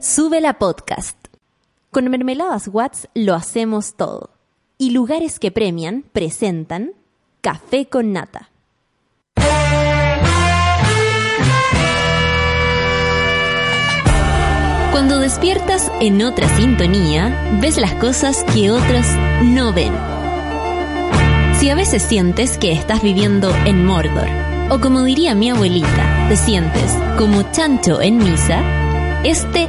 Sube la podcast. Con Mermeladas Watts lo hacemos todo. Y lugares que premian presentan Café con Nata. Cuando despiertas en otra sintonía, ves las cosas que otros no ven. Si a veces sientes que estás viviendo en Mordor, o como diría mi abuelita, te sientes como chancho en misa, este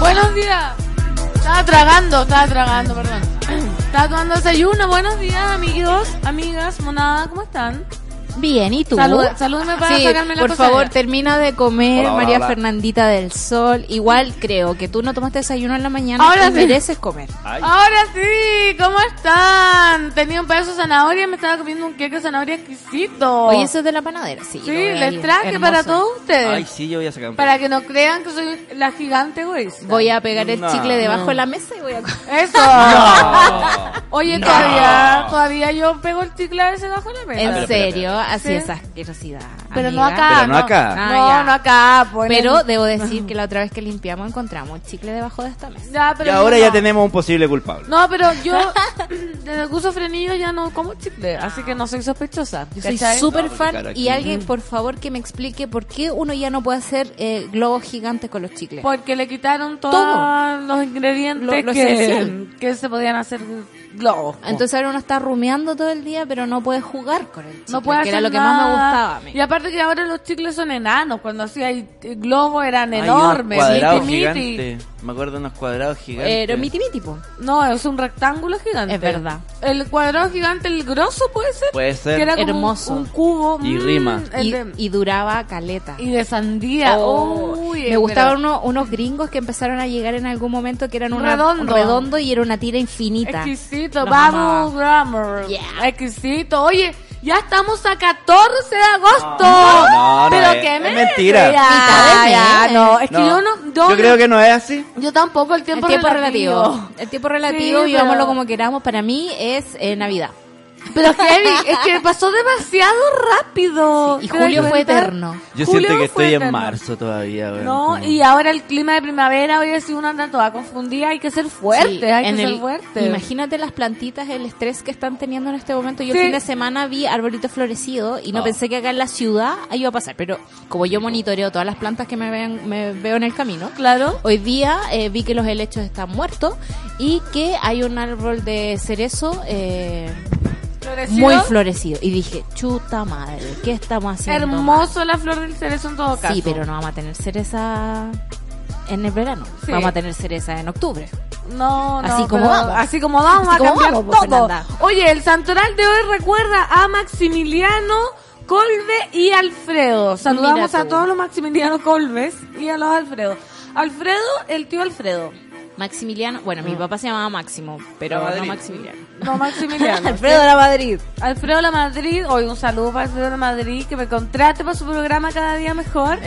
Buenos días. Estaba tragando, estaba tragando, perdón. Estaba tomando desayuno. Buenos días, amigos, amigas, monada, ¿cómo están? Bien, ¿y tú? Salud, salúdame para Sí, sacarme la por cosadera. favor, termina de comer, Hola, hola, María hola. Fernandita del Sol. Igual creo que tú no tomaste desayuno en la mañana Ahora y sí. mereces comer. Ay, Ahora sí, ¿cómo están? Tenía un pedazo de zanahoria y me estaba comiendo un queque de zanahoria exquisito. Oye, eso es de la panadera, sí. sí, les traje hermoso. para todos ustedes. ay, sí, yo voy a sacar un Para que no crean que soy la gigante egoísta. Voy a pegar el No. chicle debajo No. de la mesa y voy a comer. Eso. No. Oye, No. todavía, todavía yo pego el chicle a veces bajo la mesa. En serio, Sí. esa asquerosidad. Pero no acá. Pero no acá. Ah, no, ya. no acá. pues, en Pero el- debo decir que la otra vez que limpiamos encontramos chicle debajo de esta mesa. Ya, pero Y ahora ya tenemos un posible culpable. No, pero yo desde que uso frenillo ya no como chicle, así que no soy sospechosa. Yo soy súper fan y alguien, por favor, que me explique por qué uno ya no puede hacer eh, globos gigantes con los chicles. Porque le quitaron todos Todo. los ingredientes Lo- lo que, se podían hacer globos. Entonces ahora uno está rumeando todo el día, pero no puede jugar con el chicle, no puede que era lo que más me gustaba a mí. Y aparte que ahora los chicles son enanos. Cuando hacía el globo eran Hay enormes. unos cuadrados miti. Me acuerdo de unos cuadrados gigantes. Pero miti miti, po. No, es un rectángulo gigante. Es verdad. El cuadrado gigante, el grosso puede ser. Puede ser. Que era como Hermoso. Un, un cubo. Y mm, rima. el Y, de- y duraba caleta. y de sandía. Oh, Uy, me pero- gustaban uno- unos gringos que empezaron a llegar en algún momento que eran una, Redondo. un redondo y era una tira infinita. Exquisito, amaba. Grammar. Yeah. Exquisito. Oye, ya estamos a 14 de agosto. No, no, Pero es- qué es mes. mentira. Ya, de ya, no. Es que No, yo no. Yo, yo creo que no es así. yo tampoco el El tiempo, tiempo relativo. relativo. El tiempo relativo, Sí, vivámoslo pero- como queramos, para mí es eh, Navidad. Pero heavy, es que pasó demasiado rápido. Y ¿Te das julio fue eterno. Yo Julio siento que estoy en marzo todavía. No, como- y ahora el clima de primavera, hoy si uno anda toda confundida, hay que ser fuerte, Sí, hay que el- ser fuerte. Imagínate las plantitas, el estrés que están teniendo en este momento. Yo Sí. el fin de semana vi arbolitos florecidos y no Ah. pensé que acá en la ciudad iba a pasar. Pero como yo monitoreo todas las plantas que me, vean, me veo en el camino, Claro. hoy día eh, vi que los helechos están muertos y que hay un árbol de cerezo eh, Florecido. muy florecido. Y dije, chuta madre, ¿qué estamos haciendo? mal?". Hermoso la flor del cerezo en todo caso. Sí, pero no vamos a tener cereza en el verano. Sí. Vamos a tener cereza en octubre. No, no, Así como vamos. Así como vamos Así a como cambiar vamos, pues, todo. Fernanda. Oye, el santoral de hoy recuerda a Maximiliano Colbe y Alfredo. Saludamos a todos los Maximiliano Colbes y a los Alfredo. Alfredo, el tío Alfredo. Maximiliano, bueno, mi papá se llamaba Máximo, pero no. Maximiliano. No, Maximiliano. Alfredo de la Madrid. Alfredo La Madrid, hoy un saludo para Alfredo La Madrid, que me contrate para su programa cada día mejor.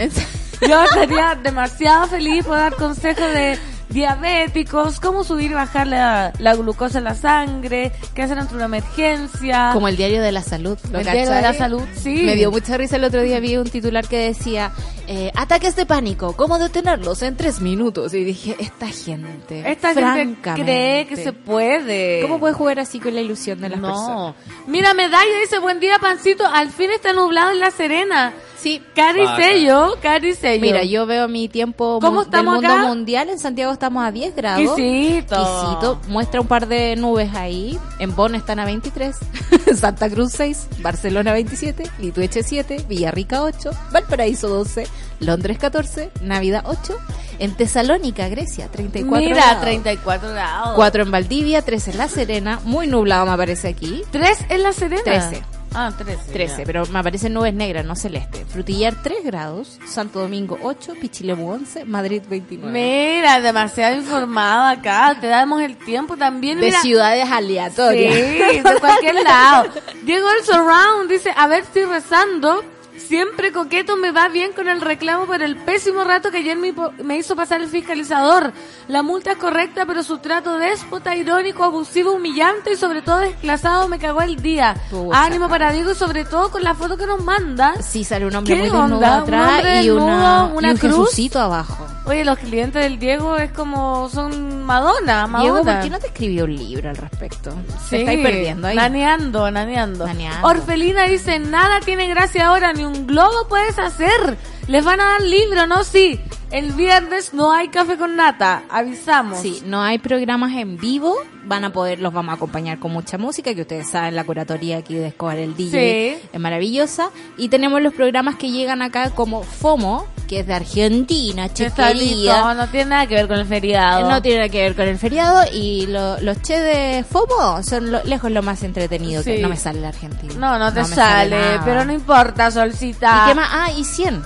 Yo estaría demasiado feliz por dar consejos de diabéticos, cómo subir y bajar la, la glucosa en la sangre, qué hacer ante una emergencia. Como el diario de la salud. ¿lo El diario de la salud, sí. Me dio mucha risa el otro día, vi un titular que decía, eh, ataques de pánico, ¿cómo detenerlos en tres minutos? Y dije, esta gente, Esta gente cree que se puede. ¿Cómo puede jugar así con la ilusión de las personas? No. Mira, Medalla dice, buen día, Pancito. Al fin está nublado en La Serena. Sí. Cari Vaca. sello, cari sello. Mira, yo veo mi tiempo ¿Cómo mu- del estamos mundo acá? mundial. En Santiago estamos a 10 grados. Quisito. Quisito. Muestra un par de nubes ahí. En Bonn están a 23. Santa Cruz 6. Barcelona 27. Litueche 7. Villarrica 8. Valparaíso 12. Londres 14. Navidad 8. En Tesalónica, Grecia, 34 Mira, grados. 34 grados. 4 en Valdivia, 3 en La Serena. Muy nublado me parece aquí. ¿Tres en La Serena? 13. Ah, 13. 13, ya. pero me aparecen nubes negras, no celeste. Frutillar 3 grados, Santo Domingo 8, Pichilemu 11, Madrid 29. Mira, demasiado informada acá. Te damos el tiempo también. de Mira, ciudades Sí, aleatorias. de cualquier lado. Diego el Surround dice, a ver, estoy rezando. Siempre coqueto me va bien con el reclamo por el pésimo rato que ayer me, hizo pasar el fiscalizador. La multa es correcta, pero su trato déspota, irónico, abusivo, humillante y sobre todo desclasado me cagó el día. Ánimo para Diego y sobre todo con la foto que nos manda. Sí, sale un hombre ¿Qué muy desnudo atrás y, una, desnudo, una y un cruz? Jesucito abajo. Oye, los clientes del Diego es como, son Madonna, Madonna. Diego, ¿por qué no te escribió un libro al respecto? Sí, Te estáis perdiendo ahí. Naneando, naneando. Naneando. Orfelina dice, nada tiene gracia ahora, ni un globo puedes hacer. Les van a dar libro, ¿no? Sí. El viernes no hay café con nata, avisamos. Sí, no hay programas en vivo, van a poder, los vamos a acompañar con mucha música, que ustedes saben, la curatoría aquí de Escobar el DJ Sí. es maravillosa. Y tenemos los programas que llegan acá como FOMO, que es de Argentina, Chequería. no tiene nada que ver con el feriado. No tiene nada que ver con el feriado y lo- los che de FOMO son lo- lejos lo más entretenido que no me sale el argentino. No, no te sale, pero no importa, Solcita. ¿Y qué más? Ah, y 100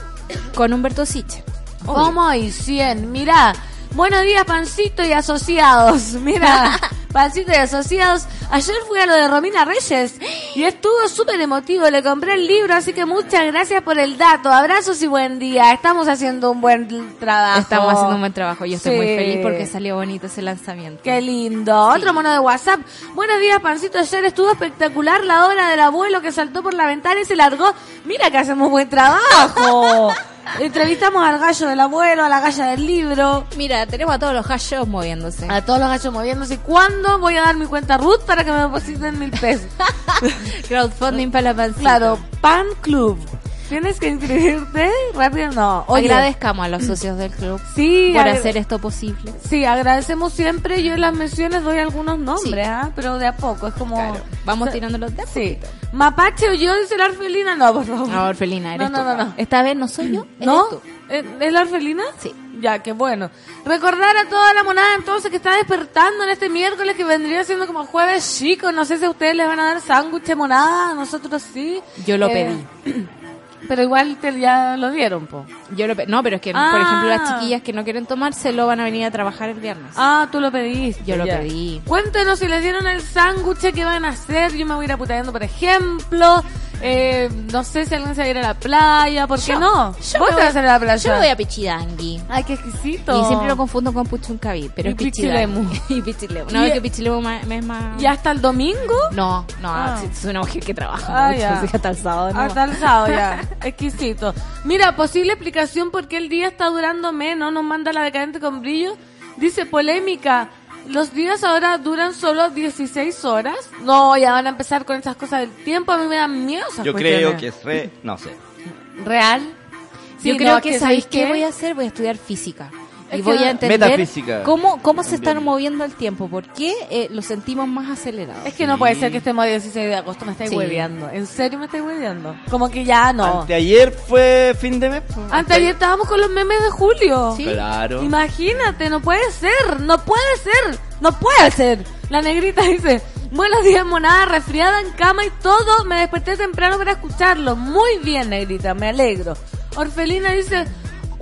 con Humberto Siche. ¿Cómo y 100? Mira, buenos días, Pancito y asociados. Mira, Pancito y asociados. Ayer fui a lo de Romina Reyes y estuvo súper emotivo. Le compré el libro, así que muchas gracias por el dato. Abrazos y buen día. Estamos haciendo un buen trabajo. Estamos haciendo un buen trabajo. Yo estoy muy feliz porque salió bonito ese lanzamiento. Qué lindo. Otro mono de WhatsApp. Buenos días, Pancito. Ayer estuvo espectacular la obra del abuelo que saltó por la ventana y se largó. Mira que hacemos buen trabajo. Entrevistamos al gallo del abuelo, a la galla del libro. Mira, tenemos a todos los hashos moviéndose. A todos los gallos moviéndose. ¿Cuándo voy a dar mi cuenta Ruth para que me depositen mil pesos? Crowdfunding para la pancita. claro, Pan Club. Tienes que inscribirte rápido. No, oye, Agradezcamos a los socios del club sí, por hacer esto posible. sí, agradecemos siempre. Yo en las menciones doy algunos nombres, Sí. ¿ah? pero de a poco. Es como. Claro. Vamos tirando los dedos. Sí. Mapache o yo, dice la orfelina. No, por favor. No, Orfelina, eres No, no, tú. no, no. Esta vez no soy yo, eres ¿No? tú. ¿Es la orfelina? Sí. Ya, qué bueno. Recordar a toda la monada entonces que está despertando en este miércoles que vendría siendo como jueves chico. No sé si a ustedes les van a dar sándwich de monada, nosotros sí. Yo lo Eh, Pero igual te, ya lo dieron, po. Yo lo pe- no, pero es que, por Ah. ejemplo, las chiquillas que no quieren tomárselo van a venir a trabajar el viernes. Ah, tú lo pediste. Yo lo pedí. Cuéntenos si les dieron el sándwich que van a hacer. Yo me voy a ir por ejemplo. Eh, no sé si alguien se va a ir a la playa. ¿Por qué Yo- no? yo ¿Vos me te vas a ir a la playa? Yo me voy a Pichidangui. Ay, qué exquisito. Y siempre lo confundo con Puchuncaví, pero Y es Pichilemu. Pichilemu. y Pichilemu. No, Y- es que Pichilemu ma- me es más... ¿Y hasta el domingo? No, no, Ah. soy una mujer que trabaja Ah, mucho, ya. así que hasta el sábado no. Hasta el sábado ya. Exquisito. Mira, posible explicación por qué el día está durando menos. Nos manda la decadente con brillo. Dice polémica. Los días ahora duran solo 16 horas. No, ya van a empezar con esas cosas del tiempo. A mí me dan miedo esas Yo cuestiones. creo que es re... No sé. ¿Real? Sí, Yo no, creo que, ¿sabéis qué voy a hacer? Voy a estudiar física. Y voy a entender Metafísica. cómo, cómo se están moviendo el tiempo. ¿Por qué eh, lo sentimos más acelerado? Es que no puede ser que estemos a 16 de agosto. Me estáis Sí. hueveando. ¿En serio me estáis hueveando? Como que ya no. Anteayer fue fin de mes. po. Anteayer estábamos con los memes de julio. Sí. Claro. Imagínate, no puede ser, no puede ser, no puede ser. La negrita dice, buenos días monada, resfriada en cama y todo, me desperté temprano para escucharlo. Muy bien, negrita, me alegro. Orfelina dice,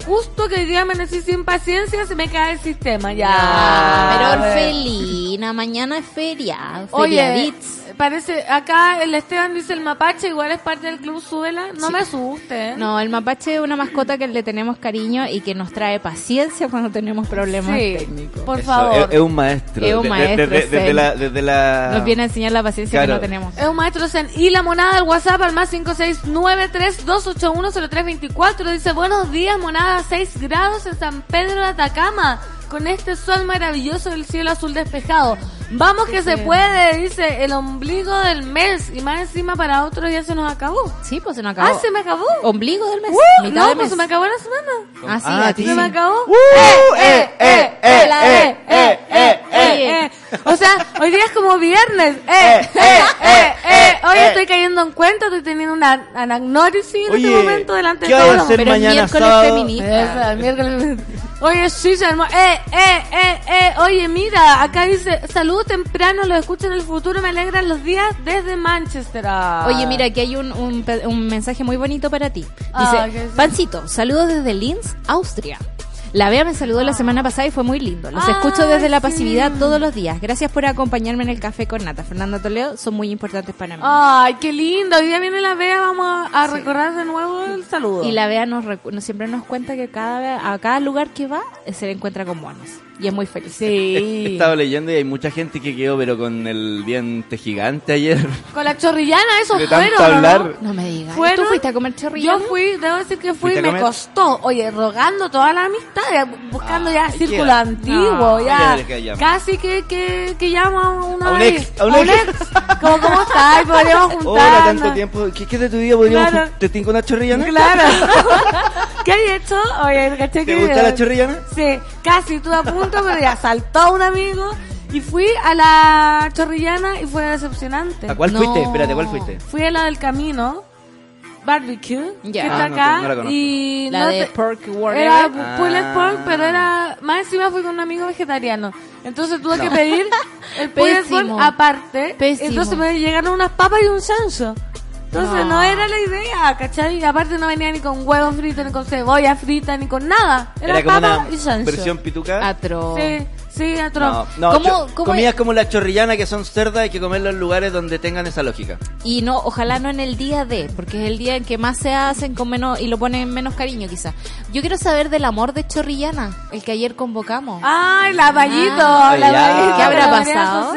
justo que hoy día amanecí sin paciencia, se me cae el sistema. Ya. Ah, pero orfelina, mañana es feriado. Oye, feriadits. Parece, acá el Esteban dice el mapache, igual es parte del club Suela. No Sí. me asuste, ¿eh? No, el mapache es una mascota que le tenemos cariño y que nos trae paciencia cuando tenemos problemas Sí, técnicos. por Eso, favor. Es, es un maestro. Es un maestro, de- desde, la, desde la... Nos viene a enseñar la paciencia Claro. que no tenemos. Es un maestro zen. Y la monada del WhatsApp al más 56932810324 dice, buenos días, monada, 6 grados en San Pedro de Atacama, con este sol maravilloso del cielo azul despejado. Vamos que se puede, dice el ombligo del mes. Y más encima para otro día se nos acabó. Sí, pues se nos acabó. Ah, se me acabó. Ombligo del mes. No, pues se me acabó la semana. Ah, sí, a ti. Se me acabó. O sea, hoy día es como viernes. Eh, eh, eh, eh, Hoy estoy cayendo en cuenta, estoy teniendo una anagnórisis en Oye, este momento delante de todo. Pero mañana miércoles feminista. Miércoles Oye, sí, se armó. Eh, eh, eh, eh. Oye, mira, acá dice, salud temprano, lo escucho en el futuro, me alegran los días desde Manchester. Ah. Oye, mira, aquí hay un, un, un mensaje muy bonito para ti. Dice, Ah, ¿qué dice? Pancito, saludos desde Linz, Austria. La Bea me saludó la semana pasada y fue muy lindo. Los Ah, escucho desde la pasividad todos los días. Gracias por acompañarme en el café con Nata. Fernanda Toledo, son muy importantes para mí. Ay, qué lindo. Hoy día viene la Bea, vamos a, a recordar de nuevo el saludo. Y la Bea nos, siempre nos cuenta que cada a cada lugar que va eh, se le encuentra con monos. Y es muy feliz. He Sí. estado leyendo y hay mucha gente que quedó, pero con el diente gigante ayer. Con la chorrillana, eso De fueron, tanto ¿o no? hablar. No me digas. ¿Fueron? ¿Tú fuiste a comer chorrillana? Yo fui, debo decir que fui, ¿Fuiste a me costó, oye, rogando toda la amistad, ya, buscando ya Ay, círculo qué- antiguo, No, ya, que casi que, que, que llamo a una A un vez. ex, a un ex. Como, ¿cómo estás? Podríamos Hola, juntarnos. tanto tiempo. ¿Qué, qué de tu día podríamos Claro. ¿Te tinco una chorrillana? Claro. ¿Qué hay hecho? Oye, ¿caché ¿Te que- gusta la chorrillana? Sí, casi estuve a punto, pero ya saltó un amigo y fui a la chorrillana y fue decepcionante. ¿A cuál No. fuiste? Espérate, ¿a cuál fuiste? Fui a la del camino, barbecue, Ya. que está Ah, no te- acá, no la y La no de te- pork whatever. era Ah. pulled pork, pero era más encima fui con un amigo vegetariano. Entonces tuve que pedir el pulled pork aparte. Pésimo. Entonces me llegaron unas papas y un chancho. Entonces no. No. era la idea, ¿cachai? Y aparte no venía ni con huevo frito, ni con cebolla frita, ni con nada. Era, Era como papa una versión pituca. Atro. Sí, sí, atroz. No, no, ¿Cómo- cómo comidas es? como la chorrillana que son cerdas hay que comerlo en lugares donde tengan esa lógica. Y no, ojalá no en el día de, porque es el día en que más se hacen con menos y lo ponen menos cariño quizás. Yo quiero saber del amor de Chorrillana, el que ayer convocamos. Ay, la vallito, Ah, la vallito. ¿Qué habrá pasado?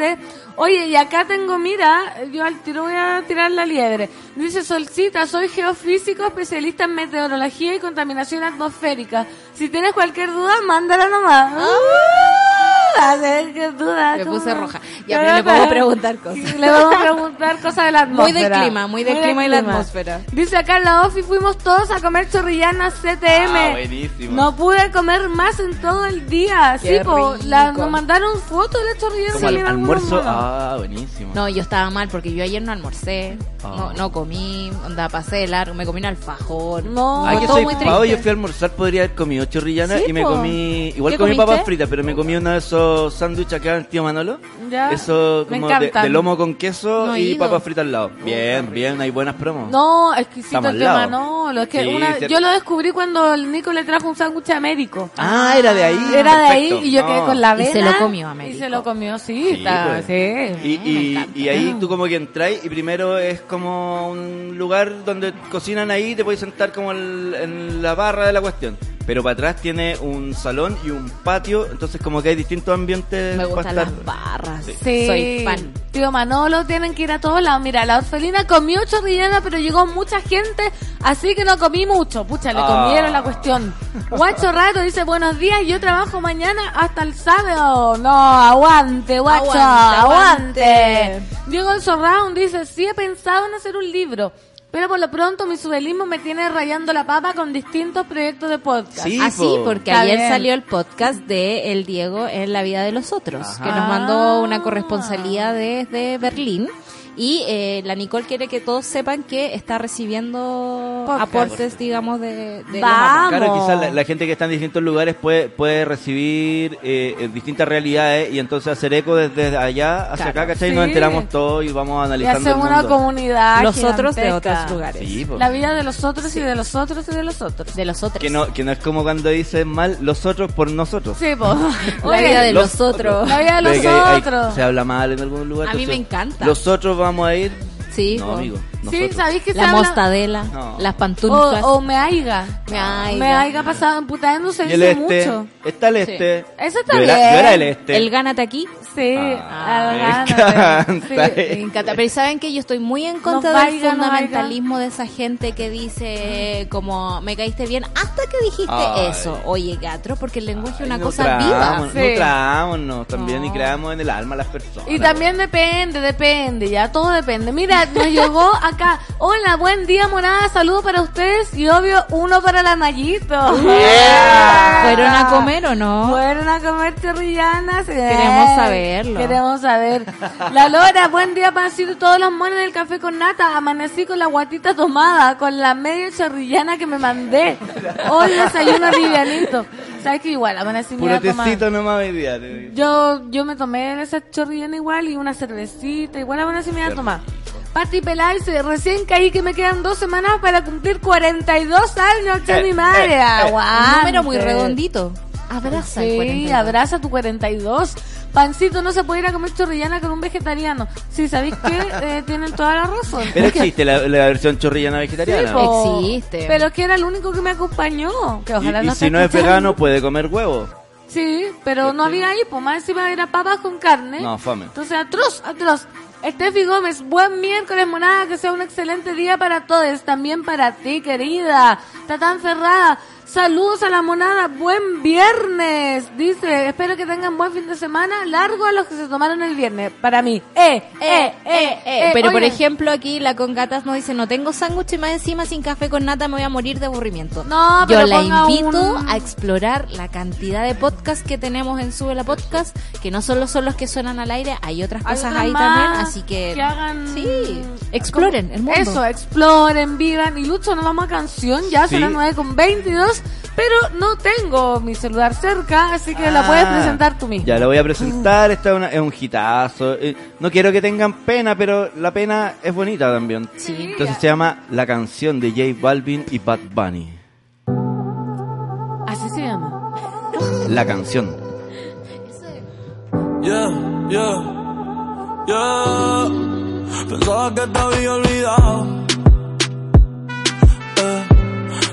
Oye, y acá tengo, mira, yo al tiro voy a tirar la liebre. Dice Solcita, soy geofísico, especialista en meteorología y contaminación atmosférica. Si tienes cualquier duda, mándala nomás. Ah, ¿qué duda? Me puse roja. Ya, pero le puedo preguntar cosas. Le vamos a preguntar cosas de la Muy atmósfera. del clima, muy del clima y la atmósfera. Dice acá en la OFI, fuimos todos a comer chorrillana CTM. Ah, buenísimo. No pude comer más en todo el día. Qué sí, po, la- nos mandaron fotos de la chorrillana. Como al almuerzo. Ah, buenísimo. No, yo estaba mal porque yo ayer no almorcé, Ah. no, no comí, onda, pasé de largo, me comí un alfajor. No. Ay, que todo soy muy pavo, yo fui a almorzar, podría haber comido chorrillana Sí, y me po. comí, igual ¿Qué comí comiste? papas fritas, pero me comí uno de esos sándwiches acá en Tío Manolo. Ya. Eso Me como de, lomo con queso No y papas fritas al lado. Bien, bien, hay buenas promos. No, exquisito Estamos el lado. Manolo. Es que Sí, una- yo lo descubrí cuando el Nico le trajo un sándwich a Américo. Ah, era de ahí. Era de ahí y yo quedé con la Y vena. se lo comió Américo. Y se lo comió, sí. Sí, está, pues. sí. Y, me y, y ahí tú como que entras y primero es como un lugar donde cocinan ahí, te puedes sentar como el- en la barra de la cuestión. Pero para atrás tiene un salón y un patio, entonces como que hay distintos ambientes Me para gustan estar. las barras. Sí. Soy fan. Tío Manolo, tienen que ir a todos lados. Mira, la orfelina comió chorrillana, pero llegó mucha gente, así que no comí mucho. Pucha, le Ah. comieron la cuestión. Guacho Rato dice, buenos días, yo trabajo mañana hasta el sábado. No, aguante, guacho, Aguante, aguante. aguante. Diego el Surround dice, sí he pensado en hacer un libro. Pero por lo pronto mi subelismo me tiene rayando la papa con distintos proyectos de podcast. Sí, Así, po. Ah, porque Está ayer bien. salió el podcast de El Diego en la vida de los otros, Ajá. que nos mandó una corresponsalía desde Berlín. Y eh, la Nicole quiere que todos sepan que está recibiendo Podcast. aportes, digamos, de, de los Va. amos. Claro, Vamos. quizás la, la gente que está en distintos lugares puede, puede recibir eh, eh, distintas realidades y entonces hacer eco desde allá hacia Claro. acá, ¿cachai? Sí. Nos enteramos todo y vamos y analizando el hacemos una mundo. comunidad Los otros de otros lugares. Sí, po. La vida de los otros y de los otros y de los otros. De los otros. Que no, que no es como cuando dicen mal los otros por nosotros. Sí, po. La vida de Los los otros. La vida de los hay- otros. se habla mal en algún lugar. A mí me encanta. Los otros vamos a ir. Sí, no, po. Sí. ¿sabéis que se La habla? mostadela, No. las O, pantuflas. o me aiga. Me aiga. Me aiga pasado en putando se Y el dice este. mucho. Está el este. Eso está yo bien. Era, yo era el este. El gánate aquí. Sí, Ah, me encanta. Sí. Me encanta, pero saben que yo estoy muy en contra No del no fundamentalismo de esa gente que dice como me caíste bien hasta que dijiste Ay. eso. Oye, Gatro, porque el lenguaje es una Ay, cosa viva. Sí. Nutrámonos también y No. creamos en el alma a las personas. Y también depende, depende, ya todo depende. Mira, nos llegó acá acá. Hola, buen día, morada. Saludos para ustedes y obvio uno para la Mayito. ¿Fueron a comer o no? Fueron a comer chorrillanas. Queremos saberlo. Queremos saber. La Lora, buen día, pancito. Todos los monos del café con nata. Amanecí con la guatita tomada, con la media chorrillana que me mandé. Hoy desayuno livianito. ¿Sabes que igual amanecí Puro tecito nomás hoy día. Yo, yo me tomé esa chorrillana igual y una cervecita. Igual amanecí me iba a tomar. Pati Peláez, recién caí que me quedan dos semanas para cumplir 42 años, che, mi madre. Un Aguante. número muy redondito. Abraza el Sí, 42. abraza tu 42. Pancito, no se puede ir a comer chorrillana con un vegetariano. Sí, ¿sabéis qué? Eh, tienen toda la razón. Pero existe la, la versión chorrillana vegetariana. Sí, po. Existe. Pero es que era el único que me acompañó. Que y ojalá y no si esté no es vegano, puede comer huevo. Sí, pero no había ahí, pues más encima era papas con carne. No, fome. Entonces, atroz, atroz. Estefi Gómez, buen miércoles, monada, que sea un excelente día para todos, también para ti, querida. Está tan cerrada. Saludos a la monada, buen viernes. Dice, espero que tengan buen fin de semana, largo a los que se tomaron el viernes. Para mí, eh, eh, eh, eh. Pero por ejemplo aquí la Congatas nos dice, no tengo sándwich y más encima sin café con nata me voy a morir de aburrimiento. No, Yo pero la ponga invito un- a explorar la cantidad de podcasts que tenemos en Sube la Podcast, que no solo son los que suenan al aire, hay otras Hay cosas otras ahí también, así que... que hagan Sí, exploren el mundo. Eso, exploren, vivan. Y Lucho, nos vamos a canción. Ya son Sí. las 9 con 22. Pero no tengo mi celular cerca, así que la Ah, puedes presentar tú mismo. Ya la voy a presentar, esta es, una- es un hitazo. Eh, No quiero que tengan pena, pero la pena es bonita también. Sí. Entonces se llama La canción de J Balvin y Bad Bunny. Así se llama. La canción. Yeah, yeah, yeah. Pensaba que te había olvidado.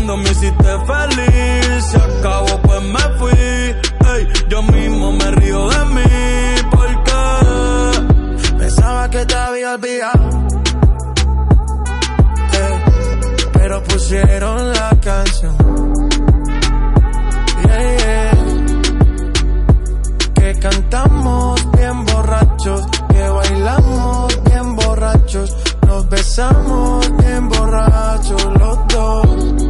cuando me hiciste feliz. Se acabó, pues me fui. Ey, yo mismo me río de mí. Porque pensaba que te había olvidado. Eh, pero pusieron la canción. Yeah. Que cantamos bien borrachos. Que bailamos bien borrachos. Nos besamos bien borrachos los dos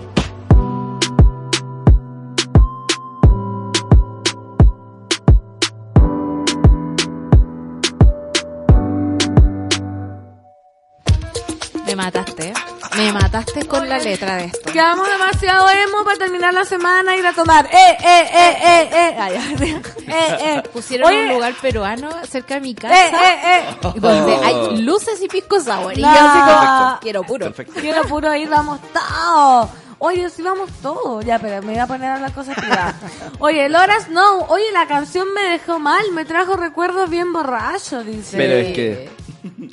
Me mataste. Me mataste con la letra de esto. Quedamos demasiado emo para terminar la semana y ir a tomar. ¡Eh, eh, eh, eh, eh! Ay, ay, eh, eh. Pusieron Oye, un lugar peruano cerca de mi ¡Eh, casa. eh, eh! Donde hay luces y pisco sour. Y yo No. así como, quiero puro. Perfecto. Quiero puro ir, vamos todos. Oye, sí vamos todos. Ya, pero me voy a poner a las cosas privadas. Oye, Loras no. Oye, la canción me dejó mal. Me trajo recuerdos bien borrachos, dice. Pero es que.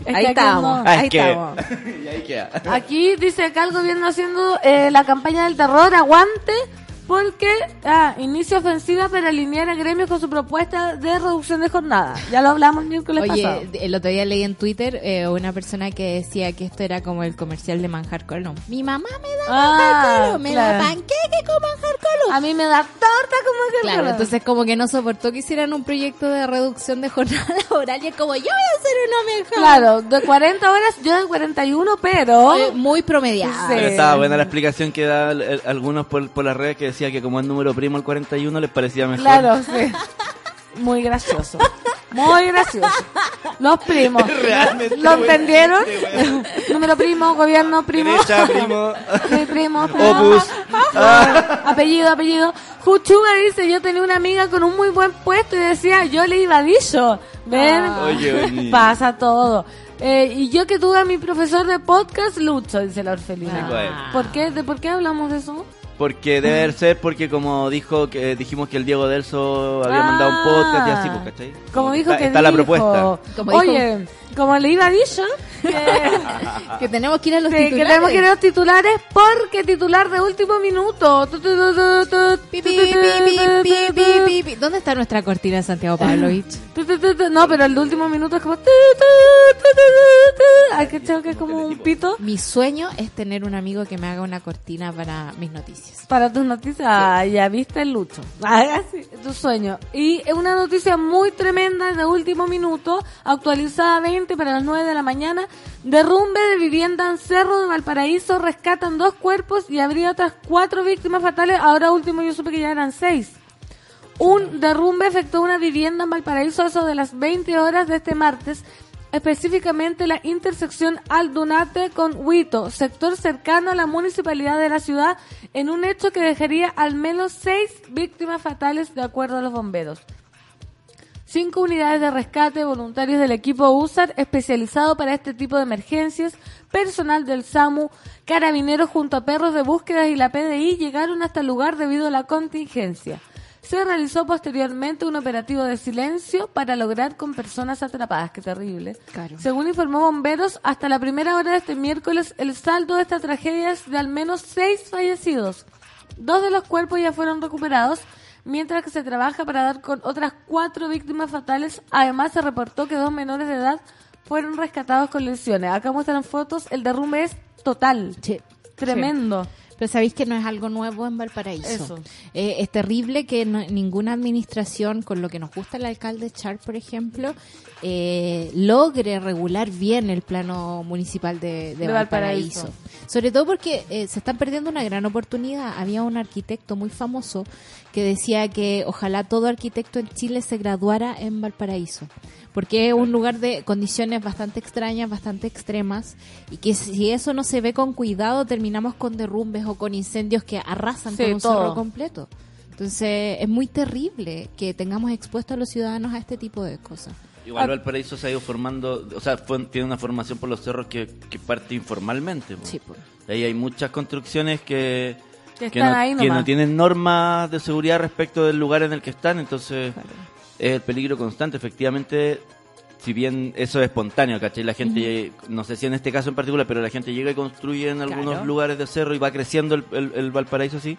Es Ahí aquí estamos. no. Ah, Ahí que. estamos. y ahí queda. Aquí dice que el gobierno haciendo eh, la campaña del terror, aguante, porque ah, inicia ofensiva para alinear a gremios con su propuesta de reducción de jornada. Ya lo hablamos el miércoles pasado. Oye, el otro día leí en Twitter eh, una persona que decía que esto era como el comercial de manjar colón. Mi mamá me da Ah, manjar colón, me claro. da panqueque con manjar colón. A mí me da torta como que Claro, entonces como que no soportó que hicieran un proyecto de reducción de jornada laboral y es como yo voy a hacer una mejor. Claro, de 40 horas, yo de 41, pero... Muy promediada. Sí. Pero estaba buena la explicación que da el- el- algunos por, por las redes que decía que como es número primo el 41 les parecía mejor. Claro, sí. Muy gracioso. Muy gracioso. Los primos. Realmente, ¿Lo entendieron? Güey. Número primo, gobierno primo. Derecha, primo. Sí, primo, primo. Opus. Ah, apellido, apellido. Juchuga dice, yo tenía una amiga con un muy buen puesto y decía, yo le iba a dicho. ¿Ven? Oye, oye. Pasa todo. Eh, y yo que tuve a mi profesor de podcast, Lucho, dice la orfelina. Güey. ¿Por qué? ¿De por qué hablamos de eso? Porque debe ser porque como dijo que dijimos que el Diego Delso había Ah. mandado un podcast y así, pues, ¿cachai? Como dijo está, que está la propuesta. Como Oye, como le iba dicho, que, Que tenemos que ir a los que- que titulares. tenemos que ir a los titulares porque titular de último minuto. ¿Dónde está nuestra cortina, Santiago Pavlovich? No, pero el de último minuto es como... que es como un pito. Mi sueño es tener un amigo que me haga una cortina para mis noticias. Para tus noticias, ah, ya viste el lucho. Ah, sí, tu sueño. Y es una noticia muy tremenda de último minuto, actualizada 20 para las 9 de la mañana. Derrumbe de vivienda en Cerro de Valparaíso, rescatan dos cuerpos y habría otras cuatro víctimas fatales. Ahora último yo supe que ya eran seis. Un derrumbe afectó una vivienda en Valparaíso eso de las 20 horas de este martes, específicamente la intersección Aldunate con Huito, sector cercano a la municipalidad de la ciudad, en un hecho que dejaría al menos seis víctimas fatales de acuerdo a los bomberos. Cinco unidades de rescate, voluntarios del equipo USAR especializado para este tipo de emergencias, personal del SAMU, carabineros junto a perros de búsqueda y la PDI llegaron hasta el lugar debido a la contingencia. Se realizó posteriormente un operativo de silencio para lograr con personas atrapadas. Qué terrible. Claro. Según informó bomberos, hasta la primera hora de este miércoles, el saldo de esta tragedia es de al menos seis fallecidos. Dos de los cuerpos ya fueron recuperados, mientras que se trabaja para dar con otras cuatro víctimas fatales. Además, se reportó que dos menores de edad fueron rescatados con lesiones. Acá muestran fotos, el derrumbe es total. Tremendo. Pero sabéis que no es algo nuevo en Valparaíso. Eso. Eh, es terrible que no- ninguna administración, con lo que nos gusta el alcalde Char, por ejemplo, eh, logre regular bien el plano municipal de, de De Valparaíso. Valparaíso. Sobre todo porque eh, se están perdiendo una gran oportunidad. Había un arquitecto muy famoso que decía que ojalá todo arquitecto en Chile se graduara en Valparaíso. Porque es un lugar de condiciones bastante extrañas, bastante extremas, y que si eso no se ve con cuidado, terminamos con derrumbes o con incendios que arrasan Sí, con un todo. cerro completo. Entonces, es muy terrible que tengamos expuestos a los ciudadanos a este tipo de cosas. Igual Valparaíso se ha ido formando, o sea, fue- tiene una formación por los cerros que, que parte informalmente. Sí, pues. Ahí hay muchas construcciones que, Que que no, ahí que no tienen normas de seguridad respecto del lugar en el que están, entonces es el peligro constante. Efectivamente, si bien eso es espontáneo, ¿cachai? La gente, no sé si en este caso en particular, pero la gente llega y construye en algunos Claro. lugares de cerro y va creciendo el, el- el Valparaíso así.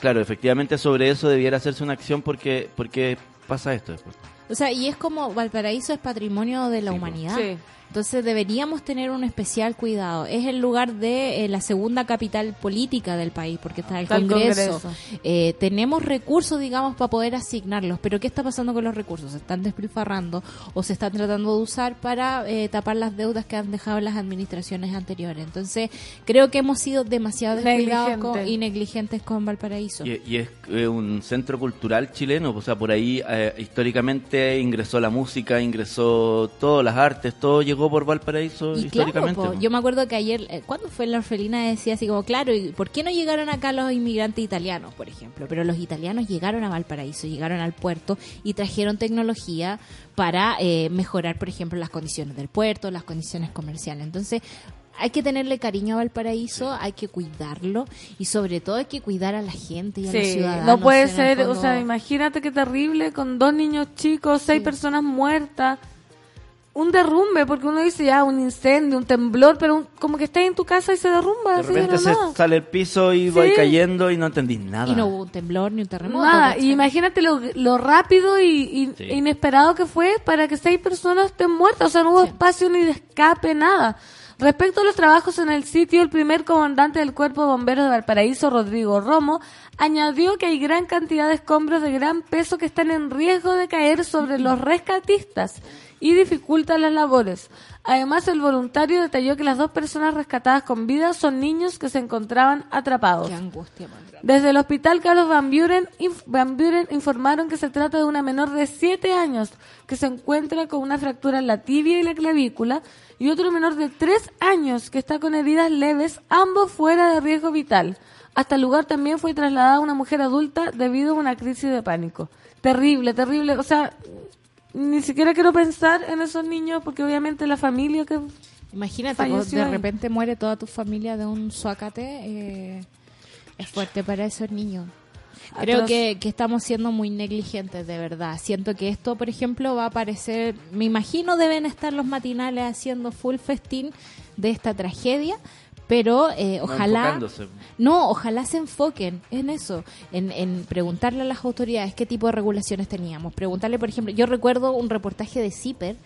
Claro, efectivamente sobre eso debiera hacerse una acción porque, porque pasa esto después. O sea, y es como Valparaíso es patrimonio de la humanidad. Sí. Entonces deberíamos tener un especial cuidado. Es el lugar de eh, la segunda capital política del país, porque está el Está el Congreso. Eh, tenemos recursos, digamos, para poder asignarlos, pero ¿qué está pasando con los recursos? ¿Se están despilfarrando o se están tratando de usar para eh, tapar las deudas que han dejado las administraciones anteriores? Entonces, creo que hemos sido demasiado descuidados con- Negligente. y negligentes con Valparaíso. Y, y es eh, un centro cultural chileno, o sea, por ahí eh, históricamente ingresó la música, ingresó todas las artes, todo llegó por Valparaíso Y históricamente. po. yo me acuerdo que ayer, eh, ¿cuándo fue la orfelina? Decía así como, claro, ¿y por qué no llegaron acá los inmigrantes italianos, por ejemplo? Pero los italianos llegaron a Valparaíso, llegaron al puerto y trajeron tecnología para eh, mejorar, por ejemplo, las condiciones del puerto, las condiciones comerciales. Entonces, hay que tenerle cariño a Valparaíso, hay que cuidarlo y sobre todo hay que cuidar a la gente y a los Sí, ciudadanos. no puede ser, o sea, imagínate qué terrible con dos niños chicos, seis personas muertas, un derrumbe, porque uno dice ya un incendio, un temblor, pero un- como que estás en tu casa y se derrumba. de repente se sale el piso y Sí. va cayendo y no entendís nada. Y no hubo un temblor ni un terremoto. Nada, y imagínate lo, lo rápido y, y Sí. inesperado que fue para que seis personas estén muertas, o sea, no hubo espacio ni de escape, nada. Respecto a los trabajos en el sitio, el primer comandante del Cuerpo de Bomberos de Valparaíso, Rodrigo Romo, añadió que hay gran cantidad de escombros de gran peso que están en riesgo de caer sobre los rescatistas y dificultan las labores. Además, el voluntario detalló que las dos personas rescatadas con vida son niños que se encontraban atrapados. Qué angustia. Desde el hospital Carlos Van Buren, inf- Van Buren informaron que se trata de una menor de 7 años que se encuentra con una fractura en la tibia y la clavícula y otro menor de 3 años que está con heridas leves, ambos fuera de riesgo vital. Hasta el lugar también fue trasladada una mujer adulta debido a una crisis de pánico. Terrible, terrible. O sea, ni siquiera quiero pensar en esos niños porque obviamente la familia que... Imagínate, Falleció de ahí. repente muere toda tu familia de un suacate. eh, es fuerte para esos niños. Creo que, que estamos siendo muy negligentes, de verdad. Siento que esto, por ejemplo, va a aparecer. Me imagino deben estar los matinales haciendo full festín de esta tragedia. Pero eh, No ojalá. enfocándose. No, ojalá se enfoquen en eso, en, en preguntarle a las autoridades qué tipo de regulaciones teníamos. Preguntarle, por ejemplo, yo recuerdo un reportaje de CIPER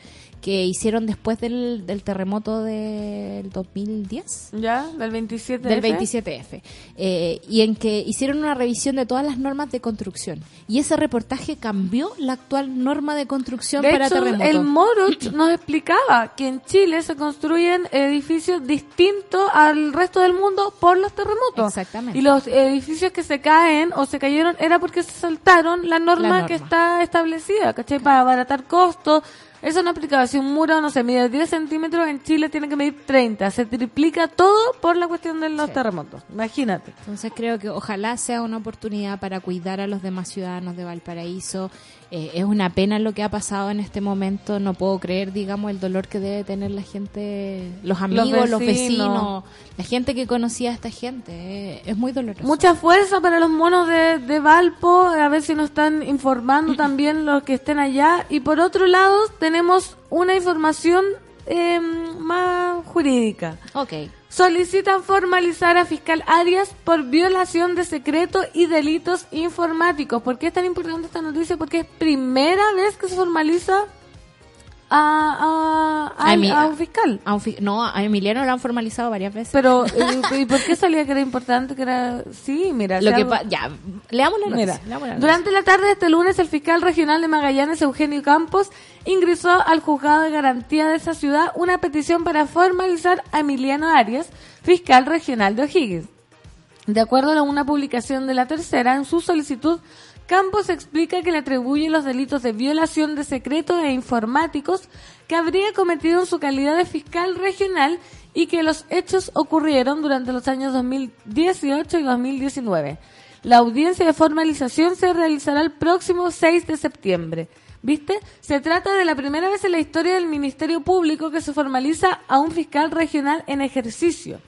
que hicieron después del, del terremoto del 2010 ¿Ya? Del 27 del 27F, eh, y en que hicieron una revisión de todas las normas de construcción. Y ese reportaje cambió la actual norma de construcción De para hecho, terremotos. el Moroch nos explicaba que en Chile se construyen edificios distintos al resto del mundo por los terremotos. Exactamente. Y los edificios que se caen o se cayeron era porque se saltaron la norma, norma. que está establecida, ¿cachai? Para abaratar costos. Eso no aplicaba. Si un muro, no sé, mide 10 centímetros, en Chile tiene que medir 30. Se triplica todo por la cuestión de los Sí. terremotos. Imagínate. Entonces creo que ojalá sea una oportunidad para cuidar a los demás ciudadanos de Valparaíso. Eh, es una pena lo que ha pasado en este momento. No puedo creer, digamos, el dolor que debe tener la gente, los amigos, los vecinos, vecinos. la gente que conocía a esta gente. Eh, es muy doloroso. Mucha fuerza para los monos de, de Valpo, a ver si nos están informando también los que estén allá. Y por otro lado, tenemos una información eh, más jurídica. Ok. Solicitan formalizar a fiscal Arias por violación de secreto y delitos informáticos. ¿Por qué es tan importante esta noticia? Porque es primera vez que se formaliza a, a, a- A Emi- a un fiscal. A un fi- no, a Emiliano lo han formalizado varias veces. Pero, eh, ¿y por qué salía que era importante? Que era, sí, mira. lo que algo- ya, leamos la Mira, leamos la durante la tarde de este lunes, el fiscal regional de Magallanes, Eugenio Campos, ingresó al juzgado de garantía de esa ciudad una petición para formalizar a Emiliano Arias, fiscal regional de O'Higgins. De acuerdo a una publicación de la tercera, en su solicitud, Campos explica que le atribuye los delitos de violación de secretos e informáticos que habría cometido en su calidad de fiscal regional y que los hechos ocurrieron durante los años 2018 y 2019. La audiencia de formalización se realizará el próximo 6 de septiembre. ¿Viste? Se trata de la primera vez en la historia del Ministerio Público que se formaliza a un fiscal regional en ejercicio.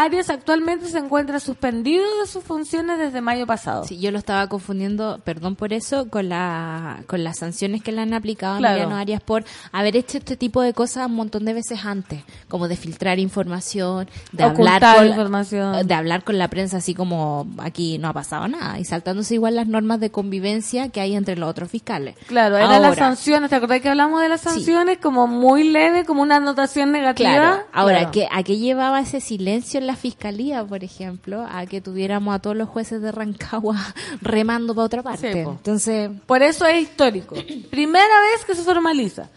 Arias actualmente se encuentra suspendido de sus funciones desde mayo pasado. Sí, yo lo estaba confundiendo, perdón por eso, con la con las sanciones que le han aplicado a Claro. Emiliano Arias por haber hecho este tipo de cosas un montón de veces antes, como de filtrar información, de Ocultar hablar con información. de hablar con la prensa así como aquí no ha pasado nada y saltándose igual las normas de convivencia que hay entre los otros fiscales. Claro, eran Ahora, las sanciones, ¿te acordás que hablamos de las sanciones? Como muy leve, como una anotación negativa. Claro. Ahora, Claro. ¿qué- ¿a qué llevaba ese silencio en la fiscalía, por ejemplo? A que tuviéramos a todos los jueces de Rancagua remando para otra parte. Sí. Entonces, Por eso es histórico. Primera vez que se formaliza.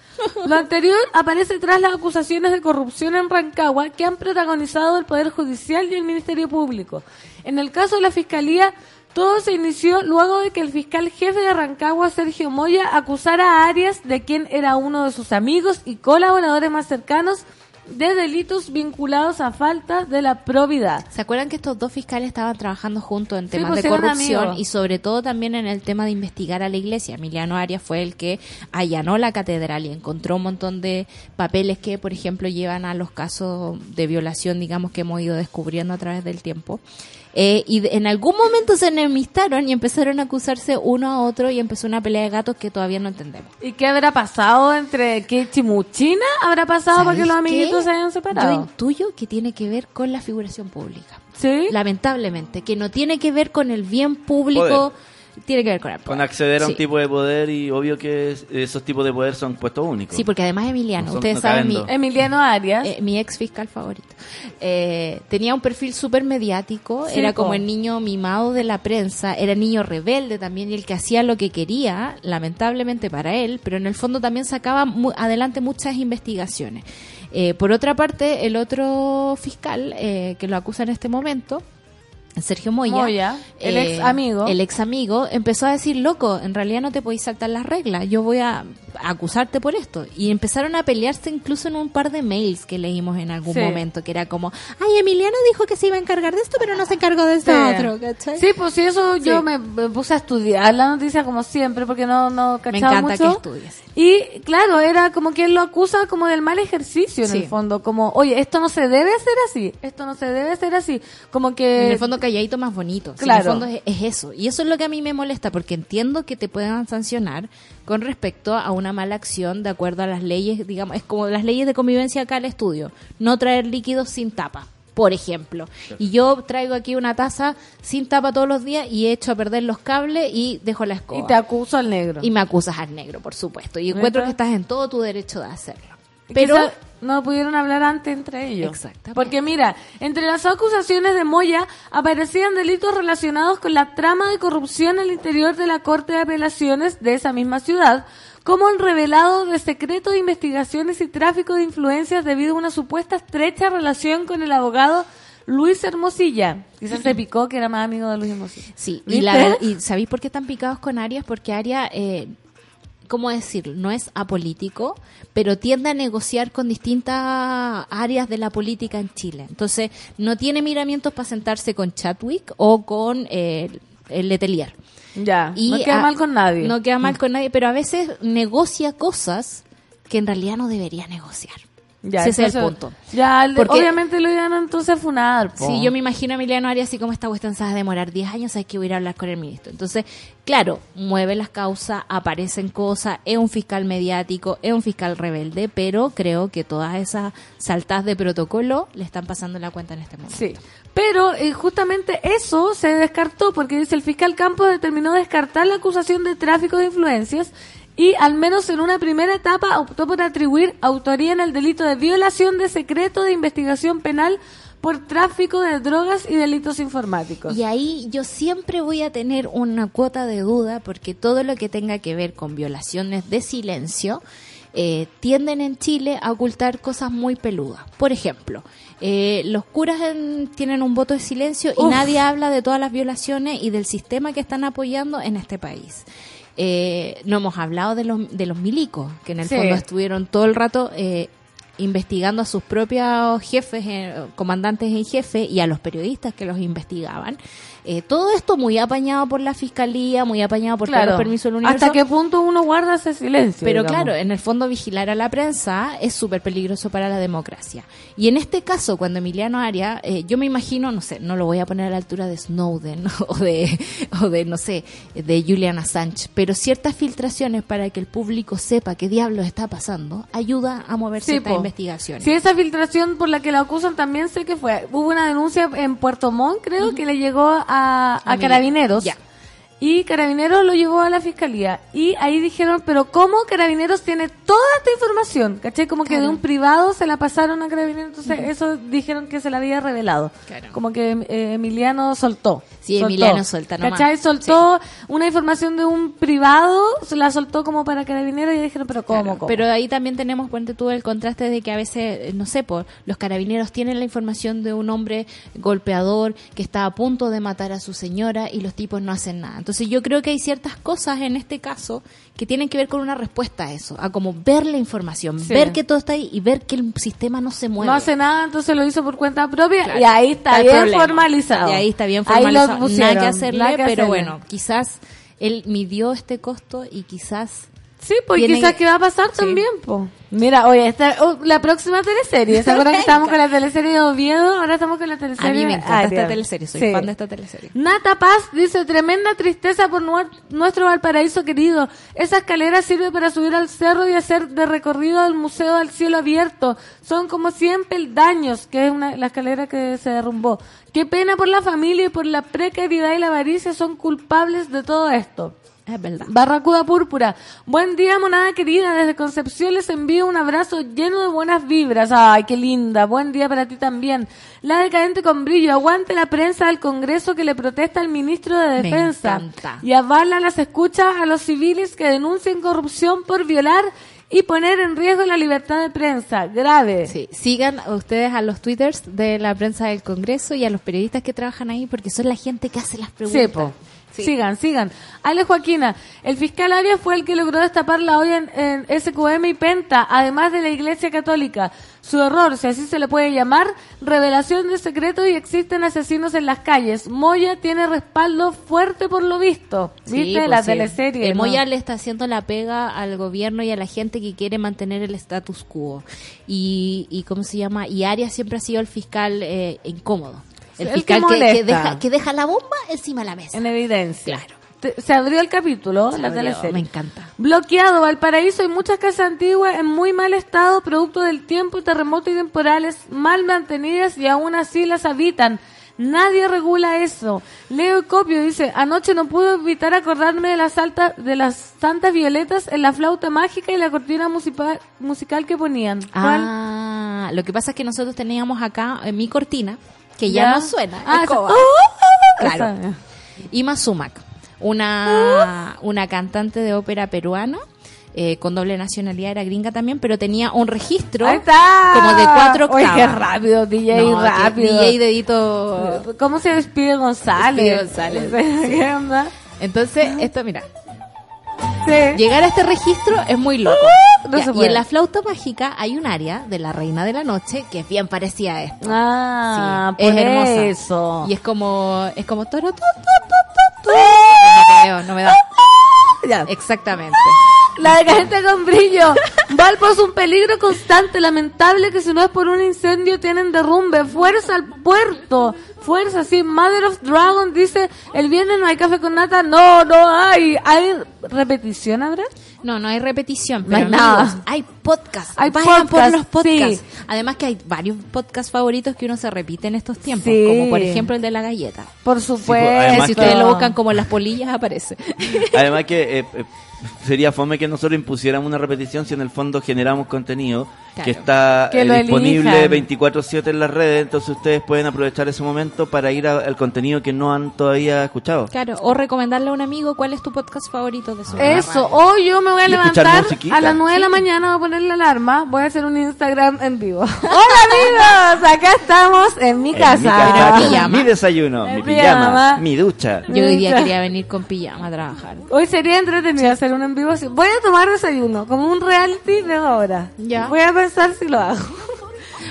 Lo anterior aparece tras las acusaciones de corrupción en Rancagua que han protagonizado el Poder Judicial y el Ministerio Público. En el caso de la Fiscalía, todo se inició luego de que el fiscal jefe de Rancagua, Sergio Moya, acusara a Arias, de quien era uno de sus amigos y colaboradores más cercanos, de delitos vinculados a falta de la probidad. ¿se acuerdan que estos dos fiscales estaban trabajando juntos en Sí, temas pues de corrupción y sobre todo también en el tema de investigar a la iglesia? Emiliano Arias fue el que allanó la catedral y encontró un montón de papeles que, por ejemplo, llevan a los casos de violación, digamos, que hemos ido descubriendo a través del tiempo. Eh, y en algún momento se enemistaron y empezaron a acusarse uno a otro y empezó una pelea de gatos que todavía no entendemos. ¿Y qué habrá pasado entre qué chimuchina habrá pasado para que ¿Sabes los amiguitos qué? se hayan Yo separado? intuyo que tiene que ver con la figuración pública. ¿Sí? Lamentablemente, que no tiene que ver con el bien público, tiene que ver con el Con poder. acceder a un Sí. tipo de poder y obvio que es- esos tipos de poder son puestos únicos. Sí, porque además Emiliano, No son- ustedes no saben, mi. Emiliano Arias. eh, mi ex fiscal favorito, eh, tenía un perfil súper mediático, Sí, era como po. el niño mimado de la prensa, era niño rebelde también y el que hacía lo que quería, lamentablemente para él, pero en el fondo también sacaba mu- adelante muchas investigaciones. Eh, por otra parte, el otro fiscal eh, que lo acusa en este momento, Sergio Moya, Moya, el eh, ex amigo. el ex amigo empezó a decir, loco, en realidad no te podéis saltar las reglas, yo voy a acusarte por esto. Y empezaron a pelearse incluso en un par de mails que leímos en algún Sí. momento, que era como, ay, Emiliano dijo que se iba a encargar de esto, pero no se encargó de esto Sí. otro, ¿cachai? Sí, pues sí, eso yo Sí. me, me puse a estudiar la noticia como siempre, porque no, no Me cachaba encanta que estudies. Y claro, era como que él lo acusa como del mal ejercicio en Sí. el fondo, como, oye, esto no se debe hacer así, esto no se debe hacer así, como que... En el fondo calladito más bonito. Claro. en el fondo es, es eso. Y eso es lo que a mí me molesta, porque entiendo que te puedan sancionar con respecto a una mala acción de acuerdo a las leyes, digamos, es como las leyes de convivencia acá al estudio. No traer líquidos sin tapa, por ejemplo. Y yo traigo aquí una taza sin tapa todos los días y echo a perder los cables y dejo la escoba. y te acuso al negro. Y me acusas al negro, por supuesto. Y encuentro que estás en todo tu derecho de hacerlo. Pero... No pudieron hablar antes entre ellos. Exactamente. Porque mira, entre las acusaciones de Moya aparecían delitos relacionados con la trama de corrupción al interior de la Corte de Apelaciones de esa misma ciudad, como el revelado de secreto de investigaciones y tráfico de influencias debido a una supuesta estrecha relación con el abogado Luis Hermosilla. Quizás se picó que era más amigo de Luis Hermosilla. Sí, y, la y ¿sabéis por qué están picados con Arias? Porque Arias, eh, ¿cómo decirlo? No es apolítico, pero tiende a negociar con distintas áreas de la política en Chile. Entonces, no tiene miramientos para sentarse con Chadwick o con eh, el Letelier. Ya, Y no queda a- mal con nadie. No queda mal con nadie, pero a veces negocia cosas que en realidad no debería negociar. Ya, Ese es el punto. Ya, Porque- obviamente lo iban entonces a funar. po. Sí, yo me imagino a Emiliano Arias así como esta cuestión se va a demorar 10 años, hay que voy a ir a hablar con el ministro. Entonces, claro, mueve las causas, aparecen cosas, es un fiscal mediático, es un fiscal rebelde, pero creo que todas esas saltas de protocolo le están pasando la cuenta en este momento. Sí, pero eh, justamente eso se descartó porque dice el fiscal Campos determinó descartar la acusación de tráfico de influencias y al menos en una primera etapa optó por atribuir autoría en el delito de violación de secreto de investigación penal por tráfico de drogas y delitos informáticos. Y ahí yo siempre voy a tener una cuota de duda porque todo lo que tenga que ver con violaciones de silencio eh, tienden en Chile a ocultar cosas muy peludas. Por ejemplo, eh, los curas en- tienen un voto de silencio y nadie habla de todas las violaciones y del sistema que están apoyando en este país. Eh, no hemos hablado de los, de los milicos, que en el Sí. fondo estuvieron todo el rato... eh, investigando a sus propios jefes, eh, comandantes en jefe y a los periodistas que los investigaban. Eh, todo esto muy apañado por la fiscalía, muy apañado por todos los permisos del universo. ¿Hasta qué punto uno guarda ese silencio? Pero claro, en el fondo vigilar a la prensa es súper peligroso para la democracia. Y en este caso, cuando Emiliano Aria, eh, yo me imagino, no sé, no lo voy a poner a la altura de Snowden o de, o de no sé, de Julian Assange, pero ciertas filtraciones para que el público sepa qué diablos está pasando, ayuda a mover sí, ciertas investigaciones. Sí, esa filtración por la que la acusan también sé que fue. Hubo una denuncia en Puerto Montt, creo, que le llegó a, Carabineros. Y Carabineros lo llevó a la fiscalía. Y ahí dijeron, pero ¿cómo Carabineros tiene toda esta información? ¿Caché? Como que de un privado se la pasaron a Carabineros. Entonces, eso dijeron que se la había revelado. Como que eh, Emiliano soltó. Sí, Emiliano suelta nomás. ¿Cachai? Soltó una información de un privado, se la soltó como para carabineros y dijeron, pero ¿cómo? Pero ahí también tenemos, cuente tú, el contraste de que a veces, eh, no sé, por los carabineros tienen la información de un hombre golpeador que está a punto de matar a su señora y los tipos no hacen nada. Entonces yo creo que hay ciertas cosas en este caso que tienen que ver con una respuesta a eso, a como ver la información, ver que todo está ahí y ver que el sistema no se mueve. No hace nada, entonces lo hizo por cuenta propia y ahí está, bien formalizado. Y ahí está bien formalizado. Nada que hacerle, pero bueno, quizás él midió este costo y quizás Sí, pues quizás que va a pasar también, pues. Mira, oye, esta, oh, la próxima teleserie, ¿se acuerdan que estábamos con la teleserie de Oviedo? Ahora estamos con la teleserie A mí me encanta esta teleserie, soy fan de esta teleserie. Nata Paz dice, tremenda tristeza por nuestro Valparaíso querido. Esa escalera sirve para subir al cerro y hacer de recorrido al Museo al Cielo Abierto. Son como 100 peldaños, que es una, la escalera que se derrumbó. Qué pena por la familia y por la precariedad y la avaricia son culpables de todo esto. Es verdad. Barracuda Púrpura. Buen día, monada querida. Desde Concepción les envío un abrazo lleno de buenas vibras. Ay, qué linda. Buen día para ti también. La decadente con brillo. Aguante la prensa del Congreso que le protesta al ministro de Defensa. Y avala las escuchas a los civiles que denuncian corrupción por violar y poner en riesgo la libertad de prensa. Grave. Sí, sigan ustedes a los twitters de la prensa del Congreso y a los periodistas que trabajan ahí porque son la gente que hace las preguntas. Sigan, sigan. Ale Joaquina, el fiscal Arias fue el que logró destapar la olla en, SQM y Penta, además de la Iglesia Católica. Su error, si así se le puede llamar, revelación de secretos y existen asesinos en las calles. Moya tiene respaldo fuerte por lo visto. ¿Viste? Pues la teleserie. Eh, Moya le está haciendo la pega al gobierno y a la gente que quiere mantener el status quo. Y, y ¿cómo se llama? Y Arias siempre ha sido el fiscal eh, incómodo. El, fiscal que, deja, que deja la bomba encima de la mesa. En evidencia. Claro. se abrió el capítulo, la teleserie. Me encanta. Bloqueado, Valparaíso y muchas casas antiguas en muy mal estado, producto del tiempo y terremotos y temporales, mal mantenidas y aún así las habitan. Nadie regula eso. Leo Copio dice, anoche no pude evitar acordarme de las, altas, de las santas violetas en la flauta mágica y la cortina musical, musical que ponían. Ah, lo que pasa es que nosotros teníamos acá en mi cortina, que ya, no suena. Ah, claro. Ima Sumac, una, una cantante de ópera peruana. Eh, con doble nacionalidad, era gringa también, pero tenía un registro como de cuatro octavas. qué rápido, DJ rápido. DJ dedito. ¿Cómo se despide González? González. ¿Qué onda? Entonces, esto, mira. Llegar a este registro es muy loco. y en la flauta mágica hay un área de la Reina de la Noche que es bien parecida a esto. Ah, es hermosa. Eso. Y es como es como toro, no, no me da. Ya. Exactamente. La decadente con brillo. Valpo es un peligro constante, lamentable que si no es por un incendio tienen derrumbe. Fuerza al puerto. Fuerza, sí. Mother of Dragon dice, el viernes no hay café con nata. No, no hay. ¿Hay repetición, ahora? No, no hay repetición, pero no hay, nada. hay podcast. Hay Vayan por los podcasts. Además que hay varios podcasts favoritos que uno se repite en estos tiempos, como por ejemplo el de la galleta. Por pues, supuesto. si ustedes lo buscan como las polillas aparece. Además que eh, eh, sería fome que nosotros impusiéramos una repetición si en el fondo generamos contenido que está eh, disponible 24/7 en las redes, entonces ustedes pueden aprovechar ese momento para ir al contenido que no han todavía escuchado. Claro, o recomendarle a un amigo cuál es tu podcast favorito de su Eso, hoy yo me voy a levantar a las 9 de la mañana, voy a poner la alarma, voy a hacer un Instagram en vivo. Hola amigos, acá estamos en mi En casa. mi casa, con pijama. mi desayuno, En mi pijama. pijama, mi ducha. Yo hoy día quería venir con pijama a trabajar. Hoy sería entretenido hacer un en vivo. Voy a tomar desayuno, como un reality de ahora. Ya. Voy a pensar si lo hago.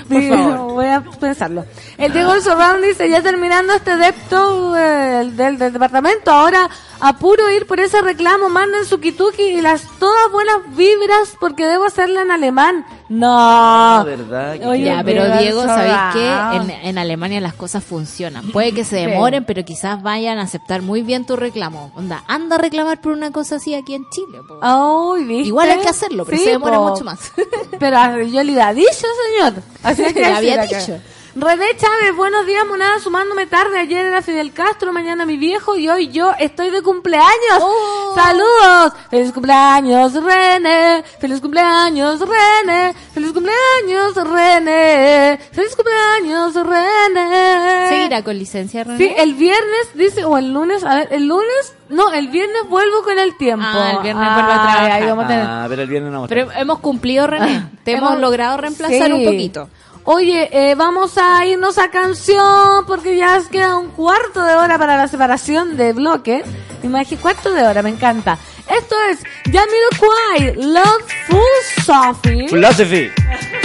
Por Digo, favor. Voy a pensarlo. El Diego Sorround dice, ya terminando este depto eh, del, del departamento, ahora apuro ir por ese reclamo, manden su kituki y las todas buenas vibras porque debo hacerla en alemán. No. Ah, ¿verdad? ¿Qué Oye, Ya, pero Diego, ¿sabéis qué? En, en Alemania las cosas funcionan. Puede que se demoren, pero quizás vayan a aceptar muy bien tu reclamo. Onda, anda a reclamar por una cosa así aquí en Chile. ¿viste? Igual hay que hacerlo, pero Sí, se demora po. mucho más. Pero a- yo le había dicho, señor. Así es que había acá. René Chávez, buenos días, monada, sumándome tarde. Ayer era Fidel Castro, mañana mi viejo y hoy yo estoy de cumpleaños. Oh. ¡Saludos! ¡Feliz cumpleaños, René! ¡Feliz cumpleaños, René! ¡Feliz cumpleaños, René! ¡Feliz cumpleaños, René! ¿Seguirá con licencia, René? Sí, el viernes, dice, o el lunes, a ver, el lunes, no, el viernes vuelvo con el tiempo. Ah, el viernes vuelvo a trabajar. ahí vamos a tener- Ah, pero el viernes no. Pero hemos cumplido, René. Te hemos, Hemos- logrado reemplazar Sí. un poquito. Oye, eh, vamos a irnos a canción porque ya queda un cuarto de hora para la separación de bloque. Imagínate, cuarto de hora, me encanta. Esto es Jamiroquai, Love Full Sophie. Philosophy. Baby,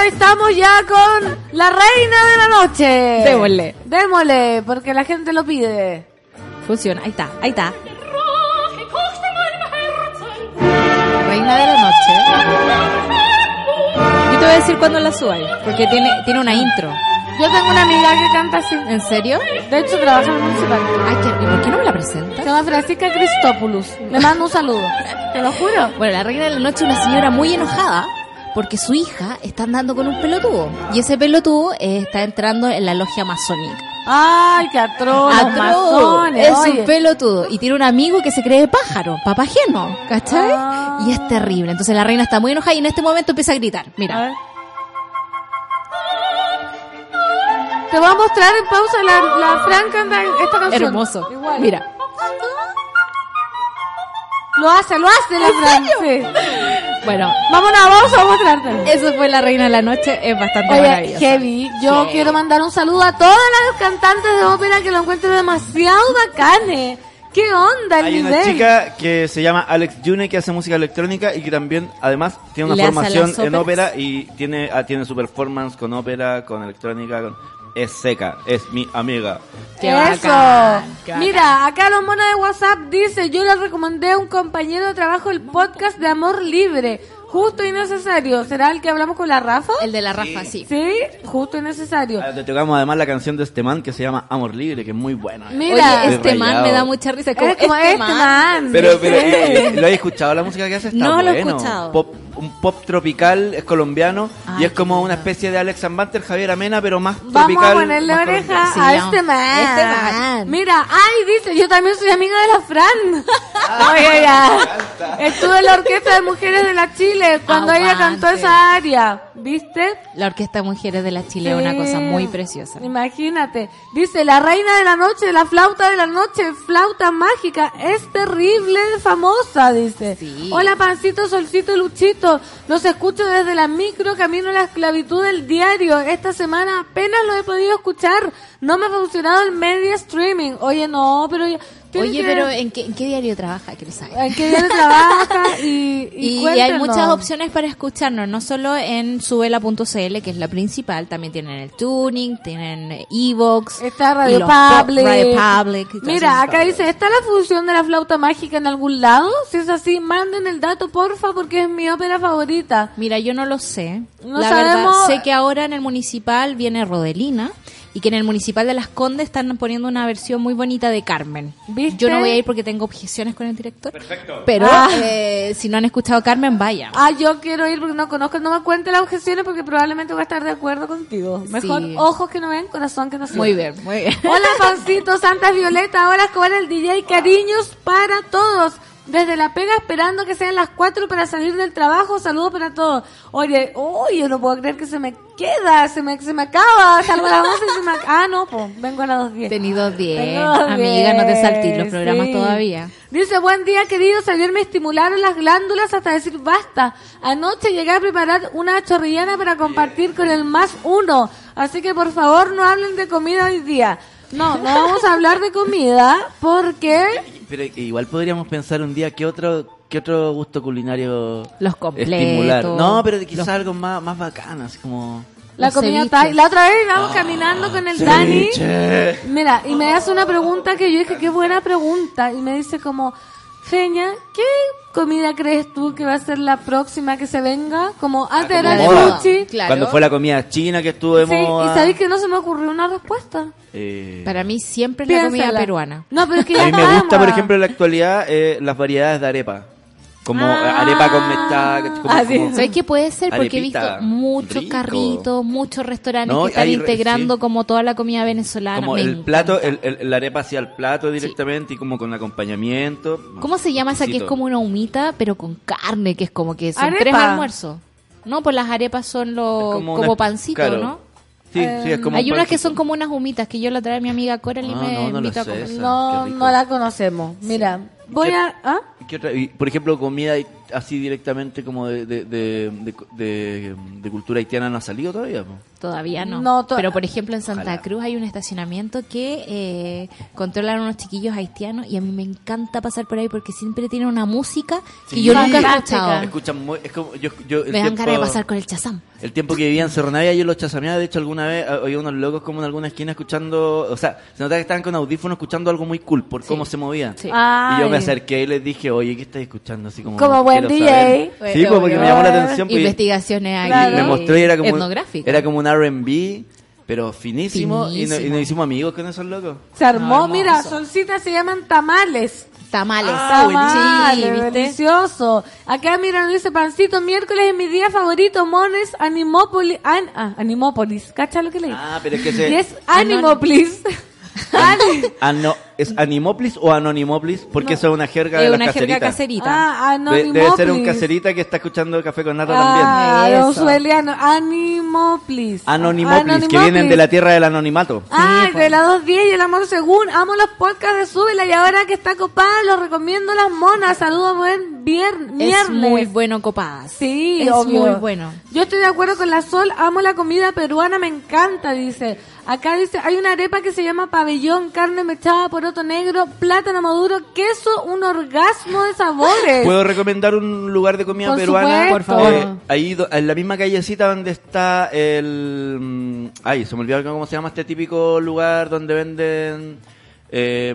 9.50 y estamos ya con la reina de la noche. Démosle. Démosle, porque la gente lo pide. Funciona, ahí está, ahí está. Reina de la noche. Yo te voy a decir cuándo la subáis, porque tiene, tiene una intro. Yo tengo una amiga que canta así. ¿En serio? De hecho, trabaja en el municipal. Ay, ¿qué- ¿y por qué no me la Se presenta? llama Francisca Cristopoulos. Le mando un saludo. Te lo juro. Bueno, la reina de la noche es una señora muy enojada porque su hija está andando con un pelotudo. Y ese pelotudo eh, está entrando en la logia masónica. Ay, qué atroz. masones, es oye. un pelotudo. Y tiene un amigo que se cree pájaro, papageno, ¿cachai? Ah. Y es terrible. Entonces la reina está muy enojada y en este momento empieza a gritar. A Mira. ver. Te voy a mostrar en pausa la, la Fran canta esta canción. Hermoso. Igual. Mira. Lo hace, lo hace la Fran. Sí. Bueno, Vámonos, vamos a mostrarte. eso fue la reina de la noche. Es bastante Oye, maravilloso. Heavy, yo Heavy. quiero mandar un saludo a todas las cantantes de ópera que lo encuentro demasiado bacanes. ¿Qué onda el Hay una nivel? chica que se llama Alex June que hace música electrónica y que también, además, tiene una ¿Le formación en ópera y tiene, ah, tiene su performance con ópera, con electrónica, con- es seca, es mi amiga. Qué Eso. bacán, qué bacán. Mira, acá los monos de WhatsApp dice, yo le recomendé a un compañero de trabajo el podcast de Amor Libre. Justo y necesario. ¿Será el que hablamos con la Rafa? El de la Rafa, sí. Sí, justo y necesario. Ah, Te tocamos además la canción de este man que se llama Amor Libre, que es muy buena. Mira. Oye, este man me da mucha risa. Como, es como este, este man. man. Pero, pero eh, ¿lo has escuchado la música que hace? Está No lo he bueno. escuchado. Pop, un pop tropical, es colombiano Ay, y es como una especie de Alex Banter, Javier Amena, pero más Vamos tropical. a ponerle oreja. Sí, a vamos. este man. Este man. Mira, ay, dice, yo también soy amiga de la Fran. Ya. Estuve en la orquesta de mujeres de la Chile cuando ella cantó esa aria. ¿Viste? La Orquesta Mujeres de la Chile es una cosa muy preciosa. Imagínate. Dice, la reina de la noche, la flauta de la noche, flauta mágica, es terrible famosa, dice. Sí. Hola, pancito, solcito, luchito. Los escucho desde la micro, camino a la esclavitud del diario. Esta semana apenas lo he podido escuchar. No me ha funcionado el media streaming. Oye, no, pero... ya- Oye, que- pero ¿en qué, en qué diario trabaja? Saber. ¿En qué diario trabaja? Y, y, Y, hay muchas opciones para escucharnos, no solo en subela.cl, que es la principal, también tienen el tuning, tienen Evox, Está Radio Public. Radio Public. Mira, acá dice, ¿está la función de la flauta mágica en algún lado? Si es así, manden el dato, porfa, porque es mi ópera favorita. Mira, yo no lo sé. No la sabemos- verdad, sé que ahora en el municipal viene Rodelina y que en el municipal de Las Condes están poniendo una versión muy bonita de Carmen. ¿Viste? Yo no voy a ir porque tengo objeciones con el director. Pero Ah. eh, si no han escuchado Carmen, vaya. Ah, yo quiero ir porque no conozco, no me cuente las objeciones porque probablemente voy a estar de acuerdo contigo. Mejor Sí. ojos que no ven, corazón que no siente. Muy bien, muy bien. Hola, Pancito, Santa Violeta, hola, Escobar, el DJ, cariños para todos. Desde la pega esperando que sean las 4 para salir del trabajo, saludos para todos. Oye, uy, yo no puedo creer que se me queda, se me, se me acaba, salgo a las 11 y se me Ah, no, pues, vengo a las 2.10. Tenido bien. Tengo dos Amiga, no te saltís los programas sí. todavía. Dice, buen día queridos, ayer me estimularon las glándulas hasta decir basta. Anoche llegué a preparar una chorrillana para compartir con el más uno. Así que por favor no hablen de comida hoy día. No, no vamos a hablar de comida porque... Pero igual podríamos pensar un día qué otro, qué otro gusto culinario Los completos. estimular. No, pero quizás Los- algo más, más bacán, así como... La Los comida thai. La otra vez íbamos caminando con el Dani. Ceviche. Mira, y me hace una pregunta que yo dije, qué buena pregunta. Y me dice como, Feña, ¿qué comida crees tú que va a ser la próxima que se venga? Como sushi. Claro. Cuando fue la comida china que estuvo de Sí, moda. y sabéis que no se me ocurrió una respuesta. eh, Para mí siempre es la comida peruana. No, pero es que ya a mí me gusta, por ejemplo, en la actualidad, eh, las variedades de arepa. Como Ah. arepa con mestaca. como- Ah, sí. como- ¿Sabes qué puede ser? Porque he visto muchos Rico. carritos, muchos restaurantes No, que están hay integrando sí. como toda la comida venezolana. Como Me el plato, el, el- la arepa hacia el plato directamente y como con acompañamiento. ¿Cómo se llama esa que es como una humita, pero con carne, que es como que son Arepa. tres almuerzos? No, pues las arepas son los como como, una- pancito, claro. ¿no? Sí, sí, es como Hay un unas que son como unas humitas que yo la trae mi amiga Coralie y Ah, me no, invita a comer. Esa, No, no la conocemos. Mira, voy ¿Qué- a... ¿ah? ¿Qué otra? Y, por ejemplo, comida así directamente como de, de, de, de- de- de cultura haitiana no ha salido todavía. po. Todavía no. No, to- Pero por ejemplo en Santa Ojalá. Cruz hay un estacionamiento que eh, controlan unos chiquillos haitianos y a mí me encanta pasar por ahí porque siempre tienen una música que Sí. yo nunca he escuchado. Escuchan muy, es como yo, yo el Me dan tiempo- ganas de pasar con el chazam. El tiempo que vivía en Cerro Navia, yo los chasameaba, de hecho alguna vez eh, oía unos locos como en alguna esquina escuchando, o sea, se notaba que estaban con audífonos escuchando algo muy cool por cómo se movían. Sí. Y yo me acerqué y les dije, oye, ¿qué estáis escuchando? Así como, Como buen DJ. saber. Sí, porque me llamó la atención. pues, Investigaciones ahí Claro. me mostró y era como, era como un R&B, pero finísimo, Y, no- y Finísimo. nos hicimos amigos con esos locos. Se armó, No, mira, solcitas se llaman tamales. Tamales. Ah, Tamales, sí, ¿viste? delicioso. Acá mira, nos dice Pancito, miércoles es mi día favorito, Mones, Animópolis, an- ah, Animópolis, ¿cacha lo que leí? Ah, pero es que Y es Animópolis. Ani- Ano- ¿Es Animoplis o Anonimoplis? Porque eso es una jerga de Es las una jerga caseritas. caserita. ah, De- debe ser un Anonimópolis. caserita que está escuchando Café con Nata Ah, también. don Eso. Sueliano, Animoplis. Anonimoplis, que vienen de la tierra del anonimato. Ah, Sí, de po. la 210 y el amor según. Amo los podcasts de Súbela y ahora que está copada, los recomiendo las monas. Saludos, buen viernes. Es muy bueno copadas. Sí, es obvio. muy bueno. Yo estoy de acuerdo con la Sol, amo la comida peruana, me encanta, dice. Acá dice, hay una arepa que se llama pabellón, carne mechada, poroto negro, plátano maduro, queso, un orgasmo de sabores. ¿Puedo recomendar un lugar de comida Por peruana? supuesto. Por favor. Eh, ahí, en la misma callecita donde está el... mm, Ay, se me olvidó cómo se llama este típico lugar donde venden eh,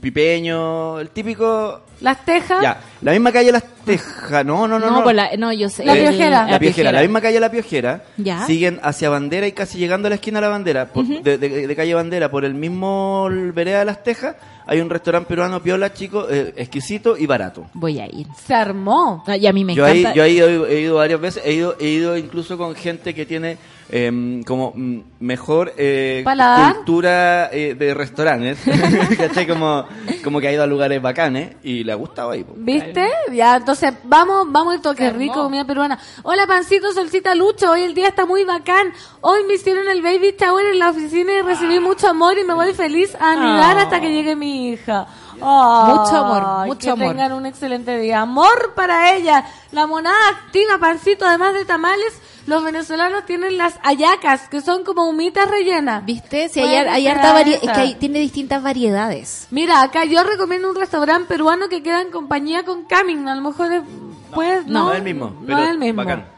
pipeño, el típico... Las tejas. Ya, la misma calle Las Tejas, no, no, no. No, no. pues la- no, yo sé. La el- Piojera. La, Piojera, la misma calle La Piojera. Ya. Siguen hacia Bandera y casi llegando a la esquina de la Bandera, por- de, de- de calle Bandera, por el mismo vereda de Las Tejas, hay un restaurante peruano piola, chico, eh, exquisito y barato. Voy a ir. Se armó. No, y a mí me yo ahí, encanta. yo ahí he, he ido varias veces, he ido, he ido incluso con gente que tiene em, como mm, mejor eh, cultura eh, de restaurantes, ¿cachai? Como, como que ha ido a lugares bacanes y le ha gustado ahí. po. ¿Viste? Ya, entonces vamos, vamos a toque rico, comida peruana. Hola, pancito, solcita Lucho. Hoy el día está muy bacán. Hoy me hicieron el baby shower en la oficina y recibí mucho amor y me voy feliz a anidar Ah. hasta que llegue mi hija. Ay, Mucho amor, mucho que amor. tengan un excelente día. Amor para ella. La monada activa, pancito, además de tamales, los venezolanos tienen las ayacas, que son como humitas rellenas. ¿Viste? Si hay, hay harta vari- es que hay- tiene distintas variedades. Mira, acá yo recomiendo un restaurante peruano que queda en compañía con Camin. A lo mejor es, pues, no, no es el mismo, No pero es el mismo. bacán.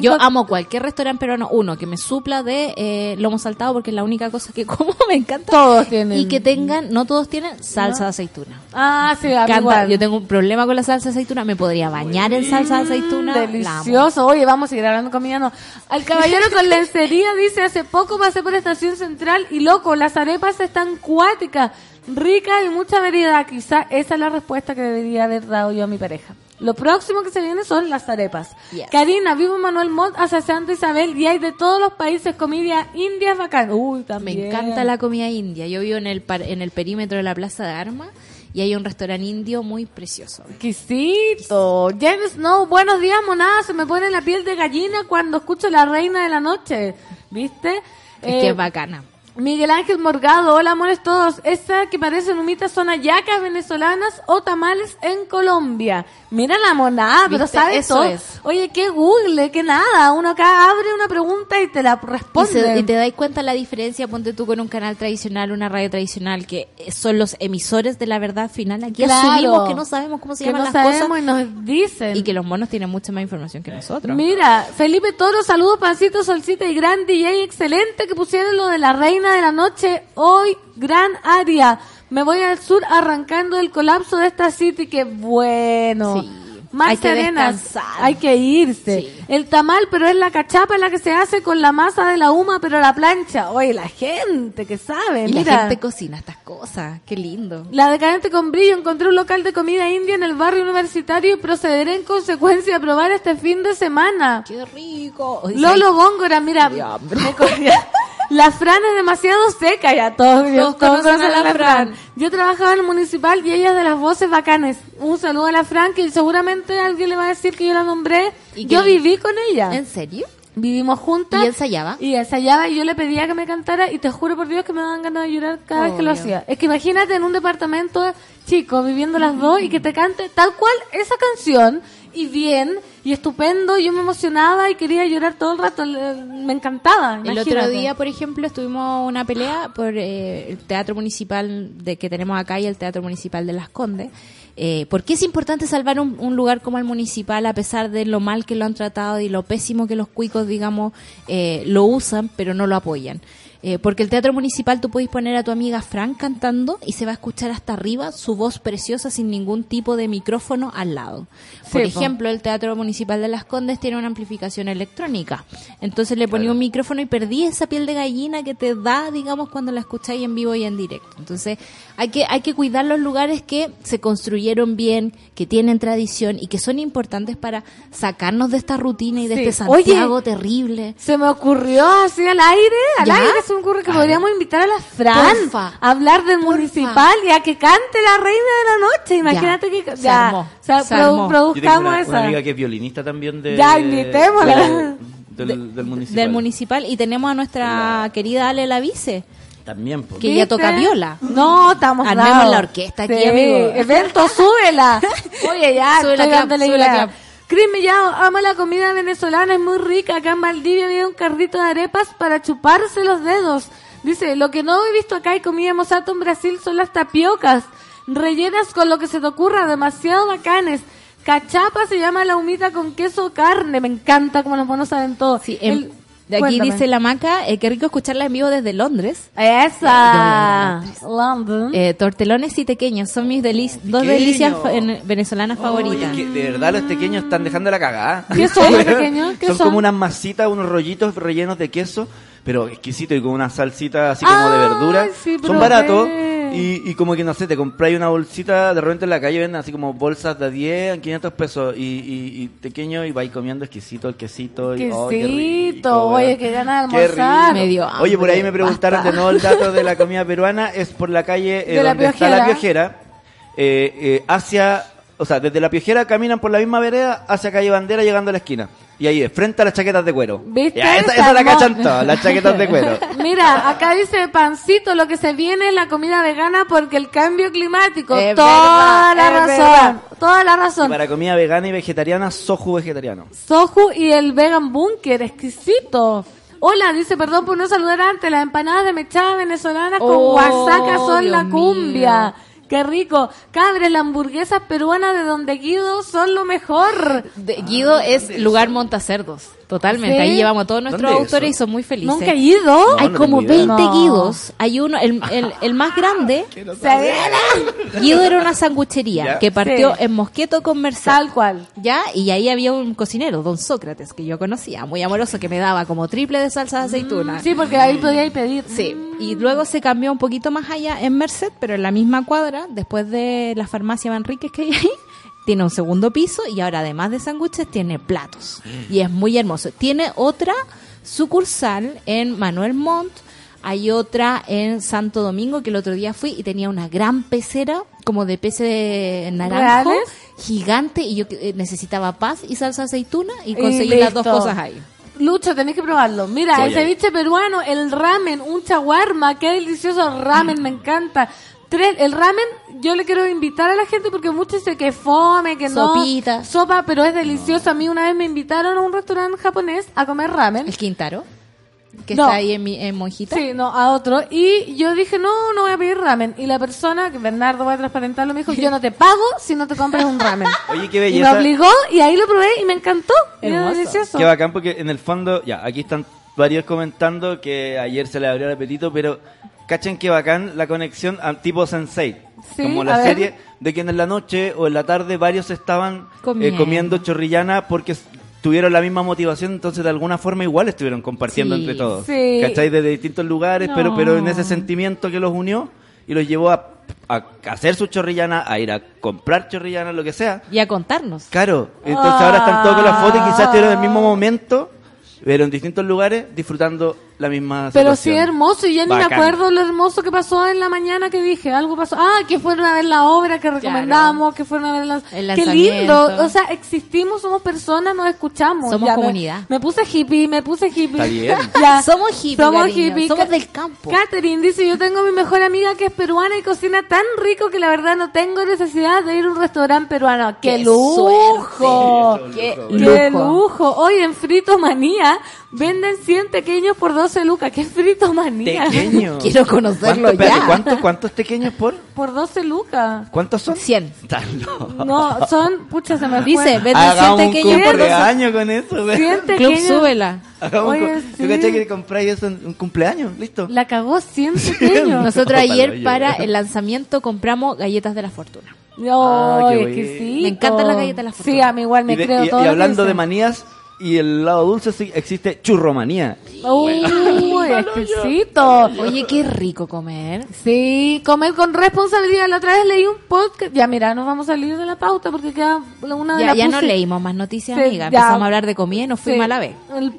Yo amo cualquier restaurante peruano, uno, que me supla de eh, lomo saltado, porque es la única cosa que como, me encanta. Todos tienen. Y que tengan, no todos tienen, salsa de aceituna. Ah, sí, a mí Canta, igual. yo tengo un problema con la salsa de aceituna, me podría bañar en salsa de aceituna. la amo. Delicioso. Oye, vamos a seguir hablando comida, no. Al caballero con lencería dice, hace poco pasé por Estación Central y loco, las arepas están cuáticas, ricas y mucha variedad. Quizá esa es la respuesta que debería haber dado yo a mi pareja. Lo próximo que se viene son las arepas. Yes. Karina, vivo Manuel Montt hacia Santa Isabel y hay de todos los países comida india bacán. Uy, Me también. encanta la comida india. Yo vivo en el, par- en el perímetro de la Plaza de Armas y hay un restaurante indio muy precioso. Exquisito. Jen Snow, buenos días, monada. Se me pone la piel de gallina cuando escucho La Reina de la Noche. ¿Viste? Es Eh, que es bacana. Miguel Ángel Morgado, hola amores todos. Estas que parecen humitas son hallacas venezolanas o tamales en Colombia. Mira la monada, pero ¿Viste? sabe Eso todo. es. Oye, qué Google, qué nada. Uno acá abre una pregunta y te la Y, responde. se- y te das cuenta la diferencia, ponte tú con un canal tradicional, una radio tradicional, que son los emisores de la verdad final. Aquí Claro. asumimos que no sabemos cómo se que llaman no las sabemos cosas y nos dicen. y que los monos tienen mucha más información que nosotros. Mira, Felipe Toro, saludos, pancito, solcita y gran DJ, excelente que pusieron lo de la reina de la noche hoy, gran área. Me voy al sur arrancando el colapso de esta city, que bueno. Sí. Marce Hay que Arenas, descansar. hay que irse. Sí. El tamal, pero es la cachapa la que se hace con la masa de la huma, pero a la plancha. Oye, la gente que sabe, y mira. la gente cocina estas cosas. Qué lindo. La decadente con brillo encontré un local de comida india en el barrio universitario y procederé en consecuencia a probar este fin de semana. Qué rico. Oye, Lolo Góngora, mira, me. La Fran es demasiado seca ya, todos, Todos conocen a la Fran. Yo trabajaba en el municipal y ella es de las voces bacanes. Un saludo a la Fran, que seguramente alguien le va a decir que yo la nombré. ¿Y yo viví con ella. ¿En serio? Vivimos juntas. ¿Y ensayaba? Y ensayaba y yo le pedía que me cantara y te juro por Dios que me daban ganas de llorar cada vez que lo hacía. Es que imagínate en un departamento chico viviendo las dos y que te cante tal cual esa canción y bien y estupendo. Yo me emocionaba y quería llorar todo el rato. Me encantaba. El otro día, por ejemplo, estuvimos una pelea por eh, el Teatro Municipal de que tenemos acá y el Teatro Municipal de Las Condes. Eh, ¿Por qué es importante salvar un, un lugar como el municipal a pesar de lo mal que lo han tratado y lo pésimo que los cuicos, digamos, eh, lo usan pero no lo apoyan? Eh, porque el teatro municipal tú puedes poner a tu amiga Fran cantando y se va a escuchar hasta arriba su voz preciosa sin ningún tipo de micrófono al lado. Por Sí, po. ejemplo, el Teatro Municipal de Las Condes tiene una amplificación electrónica. Entonces le ponía un micrófono y perdí esa piel de gallina que te da, digamos, cuando la escucháis en vivo y en directo. Entonces hay que, hay que cuidar los lugares que se construyeron bien, que tienen tradición y que son importantes para sacarnos de esta rutina y de Sí. este Oye, Santiago terrible. Se me ocurrió así al aire, al ¿Ya? aire se me ocurre que podríamos invitar a la Fran Porfa. a hablar del municipal y a que cante la reina de la noche. Imagínate que se ya, armó, o sea, se produ- armó. Yo tengo produzcamos una, esa. una amiga que es violinista también de... Ya, invitémosla. de- del, del municipal. Del municipal y tenemos a nuestra querida Ale la vice. También, pues. Que toca viola. No, estamos Armemos dados. la orquesta aquí, Sí, amigo. Evento, súbela. Oye, ya, Sube la estoy clap, dándole sube Cris Mellado, ama la comida venezolana, es muy rica. Acá en Valdivia había un carrito de arepas para chuparse los dedos. Dice, lo que no he visto acá y comíamos harto en Brasil son las tapiocas, rellenas con lo que se te ocurra, demasiado bacanes. Cachapa se llama la humita con queso o carne, me encanta como los monos saben todo. Sí, El- de aquí cuéntame. dice la maca, eh, qué rico escucharla en vivo desde Londres. Esa. London. Eh, tortelones y tequeños son mis dos delicias fa- venezolanas Oye, favoritas. que de verdad los pequeños están dejando la cagada. ¿Qué son los pequeños? ¿Qué son, son? como unas masitas, unos rollitos rellenos de queso, pero exquisito y con una salsita así como de Ay, verdura. sí, son baratos y, y como que no sé, te compráis una bolsita de repente en la calle, venden así como bolsas de 10 a 500 pesos y, y, y pequeño y vais comiendo exquisito el quesito. Y, oh, qué Quesito, rico, oye, qué ganas de almorzar. rico. Me dio Oye, por ahí me preguntaron basta. de nuevo el dato de la comida peruana, es por la calle eh, De la donde está la piojera, eh, eh, hacia, o sea, desde la piojera caminan por la misma vereda hacia calle Bandera llegando a la esquina. Y ahí es, frente a las chaquetas de cuero. ¿Viste? Ya, esa, esa la cachan todas, las chaquetas de cuero. Mira, acá dice Pancito, lo que se viene es la comida vegana porque el cambio climático. Es toda verdad, la es razón. verdad. Toda la Y razón. para comida vegana y vegetariana, soju vegetariano. Soju y el vegan bunker, exquisito. Hola, dice, perdón por no saludar antes, las empanadas de mechada venezolanas con Oh, guasaca son Dios la cumbia. mío. Qué rico. Cabres, las hamburguesas peruanas de Donde Guido son lo mejor. De- Guido es lugar montacerdos, totalmente. ¿Sí? Ahí llevamos a todos nuestros ¿Dónde es autores y son muy felices. ¿Nunca he ido? Hay No, como tengo idea. 20 No. Guidos. Hay uno, el, el, el más grande. Guido era una sanguchería Ya. que partió Sí. en Mosqueto con Merced. Tal cual. Ya, y ahí había un cocinero, don Sócrates, que yo conocía, muy amoroso, que me daba como triple de salsa de aceituna. Sí, porque ahí podía ir pedir. Sí, y luego se cambió un poquito más allá en Merced, pero en la misma cuadra, después de la farmacia Manríquez que hay ahí, tiene un segundo piso y ahora además de sándwiches tiene platos. Y es muy hermoso. Tiene otra sucursal en Manuel Montt, hay otra en Santo Domingo que el otro día fui y tenía una gran pecera como de peces de naranjo ¿Reales? gigante y yo eh, necesitaba paz y salsa aceituna y Y conseguí las dos cosas ahí. Lucho, tenés que probarlo. Mira, Sí. el ceviche peruano, el ramen, un chaguarma, qué delicioso ramen, me encanta. Tres, el ramen, yo le quiero invitar a la gente porque muchos dicen que fome, que no. Sopita. Sopa, pero es delicioso. A mí una vez me invitaron a un restaurante japonés a comer ramen. El Quintaro, que No. está ahí en, mi, en Monjita. Sí, no, a otro. Y yo dije, no, no voy a pedir ramen. Y la persona, que Bernardo va a transparentarlo, me dijo, yo no te pago si no te compras un ramen. Oye, qué y me belleza. obligó y ahí lo probé y me encantó. Y Era delicioso. Qué bacán porque en el fondo, ya, aquí están varios comentando que ayer se le abrió el apetito, pero cachen qué bacán la conexión a tipo Sensei. Sí, como la ver. serie de que en la noche o en la tarde varios estaban eh, Comiendo. comiendo chorrillana porque tuvieron la misma motivación, entonces de alguna forma igual estuvieron compartiendo Sí, entre todos. sí. ¿Cachai? Desde distintos lugares, No. pero, pero en ese sentimiento que los unió y los llevó a, a hacer su chorrillana, a ir a comprar chorrillana, lo que sea. Y a contarnos. Claro, entonces ahora están todos con la foto y quizás estuvieron en el mismo momento, pero en distintos lugares disfrutando la misma Pero sí situación. hermoso, y ya ni me Bacán. acuerdo lo hermoso que pasó en la mañana que dije, algo pasó. Ah, que fueron a ver la obra que recomendamos, que fueron a ver la... El Qué lanzamiento. lindo, o sea, existimos, somos personas, nos escuchamos. Somos me- comunidad. Me, puse hippie, me puse hippie. Está bien. Ya. Somos hippie, Somos cariño, hippie. somos Ca- del campo. Catherine dice, yo tengo mi mejor amiga que es peruana y cocina tan rico que la verdad no tengo necesidad de ir a un restaurante peruano. ¡Qué, ¡Qué lujo! suerte! ¡Qué ¡Qué lujo! lujo! Hoy en Frito Manía venden 100 pequeños por 12 lucas. ¿Qué es Frito Manía? Tequeño. Quiero conocerlo ¿Cuánto, ya. ¿cuánto- ¿Cuántos tequeños por? Por 12 lucas. ¿Cuántos son? 100. Están locos. No, son, pucha, se me. Dice, venden 100 Hagamos un pequeños por 12. cumpleaños con eso. güey. 100 Club súbela. Oye, cu- sí. ¿Tú cachai que compráis eso en un cumpleaños? ¿Listo? La cagó 100 pequeños. Nosotros ayer yo. para el lanzamiento compramos galletas de la fortuna. No, Ah, qué exquisito. Me encantan las galletas de la Sí, fortuna. a mí igual me y, de- creo y- todo. y que hablando de manías y el lado dulce sí, existe churromanía. Uy, exquisito. Oye, qué rico comer. Sí, comer con responsabilidad. La otra vez leí un podcast. Ya, mira, nos vamos a salir de la pauta porque queda una de Ya, la ya no leímos más noticias, Sí, amiga. ya. Empezamos a hablar de comida y nos fuimos Sí, a la vez. El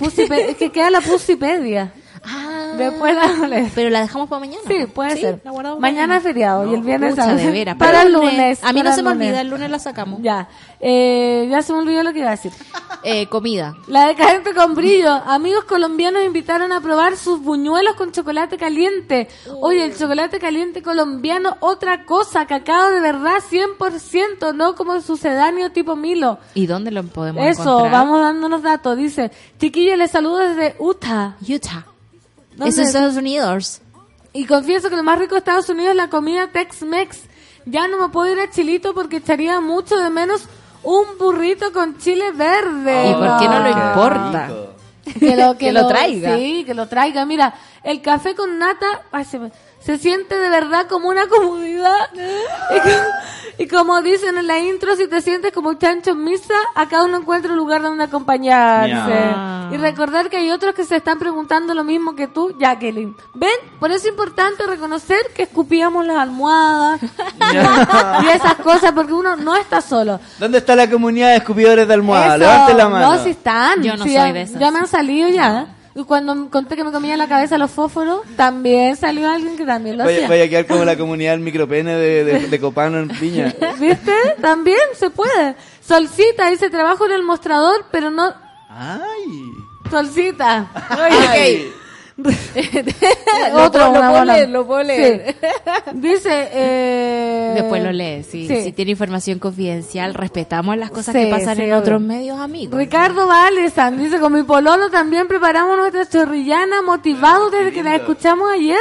es que queda la pusipedia. Ah, Después la pero la dejamos para mañana. Sí, puede ser. la guardamos Mañana es feriado y el viernes Pucha, de veras. Para el lunes. A mí no para se me lunes. olvida, el lunes la sacamos. Ya. Eh, ya se me olvidó lo que iba a decir. Eh, comida. La decadente con brillo. Amigos colombianos invitaron a probar sus buñuelos con chocolate caliente. Oye, el chocolate caliente colombiano, otra cosa. Cacao de verdad, 100%, no como sucedáneo tipo Milo. ¿Y dónde lo podemos Eso, encontrar? vamos dándonos datos. Dice, chiquillo, les saludo desde Utah. Utah. ¿Dónde? Es Estados Unidos. Y confieso que lo más rico de Estados Unidos es la comida Tex-Mex. Ya no me puedo ir a Chilito porque echaría mucho de menos un burrito con chile verde. ¿Y por qué no lo Ah. importa? que lo, Que lo traiga. Sí, que lo traiga. Mira, el café con nata ay, se, me- se siente de verdad como una comodidad. Y, co- y como dicen en la intro, si te sientes como chancho en misa, acá uno encuentra un lugar donde acompañarse. Y recordar que hay otros que se están preguntando lo mismo que tú, Jacqueline. ¿Ven? Por eso es importante reconocer que escupíamos las almohadas y esas cosas, porque uno no está solo. ¿Dónde está la comunidad de escupidores de almohada? Eso, Levante la mano. No, si están. Yo no Sí, soy ya, de esas. Ya me han salido ya. Y cuando conté que me comía en la cabeza los fósforos, también salió alguien que también lo Voy, hacía. voy a quedar como la comunidad del micropene de, de, de Copano en Piña. ¿Viste? También se puede. Solcita dice, trabajo en el mostrador, pero no... Ay. Solcita. Ay. Otro, lo, una puedo leer, lo puedo leer. Sí. Dice... Eh... Después lo lee. Si, sí. si tiene información confidencial, respetamos las cosas Sí, que pasan sí, en obvio. otros medios, amigos. Ricardo Valesan dice, con mi pololo también preparamos nuestra chorrillana motivados desde que la escuchamos ayer.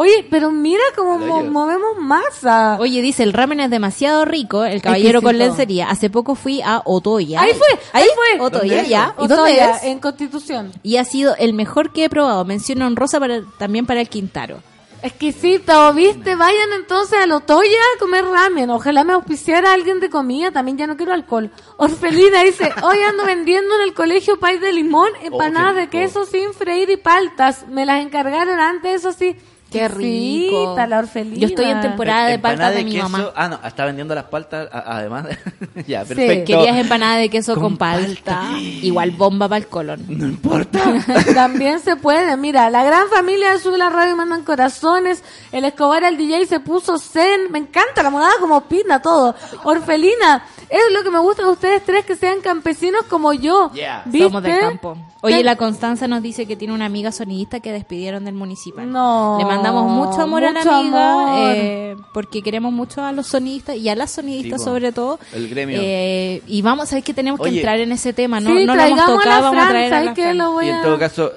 Oye, pero mira cómo mo- movemos masa. Oye, dice, el ramen es demasiado rico, el caballero con lencería. Hace poco fui a Otoya. Ahí fue, ahí fue. Otoya, ¿Dónde ya. ¿Y dónde Otoya, es? En Constitución. Y ha sido el mejor que he probado. Mención honrosa para, también para el Quintaro. Exquisito, ¿viste? Vayan entonces a Lotoya a comer ramen. Ojalá me auspiciara alguien de comida. También ya no quiero alcohol. Orfelina dice, hoy ando vendiendo en el colegio pay de limón, empanadas de queso sin freír y paltas. Me las encargaron antes, eso sí. Qué rico. La orfelina. Yo estoy en temporada de Empanada paltas de mi queso. mamá. Ah, no, está vendiendo las paltas además. de- ya, perfecto. Querías empanada de queso con, Con palta. palta. Igual bomba para el colon. No importa. También se puede, mira, la gran familia de Sube la Radio mandan corazones, el Escobar al DJ se puso zen, me encanta la monada como pina todo, Orfelina, es lo que me gusta de ustedes tres que sean campesinos como yo, Yeah. ¿viste? Somos del campo. Oye, la Constanza nos dice que tiene una amiga sonidista que despidieron del municipal. No, Le mandamos mucho amor a la amiga, amor. eh, porque queremos mucho a los sonidistas y a las sonidistas Sí, sobre todo. El gremio. Eh, y vamos a ver que tenemos que entrar en ese tema, ¿no? sí, no lo hemos tocado, a la vamos a traer a ¿sabes la? Fran. Lo voy Y en a- todo caso,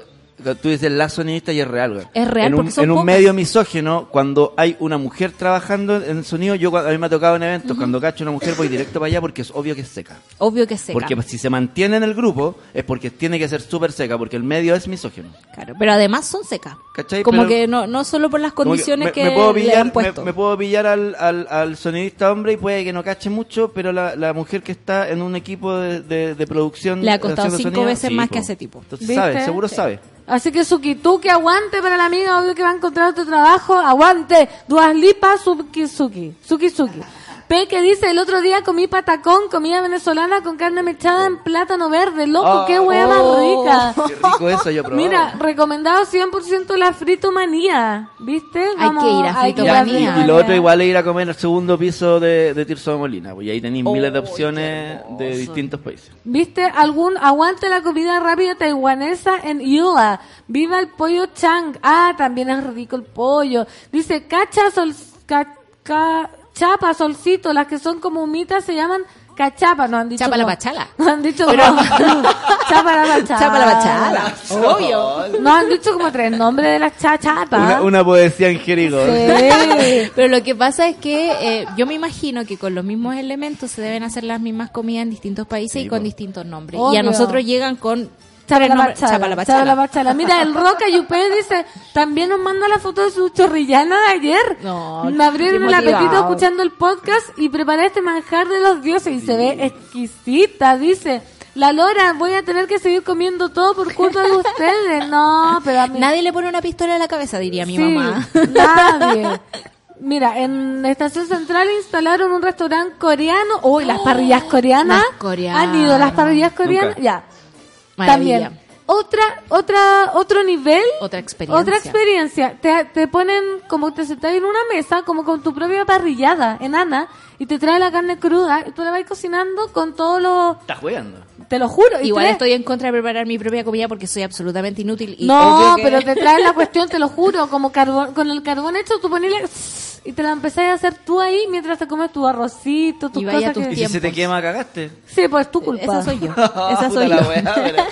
tú dices la sonidista y es real, güey. Es real en un, porque son en un pocas. medio misógino, cuando hay una mujer trabajando en sonido, yo a mí me ha tocado en eventos, cuando cacho una mujer voy directo para allá porque es obvio que es seca. Obvio que seca. Porque si se mantiene en el grupo es porque tiene que ser súper seca, porque el medio es misógino. Claro, pero además son secas. ¿Cachai? Como Pero- que no, no solo por las Como condiciones me, que, me puedo le pillar, han me, puesto. me puedo pillar al, al, al sonidista hombre y puede que no cache mucho, pero la, la mujer que está en un equipo de, de, de producción Le ha costado haciendo cinco sonido, veces más po. que a ese tipo. Entonces ¿Viste? sabe, seguro Sí. sabe. Así que Suki, tú que aguante para la amiga, obvio que va a encontrar otro trabajo, aguante, Duas Lipa, Suki Suki, Suki Suki. Peque dice, el otro día comí patacón, comida venezolana con carne mechada en plátano verde. Loco, qué hueá más rica. Qué rico eso, yo probé. Mira, recomendado 100% la fritomanía. ¿Viste? Hay que ir a que Fritomanía. y, y lo otro igual es ir a comer al segundo piso de, de Tirso de Molina, y ahí tenéis miles de opciones de distintos países. ¿Viste? Algún aguante la comida rápida taiwanesa en Yula. Viva el pollo chang. Ah, también es rico el pollo. Dice, cacha sol, ca- ca- chapa, solcito, las que son como humitas se llaman cachapa, no han dicho. Chapa la como- pachala. No han dicho como- chapa la pachala. Chapa la bachala. Obvio. No han dicho como tres nombres de las chachapas. Una, una poesía en jerigón. Sí. Pero lo que pasa es que eh, yo me imagino que con los mismos elementos se deben hacer las mismas comidas en distintos países y con distintos nombres. Y a nosotros llegan con Chapa tres la nombres- pachala, Chapa la chapa pachala. la pachala. Mira, el Roca Yupé dice, también nos manda la foto de su chorrillana de ayer. No, Me abrieron el apetito escuchando el podcast y preparé este manjar de los dioses y se ve exquisita, dice. La Lora, voy a tener que seguir comiendo todo por culpa de ustedes. No, pero a mí... Nadie le pone una pistola a la cabeza, diría mi Sí, mamá. Nadie. Mira, en Estación Central instalaron un restaurante coreano. Uy, las parrillas coreanas. Las coreanas. ¿Han ido las parrillas coreanas? Nunca. Ya. Maravilla. También. Otra, otra, otro nivel. Otra experiencia. Otra experiencia. Te, te ponen como te sentás en una mesa, como con tu propia parrillada enana, y te trae la carne cruda, y tú la vas cocinando con todos los. Estás jugando. Te lo juro. y Igual trae- estoy en contra de preparar mi propia comida porque soy absolutamente inútil. Y No, que- pero te traen la cuestión, te lo juro, como carbón, con el carbón hecho, tú pones y te la empezás a hacer tú ahí mientras te comes tu arrocito, tus Y vaya cosas tus que... Y si se te quema, cagaste. Sí, pues es tu culpa. Esa soy yo. Puta Esa soy yo. wea, pero-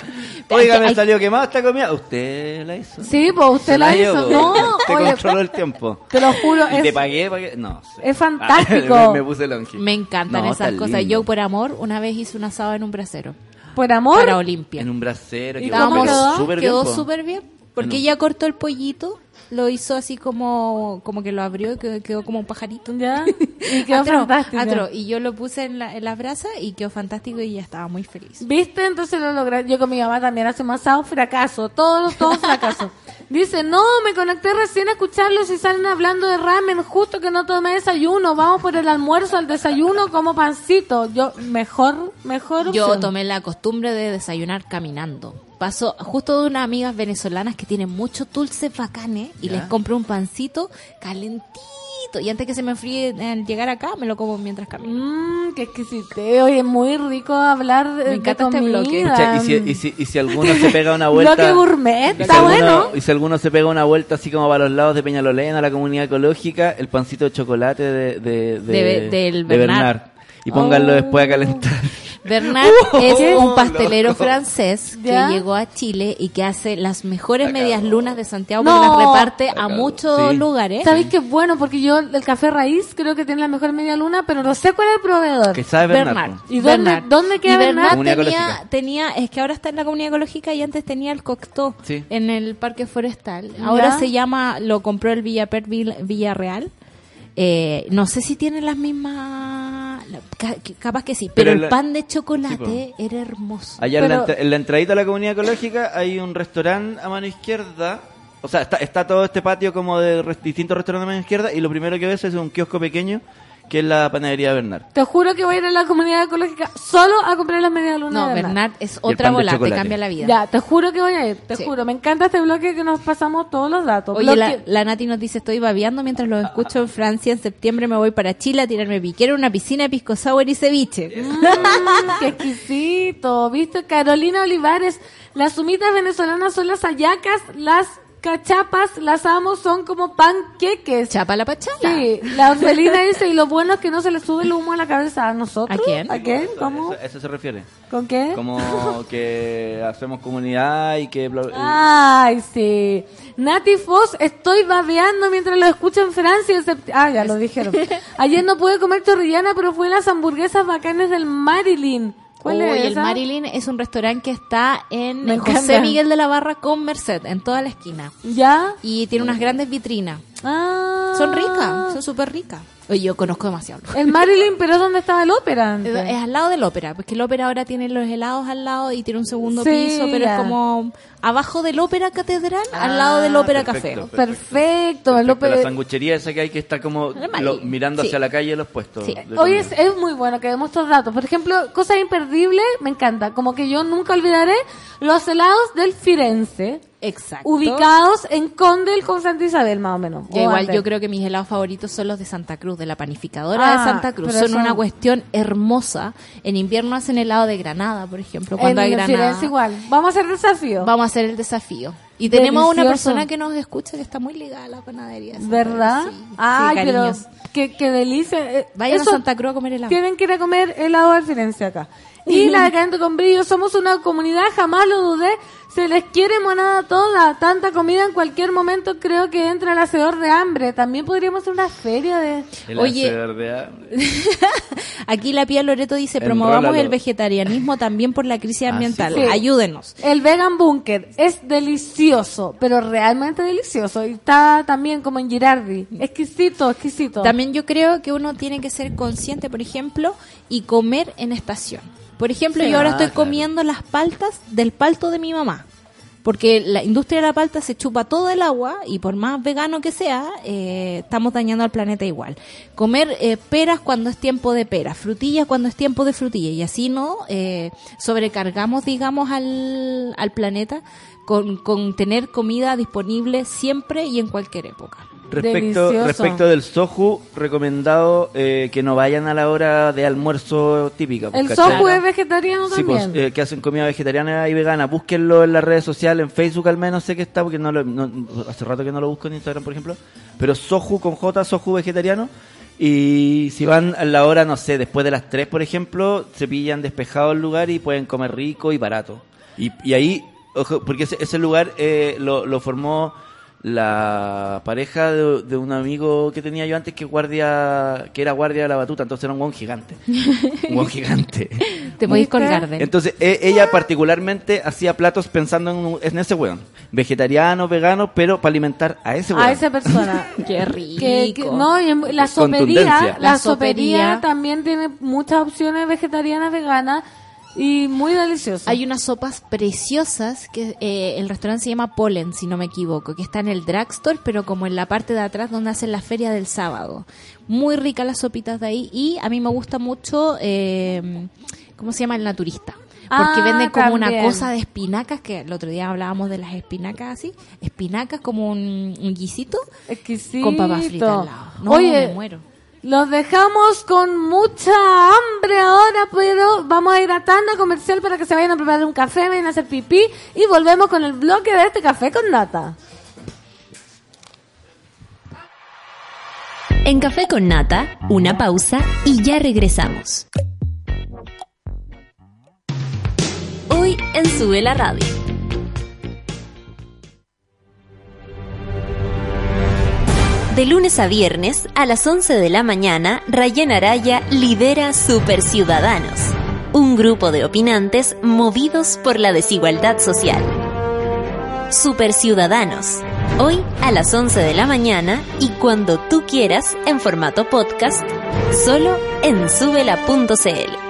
Oiga, me Hay- salió quemada esta comida. ¿Usted la hizo? Sí, pues usted la hizo. No, Te oye, controló el tiempo. te lo juro, ¿Y te es, pagué? No sé. es fantástico. me, me puse longe. Me encantan No, esas cosas. lindo. Yo, por amor, una vez hice un asado en un brasero. Por amor. Para Olimpia. En un brasero. ¿Y que cómo bueno, quedó? Súper bien, quedó po. súper bien. Porque Bueno. ella cortó el pollito, lo hizo así como como que lo abrió y quedó, quedó como un pajarito. Ya. Y quedó Atro, fantástico. atro. Y yo lo puse en, la, en las brasas y quedó fantástico y ella estaba muy feliz. ¿Viste? Entonces lo logré. Yo con mi mamá también hacemos asado, fracaso. Todos, todos fracaso. Dice, no, me conecté recién a escucharlos y salen hablando de ramen, justo que no tomé desayuno. Vamos por el almuerzo al desayuno como pancito. Yo, mejor, mejor Yo opción. tomé la costumbre de desayunar caminando. Paso justo de unas amigas venezolanas que tienen muchos dulces bacanes y Ya. les compré un pancito calentito. Y antes que se me enfríe al llegar acá, me lo como mientras camino. Mmm, qué exquisiteo. Y es muy rico hablar de, Me encanta de este bloque. Escucha, y, si, y, si, y si alguno se pega una vuelta. Bloque gourmet, y si está alguno- bueno. Y si alguno se pega una vuelta así como para los lados de Peñalolena, la comunidad ecológica, el pancito de chocolate de, de, de, De- del de Bernard. Y pónganlo Oh. después a calentar. Bernard es un pastelero loco. francés que ¿Ya? llegó a Chile y que hace las mejores medias lunas de Santiago No. porque las reparte a muchos Sí. lugares. ¿Sabéis qué es bueno? Porque yo el café raíz creo que tiene la mejor media luna, pero no sé cuál es el proveedor. Que sabe Bernard. Bernard. ¿Y dónde- dónde queda Y Bernard tenía, tenía, es que ahora está en la comunidad ecológica y antes tenía el Coctó Sí. en el parque forestal. Ahora Ya. se llama, lo compró el Villapert Vill- Villarreal. Eh, no sé si tiene las mismas, capaz que sí, pero, Pero el la- pan de chocolate era hermoso. Allá en, la, en la entradita a la comunidad ecológica hay un restaurante a mano izquierda. O sea, está, está todo este patio como de res- distintos restaurantes a mano izquierda y lo primero que ves es un kiosco pequeño que es la panadería Bernard. Te juro que voy a ir a la comunidad ecológica solo a comprar las medias lunas No, de Bernard es el otra de bola, te cambia la vida. Ya, te juro que voy a ir, te Sí. juro. Me encanta este bloque que nos pasamos todos los datos. Oye, la, la Nati nos dice, estoy babeando mientras los escucho en Francia. En septiembre me voy para Chile a tirarme piquero, una piscina, pisco sour y ceviche. Mm, qué exquisito. ¿Viste? Carolina Olivares, las humitas venezolanas son las hallacas, las cachapas, las amo, son como panqueques. Chapa la pachala. Sí, la Orfelina dice, y lo bueno es que no se le sube el humo a la cabeza a nosotros. ¿A quién? ¿A quién? ¿Cómo? Eso, eso se refiere. ¿Con qué? Como que hacemos comunidad y que... bla- Ah, Ay, sí. Nati Foss, estoy babeando mientras lo escucho en Francia. en sept- Ah, ya lo dijeron. Ayer no pude comer chorrillana, pero fue las hamburguesas bacanes del Marilyn. ¿Cuál Uy, es el esa? Marilyn es un restaurante que está en Me José encanta. Miguel de la Barra con Merced, en toda la esquina. ¿Ya? Y tiene unas grandes vitrinas. Ah, Son ricas, son súper ricas. Oye, yo conozco demasiado. El Marilyn, pero ¿dónde estaba el ópera? antes? Es es al lado del ópera, porque el ópera ahora tiene los helados al lado y tiene un segundo Sí, piso, pero ya. es como abajo del ópera catedral, Ah, al lado del ópera perfecto, café. Perfecto, el Perfecto, ópera. La sanguchería esa que hay que estar como lo- mirando Sí. hacia la calle los puestos. Sí. Hoy es, es muy bueno que demos estos datos. Por ejemplo, cosas imperdibles, me encanta. Como que yo nunca olvidaré los helados del Firenze, Exacto. ubicados en Condel con Santa Isabel, más o menos. O igual antes. yo creo que mis helados favoritos son los de Santa Cruz, de la panificadora Ah, de Santa Cruz. Son son- una cuestión hermosa. En invierno hacen helado de granada, por ejemplo, En cuando hay el granada. Firenze igual. Vamos a hacer desafío. Vamos a hacer el desafío. Y tenemos a una Delicioso. persona que nos escucha que está muy ligada a la panadería. de ¿Verdad? Sí. Ay, Sí, pero qué, qué delicia. Eh, Vayan eso a Santa Cruz a comer helado. Tienen que ir a comer helado al Firenze acá. Y la decadente con brillo, somos una comunidad, jamás lo dudé. Se les quiere monada toda, tanta comida en cualquier momento creo que entra el hacedor de hambre. También podríamos hacer una feria de... El Oye. hacedor de hambre. Aquí la Pía Loreto dice, Enrólalo. promovamos el vegetarianismo también por la crisis Ah, ambiental. sí. Ayúdenos. El vegan bunker es delicioso, pero realmente delicioso. Y está también como en Girardi. Exquisito, exquisito. También yo creo que uno tiene que ser consciente, por ejemplo, y comer en estación. Por ejemplo, Sí. yo ahora Ah, estoy claro. comiendo las paltas del palto de mi mamá. Porque la industria de la palta se chupa todo el agua y por más vegano que sea, eh, estamos dañando al planeta igual. Comer eh, peras cuando es tiempo de peras, frutillas cuando es tiempo de frutillas y así no eh, sobrecargamos, digamos, al, al planeta con, con tener comida disponible siempre y en cualquier época. Respecto, Delicioso. respecto del soju, recomendado eh, que no vayan a la hora de almuerzo típica. pues, el ¿cachai? soju es vegetariano Sí, pues, también. eh, que hacen comida vegetariana y vegana. Búsquenlo en las redes sociales, en Facebook al menos sé que está, porque no lo- no- hace rato que no lo busco en Instagram, por ejemplo. Pero Soju con J, Soju vegetariano. Y si van a la hora, no sé, después de las 3, por ejemplo, se pillan despejado el lugar y pueden comer rico y barato. Y, y ahí, ojo, porque ese, ese lugar eh, lo, lo formó la pareja de, de un amigo que tenía yo antes que guardia que era guardia de la batuta, entonces era un guan gigante. un guan gigante. Te podéis colgar de él. Entonces, e- ella particularmente hacía platos pensando en, un- en ese weón. Vegetariano, vegano, pero para alimentar a ese weón. a esa persona. Qué rico. Que, que- no, y en- la sopería, la sopería. también tiene muchas opciones vegetarianas, veganas y muy deliciosas. Hay unas sopas preciosas que eh, el restaurante se llama Pollen, si no me equivoco, que está en el drugstore, pero como en la parte de atrás donde hacen la feria del sábado. Muy ricas las sopitas de ahí y a mí me gusta mucho, eh, ¿cómo se llama? El naturista. Porque Ah, venden como una también. cosa de espinacas, que el otro día hablábamos de las espinacas así, espinacas como un, un guisito Exquisito. con papas fritas al lado. No, Oye, me muero. Los dejamos con mucha hambre ahora, pero vamos a ir a tanda comercial para que se vayan a preparar un café, vayan a hacer pipí y volvemos con el bloque de este café con nata. En Café con Nata, una pausa y ya regresamos. Hoy en Sube la Radio. De lunes a viernes, a las 11 de la mañana, Rayen Araya lidera Super Ciudadanos, un grupo de opinantes movidos por la desigualdad social. Super Ciudadanos, hoy a las 11 de la mañana y cuando tú quieras en formato podcast, solo en subela.cl.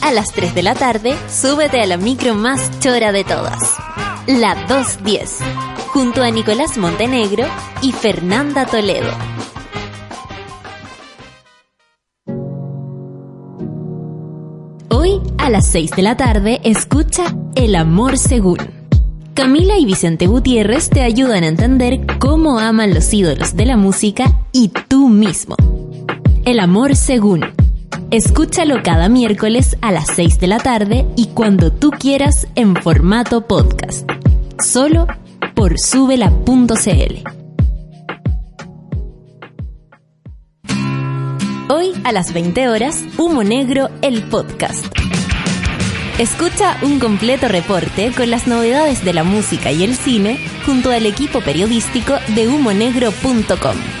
a las 3 de la tarde, súbete a la micro más chora de todas. La 210, junto a Nicolás Montenegro y Fernanda Toledo. Hoy a las 6 de la tarde, escucha El Amor Según. Camila y Vicente Gutiérrez te ayudan a entender cómo aman los ídolos de la música y tú mismo. El Amor Según. Escúchalo cada miércoles a las 6 de la tarde y cuando tú quieras en formato podcast. Solo por subela.cl. Hoy a las 20 horas, Humo Negro, el podcast. Escucha un completo reporte con las novedades de la música y el cine junto al equipo periodístico de humonegro.com.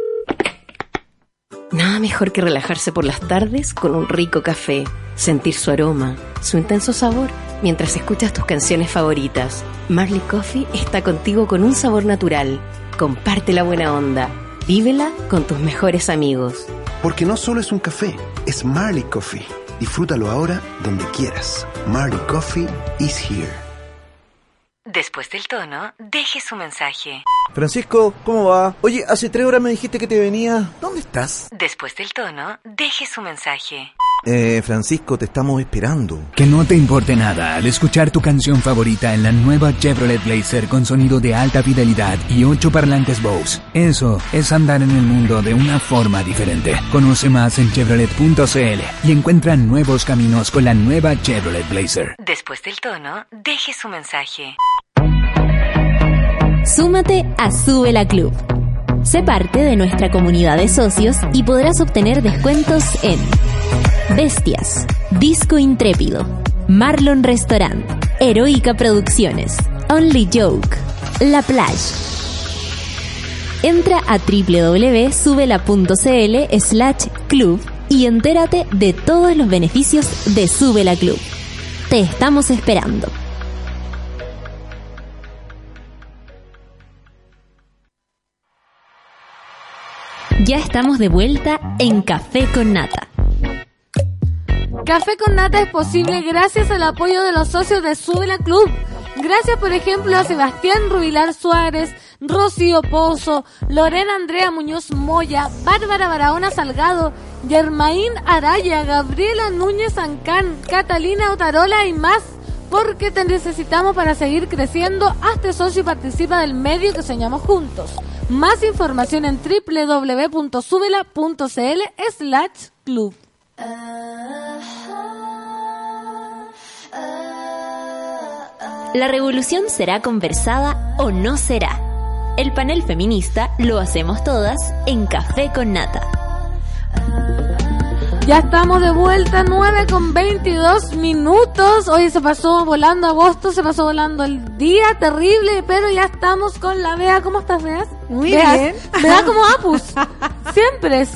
Nada mejor que relajarse por las tardes con un rico café, sentir su aroma, su intenso sabor, mientras escuchas tus canciones favoritas. Marley Coffee está contigo con un sabor natural. Comparte la buena onda. Vívela con tus mejores amigos. Porque no solo es un café, es Marley Coffee. Disfrútalo ahora donde quieras. Marley Coffee is here. Después del tono, deje su mensaje. Francisco, ¿cómo va? Oye, hace tres horas me dijiste que te venía. ¿Dónde estás? Después del tono, deje su mensaje. Eh, Francisco, te estamos esperando. Que no te importe nada al escuchar tu canción favorita en la nueva Chevrolet Blazer con sonido de alta fidelidad y ocho parlantes Bose. Eso es andar en el mundo de una forma diferente. Conoce más en chevrolet.cl y encuentra nuevos caminos con la nueva Chevrolet Blazer. Después del tono, deje su mensaje. Súmate a Sube la Club. Sé parte de nuestra comunidad de socios y podrás obtener descuentos en Bestias, Disco Intrépido, Marlon Restaurant, Heroica Producciones, Only Joke, La Plage. Entra a www.subela.cl slash club y entérate de todos los beneficios de Sube la Club. Te estamos esperando. Ya estamos de vuelta en Café con Nata. Café con Nata es posible gracias al apoyo de los socios de Sube la Club. Gracias, por ejemplo, a Sebastián Rubilar Suárez, Rocío Pozo, Lorena Andrea Muñoz Moya, Bárbara Barahona Salgado, Germaín Araya, Gabriela Núñez Ancán, Catalina Otarola y más. Porque te necesitamos para seguir creciendo. Hazte socio y participa del medio que soñamos juntos. Más información en www.subela.cl slash club. La revolución será conversada o no será. El panel feminista lo hacemos todas en Café con Nata. Ya estamos de vuelta, 9 con 22 minutos. Hoy se pasó volando agosto, se pasó volando el día, terrible, pero ya estamos con la Bea. ¿Cómo estás, Bea? Muy Bea, bien. Bea como Apus. Siempre es.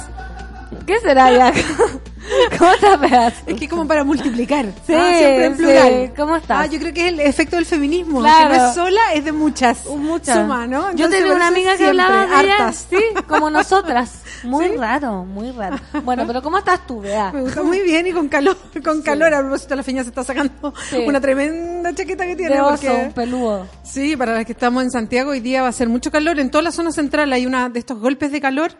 ¿Qué será ya? ¿Cómo estás? Es que como para multiplicar. Sí, Ah, siempre en sí. plural. ¿Cómo estás? Ah, yo creo que es el efecto del feminismo. Claro. Que no es sola, es de muchas. Muchas. Suma, ¿no? Yo Entonces, tenía por una amiga que hablaba de ella, hartas. sí, como nosotras. Muy ¿Sí? raro, muy raro. Bueno, pero ¿cómo estás tú, Bea? Me gusta muy bien y con calor. Con calor, a propósito, la feña se está sacando Sí. una tremenda chaqueta que tiene. De oso, porque- un peludo. Sí, para las que estamos en Santiago, hoy día va a ser mucho calor. En toda la zona central hay una de estos golpes de calor.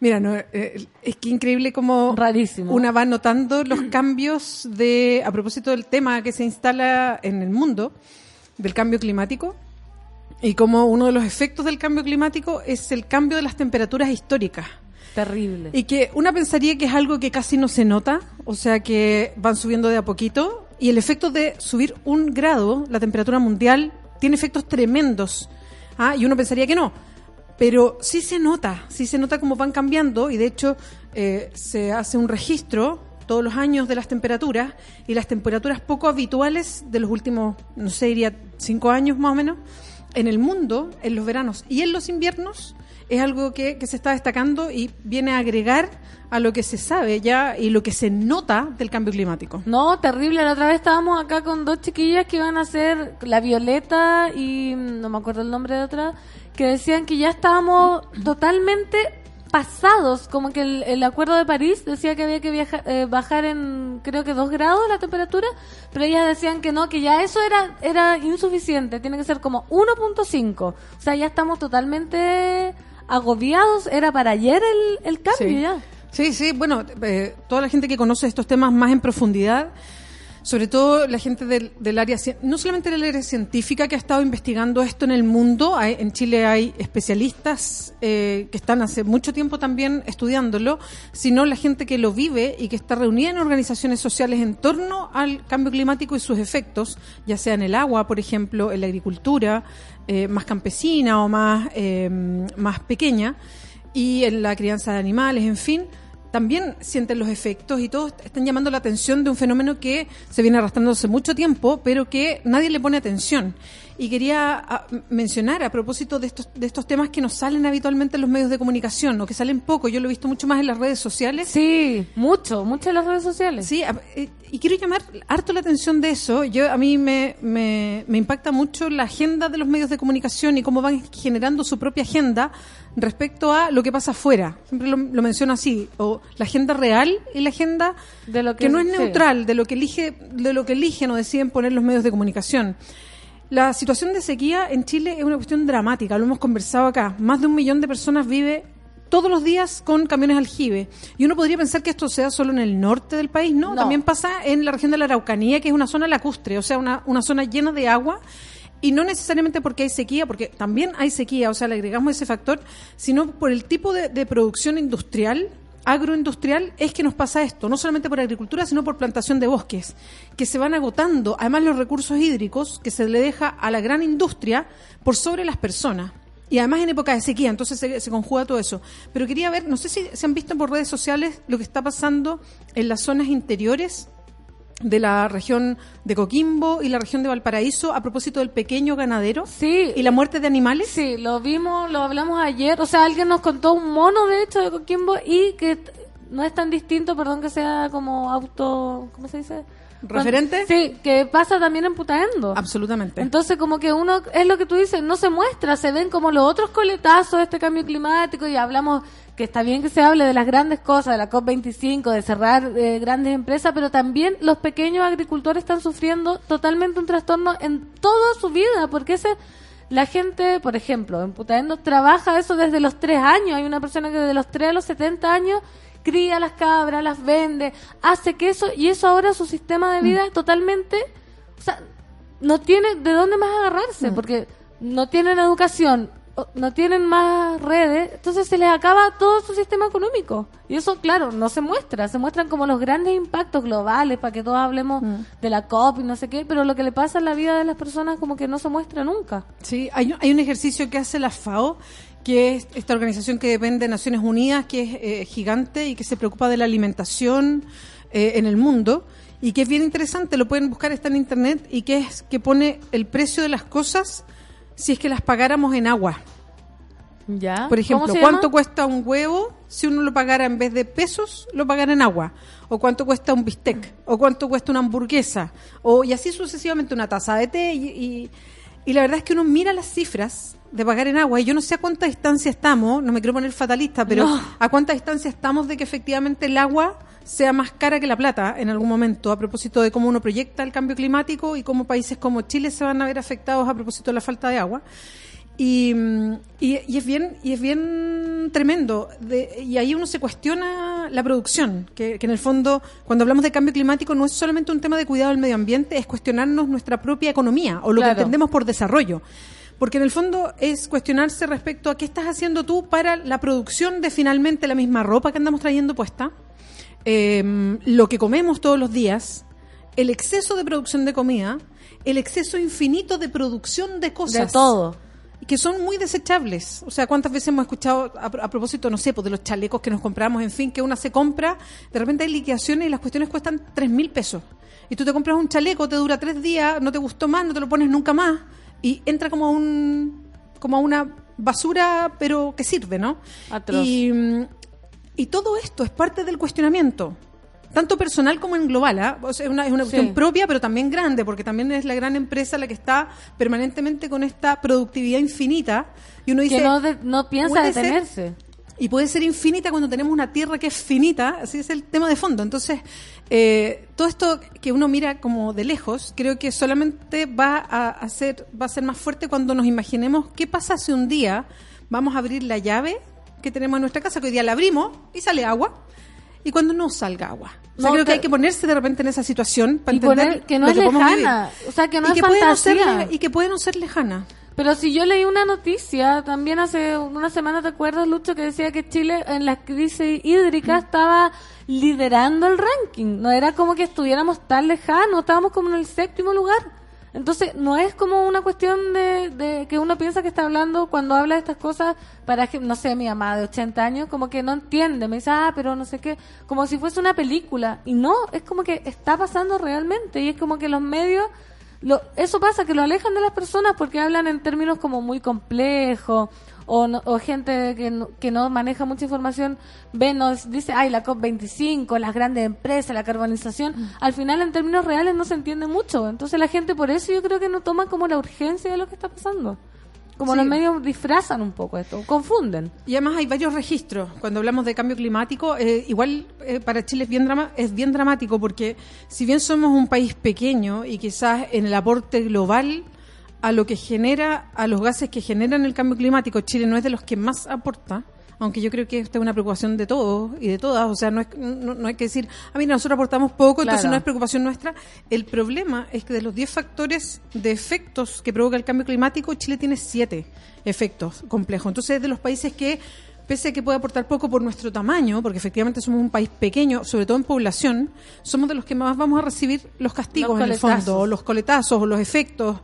Mira, no, eh, es que increíble como Rarísimo. una va notando los cambios de, a propósito del tema que se instala en el mundo, del cambio climático, y como uno de los efectos del cambio climático es el cambio de las temperaturas históricas. Terrible. Y que una pensaría que es algo que casi no se nota, o sea que van subiendo de a poquito, y el efecto de subir un grado, la temperatura mundial, tiene efectos tremendos. ¿ah? Y uno pensaría que no. Pero sí se nota, sí se nota cómo van cambiando, y de hecho eh, se hace un registro todos los años de las temperaturas, y las temperaturas poco habituales de los últimos, no sé, diría cinco años más o menos, en el mundo, en los veranos y en los inviernos, es algo que, que se está destacando y viene a agregar a lo que se sabe ya y lo que se nota del cambio climático. No, terrible. La otra vez estábamos acá con dos chiquillas que iban a ser la Violeta y mm, no me acuerdo el nombre de otra, que decían que ya estábamos totalmente pasados, como que el, el acuerdo de París decía que había que viajar, eh, bajar en creo que 2 grados la temperatura, pero ellas decían que no, que ya eso era era insuficiente, tiene que ser como 1.5. O sea, ya estamos totalmente agobiados, era para ayer el, el cambio Sí. ya. Sí, sí, bueno, eh, toda la gente que conoce estos temas más en profundidad, sobre todo la gente del, del área, no solamente del área científica que ha estado investigando esto en el mundo, hay- en Chile hay especialistas eh, que están hace mucho tiempo también estudiándolo, sino la gente que lo vive y que está reunida en organizaciones sociales en torno al cambio climático y sus efectos, ya sea en el agua, por ejemplo, en la agricultura, eh, más campesina o más, eh, más pequeña y en la crianza de animales, en fin, también sienten los efectos y todos están llamando la atención de un fenómeno que se viene arrastrando hace mucho tiempo, pero que nadie le pone atención. Y quería ah, mencionar a propósito de estos, de estos temas que nos salen habitualmente en los medios de comunicación, o que salen poco, yo lo he visto mucho más en las redes sociales. Sí, mucho, mucho en las redes sociales. Sí, a- eh, y quiero llamar harto la atención de eso. Yo A mí me, me, me impacta mucho la agenda de los medios de comunicación y cómo van generando su propia agenda respecto a lo que pasa afuera. Siempre lo, lo menciono así, o la agenda real y la agenda De lo que, que- no es sí. neutral, de lo que elige, de lo que eligen o deciden poner los medios de comunicación. La situación de sequía en Chile es una cuestión dramática, lo hemos conversado acá. Más de un millón de personas vive todos los días con camiones aljibe. Y uno podría pensar que esto sea solo en el norte del país, ¿no? No. También pasa en la región de la Araucanía, que es una zona lacustre, o sea, una, una zona llena de agua. Y no necesariamente porque hay sequía, porque también hay sequía, o sea, le agregamos ese factor, sino por el tipo de, de producción industrial agroindustrial es que nos pasa esto, no solamente por agricultura, sino por plantación de bosques, que se van agotando, además los recursos hídricos que se le deja a la gran industria por sobre las personas. Y además en época de sequía, entonces se, se conjuga todo eso. Pero quería ver, no sé si se han visto por redes sociales lo que está pasando en las zonas interiores de la región de Coquimbo y la región de Valparaíso a propósito del pequeño ganadero Sí. y la muerte de animales. Sí, lo vimos, lo hablamos ayer. O sea, alguien nos contó un mono, de hecho, de Coquimbo y que no es tan distinto, perdón que sea como auto. ¿Cómo se dice? ¿Referente? Sí, que pasa también en Putaendo. Absolutamente. Entonces, como que uno, es lo que tú dices, no se muestra, se ven como los otros coletazos de este cambio climático y hablamos que está bien que se hable de las grandes cosas, de la COP25, de cerrar eh, grandes empresas, pero también los pequeños agricultores están sufriendo totalmente un trastorno en toda su vida, porque ese, la gente, por ejemplo, en Putaendo trabaja eso desde los tres años, hay una persona que desde los 3 a los 70 años cría las cabras, las vende, hace queso y eso ahora su sistema de vida es totalmente, o sea, no tiene de dónde más agarrarse, porque no tienen educación, no tienen más redes, entonces se les acaba todo su sistema económico. Y eso, claro, no se muestra, se muestran como los grandes impactos globales para que todos hablemos de la COP y no sé qué, pero lo que le pasa en la vida de las personas como que no se muestra nunca. Sí, hay, hay un ejercicio que hace la FAO, que es esta organización que depende de Naciones Unidas, que es eh, gigante y que se preocupa de la alimentación eh, en el mundo y que es bien interesante, lo pueden buscar, está en internet, y que es que pone el precio de las cosas si es que las pagáramos en agua. ¿Ya? Por ejemplo, ¿Cómo se ¿cuánto cuesta un huevo si uno lo pagara en vez de pesos, lo pagara en agua? ¿O cuánto cuesta un bistec? ¿O cuánto cuesta una hamburguesa? O, y así sucesivamente una taza de té. Y, y- y la verdad es que uno mira las cifras de pagar en agua y yo no sé a cuánta distancia estamos, no me quiero poner fatalista, pero No. a cuánta distancia estamos de que efectivamente el agua sea más cara que la plata en algún momento, a propósito de cómo uno proyecta el cambio climático y cómo países como Chile se van a ver afectados a propósito de la falta de agua. Y, mm, y, y es bien y es bien tremendo De- y ahí uno se cuestiona la producción que, que en el fondo cuando hablamos de cambio climático no es solamente un tema de cuidado del medio ambiente es cuestionarnos nuestra propia economía o lo Claro. que entendemos por desarrollo porque en el fondo es cuestionarse respecto a qué estás haciendo tú para la producción de finalmente la misma ropa que andamos trayendo puesta eh, lo que comemos todos los días, el exceso de producción de comida, el exceso infinito de producción de cosas. De todo. Que son muy desechables. O sea, ¿cuántas veces hemos escuchado a, a propósito, no sé, pues de los chalecos que nos compramos, en fin, que una se compra, de repente hay liquidaciones y las cuestiones cuestan tres mil pesos. Y tú te compras un chaleco, te dura tres días, no te gustó más, no te lo pones nunca más. Y entra como a un, como a una basura, pero que sirve, ¿no? Atroz. Y, y todo esto es parte del cuestionamiento, tanto personal como en global. ¿ah? O sea, es una, es una Sí. cuestión propia, pero también grande, porque también es la gran empresa la que está permanentemente con esta productividad infinita. Y uno dice, que no, de- no piensa ser- detenerse. y puede ser infinita cuando tenemos una tierra que es finita, así es el tema de fondo. Entonces, eh, todo esto que uno mira como de lejos, creo que solamente va a hacer, va a ser más fuerte cuando nos imaginemos qué pasa si un día vamos a abrir la llave que tenemos en nuestra casa, que hoy día la abrimos y sale agua, y cuando no salga agua. O sea, No, creo que hay que ponerse de repente en esa situación para entender que no lo es lejana, o sea, que no y es que puede no ser fantasía. y que puede no ser lejana. Pero si yo leí una noticia también hace una semana, ¿te acuerdas, Lucho, que decía que Chile en la crisis hídrica estaba liderando el ranking? No era como que estuviéramos tan lejanos, estábamos como en el séptimo lugar. Entonces, no es como una cuestión de, de que uno piensa que está hablando cuando habla de estas cosas para que, no sé, mi mamá de 80 años, como que no entiende, me dice, ah, pero no sé qué, como si fuese una película. Y no, es como que está pasando realmente y es como que los medios lo, eso pasa, que lo alejan de las personas porque hablan en términos como muy complejos o, no- o gente que no, que no maneja mucha información ve, nos dice, ay, la COP25, las grandes empresas, la carbonización. Al final, en términos reales, no se entiende mucho. Entonces, la gente por eso yo creo que no toma como la urgencia de lo que está pasando. Como Sí. los medios disfrazan un poco esto, confunden. Y además hay varios registros. Cuando hablamos de cambio climático, eh, igual eh, para Chile es bien, drama- es bien dramático porque si bien somos un país pequeño y quizás en el aporte global a lo que genera, a los gases que generan el cambio climático, Chile no es de los que más aporta. Aunque yo creo que esta es una preocupación de todos y de todas. O sea, no, es, no, no hay que decir, a mí nosotros aportamos poco, entonces no es preocupación nuestra. El problema es que de los 10 factores de efectos que provoca el cambio climático, Chile tiene 7 efectos complejos. Entonces es de los países que, pese a que puede aportar poco por nuestro tamaño, porque efectivamente somos un país pequeño, sobre todo en población, somos de los que más vamos a recibir los castigos Los en el fondo, o los coletazos, o los efectos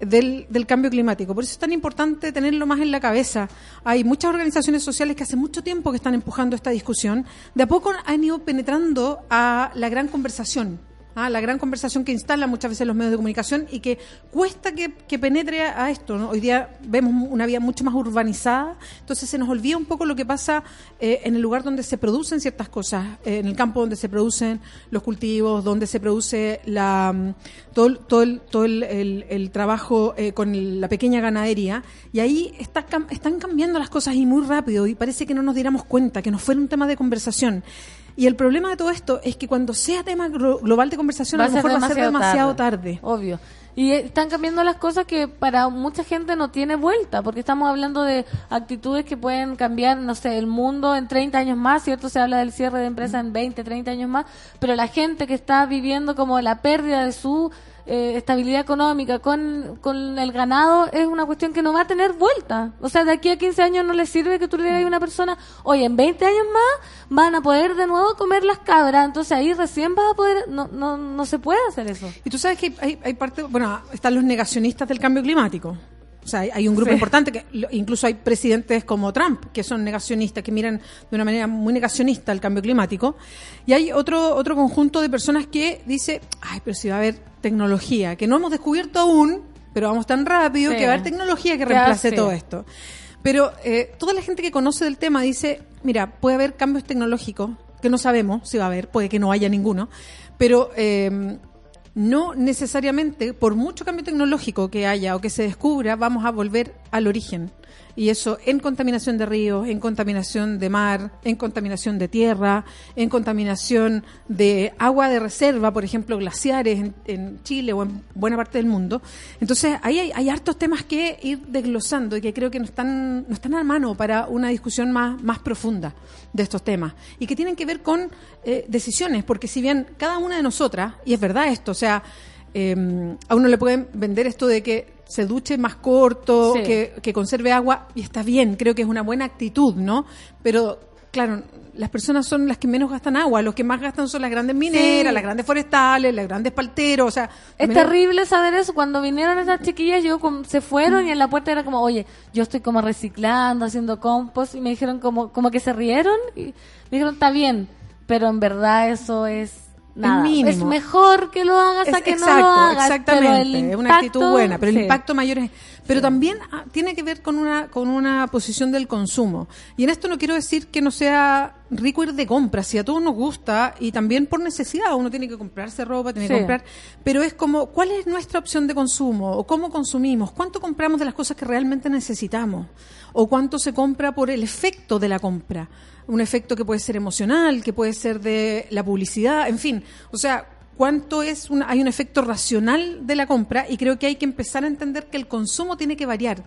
del, del cambio climático. Por eso es tan importante tenerlo más en la cabeza. Hay muchas organizaciones sociales que hace mucho tiempo que están empujando esta discusión. De a poco han ido penetrando a la gran conversación. La gran conversación que instalan muchas veces los medios de comunicación y que cuesta que, que penetre a, esto. Hoy día vemos una vida mucho más urbanizada, entonces se nos olvida un poco lo que pasa eh, en el lugar donde se producen ciertas cosas, eh, en el campo donde se producen los cultivos, donde se produce la, mm, todo, todo, el, todo el, el- el trabajo eh, con la pequeña ganadería, y ahí está están cambiando las cosas y muy rápido, y parece que no nos diéramos cuenta, que no fuera un tema de conversación. Y el problema de todo esto es que cuando sea tema glo- global de conversación, a lo mejor va a ser demasiado tarde. Obvio. Y eh, están cambiando las cosas que para mucha gente no tiene vuelta, porque estamos hablando de actitudes que pueden cambiar, no sé, el mundo en 30 años más, ¿cierto? Se habla del cierre de empresas en 20, 30 años más, pero la gente que está viviendo como la pérdida de su eh, estabilidad económica con, con el ganado es una cuestión que no va a tener vuelta. O sea, de aquí a 15 años no le sirve que tú le digas a una persona, oye, en 20 años más van a poder de nuevo comer las cabras, entonces ahí recién vas a poder, no, no, no se puede hacer eso. Y tú sabes que hay, hay, parte, bueno, están los negacionistas del cambio climático. O sea, hay, un grupo Sí. importante que incluso hay presidentes como Trump que son negacionistas, que miran de una manera muy negacionista el cambio climático. Y hay otro otro conjunto de personas que dice, ay, pero si va a haber tecnología que no hemos descubierto aún, pero vamos tan rápido Sí. que va a haber tecnología que reemplace todo esto. Pero eh, toda la gente que conoce del tema dice, mira, puede haber cambios tecnológicos que no sabemos si va a haber, puede que no haya ninguno, pero eh, no necesariamente, por mucho cambio tecnológico que haya o que se descubra, vamos a volver al origen. Y eso en contaminación de ríos, en contaminación de mar, en contaminación de tierra, en contaminación de agua de reserva, por ejemplo, glaciares en, en Chile o en buena parte del mundo. Entonces, ahí hay, hartos temas que ir desglosando y que creo que no están, no están a mano para una discusión más, más profunda de estos temas. Y que tienen que ver con eh, decisiones, porque si bien cada una de nosotras, y es verdad esto, o sea, eh, a uno le pueden vender esto de que se duche más corto, Sí. que, que conserve agua, y está bien, creo que es una buena actitud, ¿no? Pero, claro, las personas son las que menos gastan agua, los que más gastan son las grandes mineras, Sí. las grandes forestales, las grandes palteros, o sea... Es terrible saber eso. Cuando vinieron esas chiquillas, yo se fueron y en la puerta era como, oye, yo estoy como reciclando, haciendo compost. Y me dijeron como, como que se rieron. Y me dijeron, está bien, pero en verdad eso es nada. mínimo. Es mejor que lo hagas a que exacto, no lo hagas. exactamente. pero el es una actitud buena, pero sí. el impacto mayor es. Pero también ah, tiene que ver con una con una posición del consumo. Y en esto no quiero decir que no sea rico ir de compra, si a todos nos gusta y también por necesidad uno tiene que comprarse ropa, tiene que comprar, pero es como cuál es nuestra opción de consumo o cómo consumimos, cuánto compramos de las cosas que realmente necesitamos o cuánto se compra por el efecto de la compra. Un efecto que puede ser emocional, que puede ser de la publicidad, en fin. O sea, cuánto es hay un efecto racional de la compra y creo que hay que empezar a entender que el consumo tiene que variar.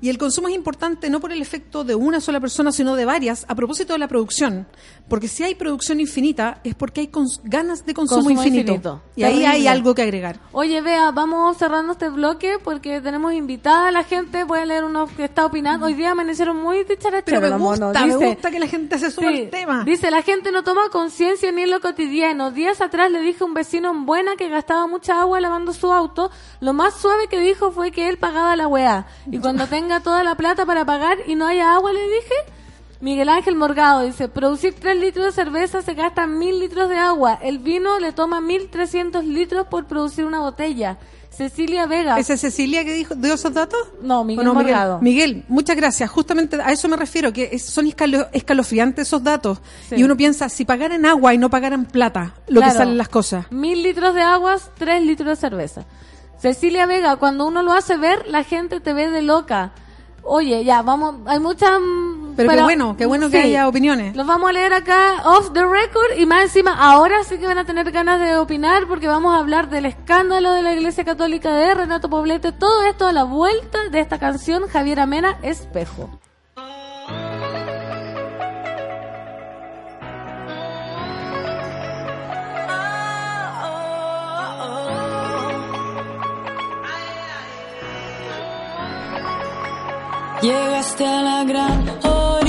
Y el consumo es importante no por el efecto de una sola persona, sino de varias, a propósito de la producción. Porque si hay producción infinita, es porque hay ganas de consumo, Consumo infinito. infinito. Y ahí hay algo que agregar. Oye, vea, vamos cerrando este bloque porque tenemos invitada a la gente. Voy a leer uno que está opinando. Hoy día amanecieron muy dicharacheros. Pero me gusta, me Dice- gusta que la gente se suba Sí, al tema. Dice, la gente no toma conciencia ni en lo cotidiano. Días atrás le dije a un vecino en buena que gastaba mucha agua lavando su auto. Lo más suave que dijo fue que él pagaba la weá. Y cuando tenga toda la plata para pagar y no haya agua, le dije. Miguel Ángel Morgado dice, producir 3 litros de cerveza se gasta 1000 litros de agua. El vino le toma 1300 litros por producir una botella. Cecilia Vega. ¿Esa es Cecilia que dijo, dio esos datos? No, ¿O Miguel no, Morgado. Miguel, muchas gracias. Justamente a eso me refiero, que es- son escalo- escalofriantes esos datos. Sí. Y uno piensa, si pagaran agua y no pagaran plata, lo que salen las cosas. Mil litros de aguas, tres litros de cerveza. Cecilia Vega, cuando uno lo hace ver, la gente te ve de loca. Oye, ya, vamos, hay muchas... mm, Pero qué bueno, qué bueno que haya opiniones. Los vamos a leer acá off the record y más encima, ahora sí que van a tener ganas de opinar porque vamos a hablar del escándalo de la Iglesia Católica de Renato Poblete, todo esto a la vuelta de esta canción Javier Amena, Espejo. Llegaste a la gran orilla,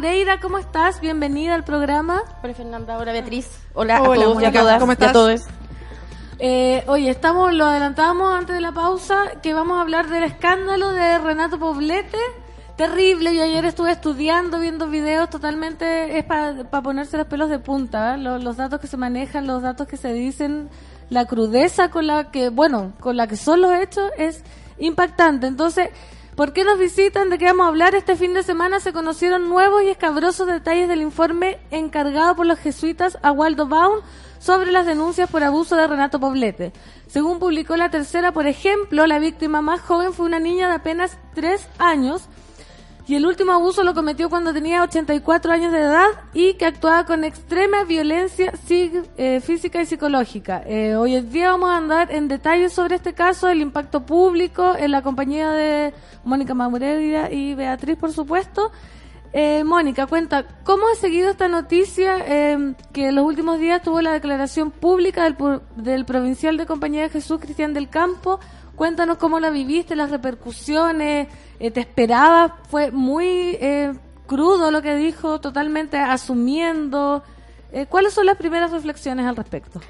Maureira, ¿cómo estás? Bienvenida al programa. Hola Fernanda, hola Beatriz. Hola, Hola, a todos y a todas. ¿cómo y a estás? todos. Eh, oye, estamos, lo adelantábamos antes de la pausa, que vamos a hablar del escándalo de Renato Poblete. Terrible, yo ayer estuve estudiando, viendo videos, totalmente es para ponerse los pelos de punta, ¿eh? los, los datos que se manejan, los datos que se dicen, la crudeza con la que, bueno, con la que son los hechos es impactante. Entonces, ¿por qué nos visitan? ¿De qué vamos a hablar? Este fin de semana se conocieron nuevos y escabrosos detalles del informe encargado por los jesuitas a Waldo Baum sobre las denuncias por abuso de Renato Poblete. Según publicó la tercera, por ejemplo, la víctima más joven fue una niña de apenas tres años y el último abuso lo cometió cuando tenía 84 años de edad y que actuaba con extrema violencia eh, física y psicológica. Eh, hoy en día vamos a andar en detalles sobre este caso, el impacto público, en la compañía de Mónica Maureira y Beatriz, por supuesto. Eh, Mónica, cuenta, ¿cómo has seguido esta noticia eh, que en los últimos días tuvo la declaración pública del, del provincial de Compañía de Jesús, Cristian del Campo? Cuéntanos cómo la viviste, las repercusiones, eh, ¿te esperabas? Fue muy eh, crudo lo que dijo, totalmente asumiendo. Eh, ¿Cuáles son las primeras reflexiones al respecto?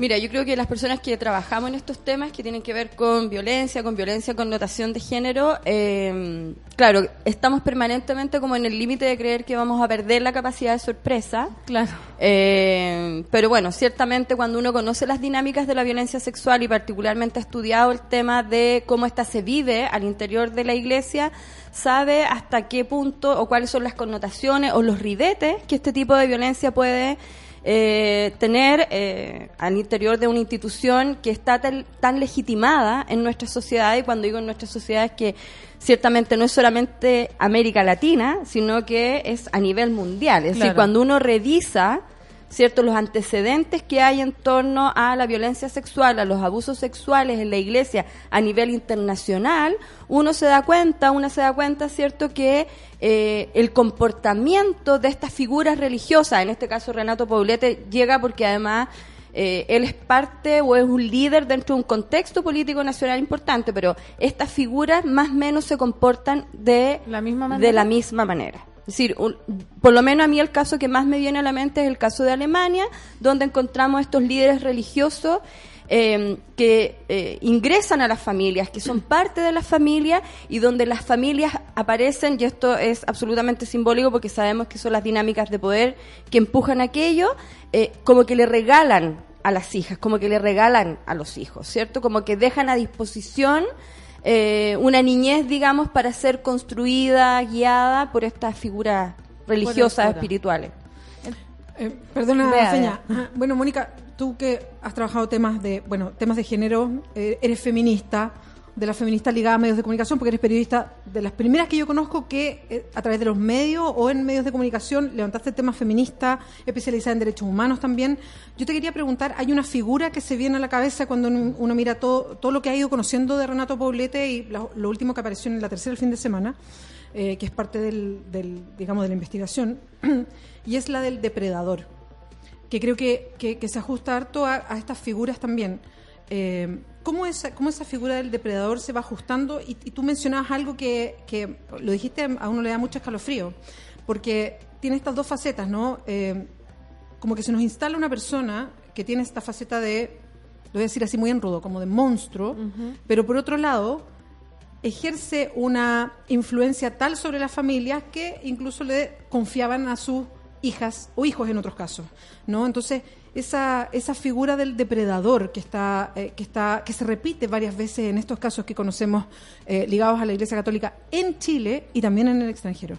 Mira, yo creo que las personas que trabajamos en estos temas que tienen que ver con violencia, con violencia con notación de género, eh, claro, estamos permanentemente como en el límite de creer que vamos a perder la capacidad de sorpresa. Claro. Eh, pero bueno, ciertamente cuando uno conoce las dinámicas de la violencia sexual y particularmente ha estudiado el tema de cómo ésta se vive al interior de la iglesia, sabe hasta qué punto o cuáles son las connotaciones o los ridetes que este tipo de violencia puede eh, tener eh, al interior de una institución que está tan, tan legitimada en nuestra sociedad y cuando digo en nuestra sociedad es que ciertamente no es solamente América Latina, sino que es a nivel mundial. Es decir, cuando uno revisa cierto los antecedentes que hay en torno a la violencia sexual, a los abusos sexuales en la iglesia a nivel internacional, uno se da cuenta, una se da cuenta, cierto, que eh, el comportamiento de estas figuras religiosas, en este caso Renato Poblete, llega porque además eh, él es parte o es un líder dentro de un contexto político nacional importante, pero estas figuras más o menos se comportan de la misma de manera. la misma manera. Es decir, un- por lo menos a mí el caso que más me viene a la mente es el caso de Alemania, donde encontramos estos líderes religiosos eh, que eh, ingresan a las familias, que son parte de las familias y donde las familias aparecen, y esto es absolutamente simbólico porque sabemos que son las dinámicas de poder que empujan aquello, eh, como que le regalan a las hijas, como que le regalan a los hijos, ¿cierto? Como que dejan a disposición eh, una niñez, digamos, para ser construida, guiada por estas figuras religiosas, espirituales. Eh, perdona, Vea, Feña. Ajá. Bueno, Mónica, tú que has trabajado temas de, bueno, temas de género, eh, eres feminista, de la feminista ligada a medios de comunicación, porque eres periodista de las primeras que yo conozco que eh, a través de los medios o en medios de comunicación levantaste temas feministas, especializada en derechos humanos también. Yo te quería preguntar, hay una figura que se viene a la cabeza cuando uno, mira todo, todo lo que ha ido conociendo de Renato Poblete y lo, último que apareció en la tercera el fin de semana, eh, que es parte del, digamos, de la investigación, y es la del depredador que creo que, que, se ajusta harto a, a estas figuras también. Eh, ¿cómo, esa, ¿Cómo esa figura del depredador se va ajustando? Y, y tú mencionabas algo que, que lo dijiste, a uno le da mucho escalofrío, porque tiene estas dos facetas, ¿no? Eh, como que se nos instala una persona que tiene esta faceta de, lo voy a decir así muy en rudo, como de monstruo, pero por otro lado ejerce una influencia tal sobre las familias que incluso le confiaban a sus hijas o hijos en otros casos, ¿no? Entonces esa, esa figura del depredador que está eh, que está que se repite varias veces en estos casos que conocemos eh, ligados a la Iglesia Católica en Chile y también en el extranjero.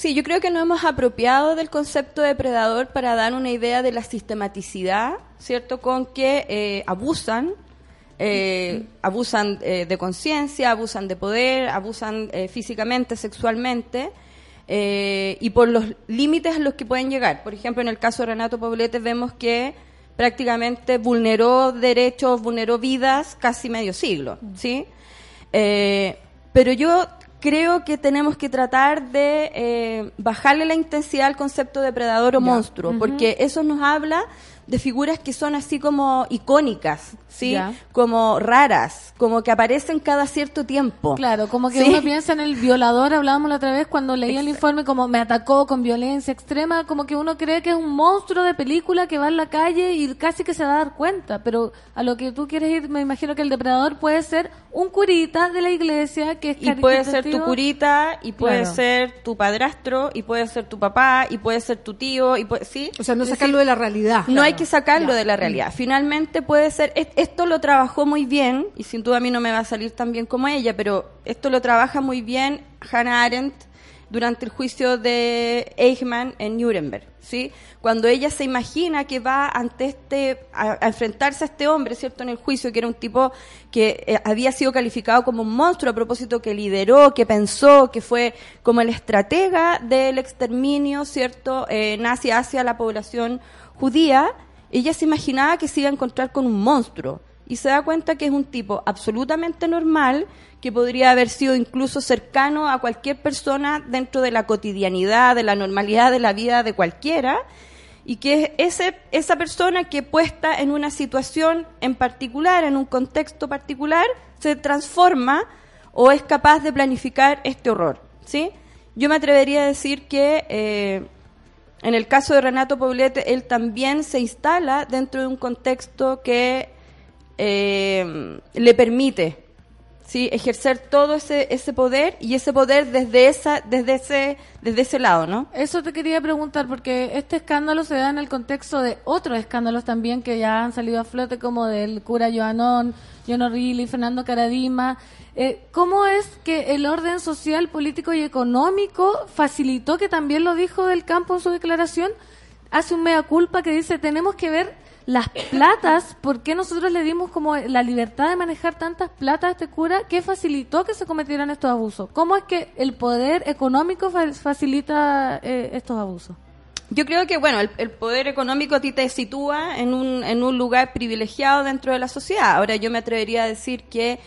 Sí, yo creo que nos hemos apropiado del concepto de predador para dar una idea de la sistematicidad, ¿cierto? Con que eh, abusan, eh, abusan eh, de conciencia, abusan de poder, abusan eh, físicamente, sexualmente, eh, y por los límites a los que pueden llegar. Por ejemplo, en el caso de Renato Poblete vemos que prácticamente vulneró derechos, vulneró vidas casi medio siglo, ¿sí? Eh, pero yo creo que tenemos que tratar de eh, bajarle la intensidad al concepto de predador o monstruo, porque eso nos habla de figuras que son así como icónicas, ¿sí? Ya. Como raras, como que aparecen cada cierto tiempo. Claro, como que ¿Sí? uno piensa en el violador, hablábamos la otra vez cuando leí el informe como me atacó con violencia extrema, como que uno cree que es un monstruo de película que va en la calle y casi que se va a dar cuenta, pero a lo que tú quieres ir, me imagino que el depredador puede ser un curita de la iglesia que es Y puede ser tu curita, y puede Claro. ser tu padrastro, y puede ser tu papá, y puede ser tu tío, y puede, ¿sí? O sea, no sacarlo de la realidad. No hay que sacarlo Ya. de la realidad. Finalmente puede ser, es- esto lo trabajó muy bien, y sin duda a mí no me va a salir tan bien como ella, pero esto lo trabaja muy bien Hannah Arendt durante el juicio de Eichmann en Nuremberg, ¿sí? Cuando ella se imagina que va ante este, a, a enfrentarse a este hombre, ¿cierto? En el juicio, que era un tipo que eh, había sido calificado como un monstruo a propósito que lideró, que pensó, que fue como el estratega del exterminio, ¿cierto? Eh, nazi hacia la población judía, ella se imaginaba que se iba a encontrar con un monstruo y se da cuenta que es un tipo absolutamente normal que podría haber sido incluso cercano a cualquier persona dentro de la cotidianidad, de la normalidad de la vida de cualquiera y que es ese, esa persona que puesta en una situación en particular, en un contexto particular, se transforma o es capaz de planificar este horror. ¿sí? Yo me atrevería a decir que eh, en el caso de Renato Poblete, él también se instala dentro de un contexto que eh, le permite sí ejercer todo ese ese poder y ese poder desde esa desde ese desde ese lado no Eso te quería preguntar, porque este escándalo se da en el contexto de otros escándalos también que ya han salido a flote, como del cura Joanón, John O'Reilly, Fernando Caradima. Eh, ¿Cómo es que el orden social, político y económico facilitó, que también lo dijo del campo en su declaración, hace un mea culpa que dice, tenemos que ver las platas, ¿por qué nosotros le dimos como la libertad de manejar tantas platas a este cura? ¿Qué facilitó que se cometieran estos abusos? ¿Cómo es que el poder económico fa- facilita eh, estos abusos? Yo creo que bueno el, el poder económico a ti te sitúa en un en un lugar privilegiado dentro de la sociedad ahora yo me atrevería a decir que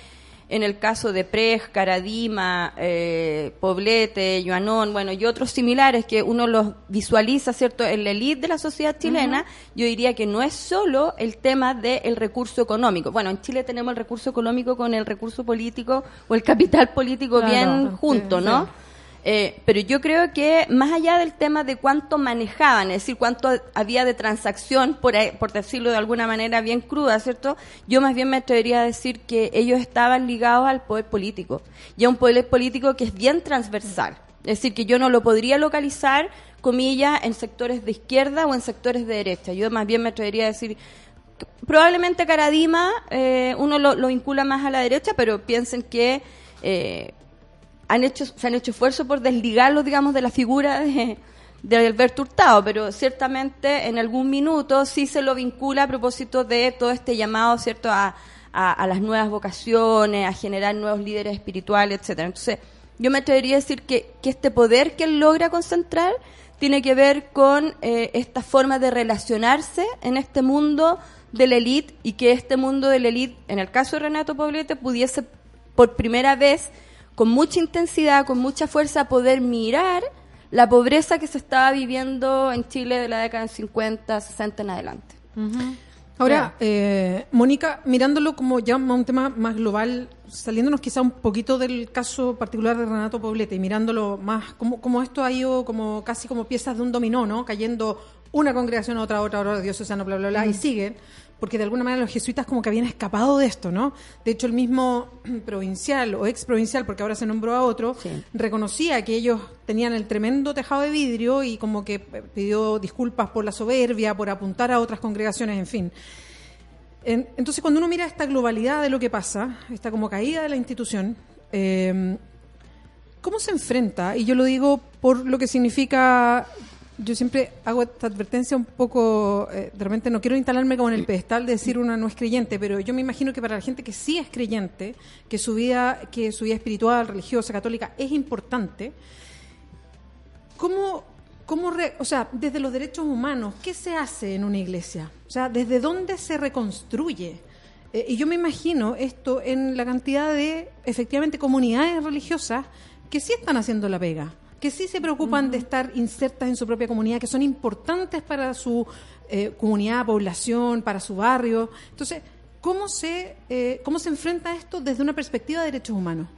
en el caso de Prej, Caradima, eh, Poblete, Joanón, bueno, y otros similares que uno los visualiza, ¿cierto?, en la elite de la sociedad chilena, yo diría que no es solo el tema del recurso económico. Bueno, en Chile tenemos el recurso económico con el recurso político o el capital político Claro, bien junto, sí. ¿no? Eh, pero yo creo que más allá del tema de cuánto manejaban, es decir, cuánto había de transacción, por, por decirlo de alguna manera bien cruda, ¿cierto? Yo más bien me atrevería a decir que ellos estaban ligados al poder político, y a un poder político que es bien transversal. Es decir, que yo no lo podría localizar, comillas, en sectores de izquierda o en sectores de derecha. Yo más bien me atrevería a decir probablemente Caradima eh, uno lo, lo vincula más a la derecha, pero piensen que eh, han hecho, se han hecho esfuerzos por desligarlo, digamos, de la figura de, de Alberto Hurtado, pero ciertamente en algún minuto sí se lo vincula a propósito de todo este llamado, ¿cierto?, a, a, las nuevas vocaciones, a generar nuevos líderes espirituales, etcétera. Entonces, yo me atrevería a decir que, que este poder que él logra concentrar tiene que ver con eh, esta forma de relacionarse en este mundo de la élite y que este mundo de la élite, en el caso de Renato Poblete, pudiese por primera vez, con mucha intensidad, con mucha fuerza, poder mirar la pobreza que se estaba viviendo en Chile de la década del 50, 60 en adelante. Ahora, eh, Mónica, mirándolo como ya un tema más global, saliéndonos quizá un poquito del caso particular de Renato Poblete y mirándolo más, como, como esto ha ido como casi como piezas de un dominó, ¿no? Cayendo una congregación a otra, otra, otra, diocesano, bla, bla, bla, y Mm. siguen, porque de alguna manera los jesuitas como que habían escapado de esto, ¿no? De hecho, el mismo provincial o ex provincial, porque ahora se nombró a otro, reconocía que ellos tenían el tremendo tejado de vidrio y como que pidió disculpas por la soberbia, por apuntar a otras congregaciones, en fin. En- entonces, cuando uno mira esta globalidad de lo que pasa, esta como caída de la institución, eh, ¿cómo se enfrenta? Y yo lo digo por lo que significa, yo siempre hago esta advertencia un poco, eh, de repente no quiero instalarme como en el pedestal de decir una no es creyente, pero yo me imagino que para la gente que sí es creyente, que su vida, que su vida espiritual, religiosa, católica es importante, ¿Cómo, cómo re- o sea, desde los derechos humanos, qué se hace en una iglesia? O sea, ¿desde dónde se reconstruye? Eh, y yo me imagino esto en la cantidad de, efectivamente, comunidades religiosas que sí están haciendo la pega, que sí se preocupan de estar insertas en su propia comunidad, que son importantes para su eh, comunidad, población, para su barrio. Entonces, ¿cómo se, eh, ¿cómo se enfrenta esto desde una perspectiva de derechos humanos?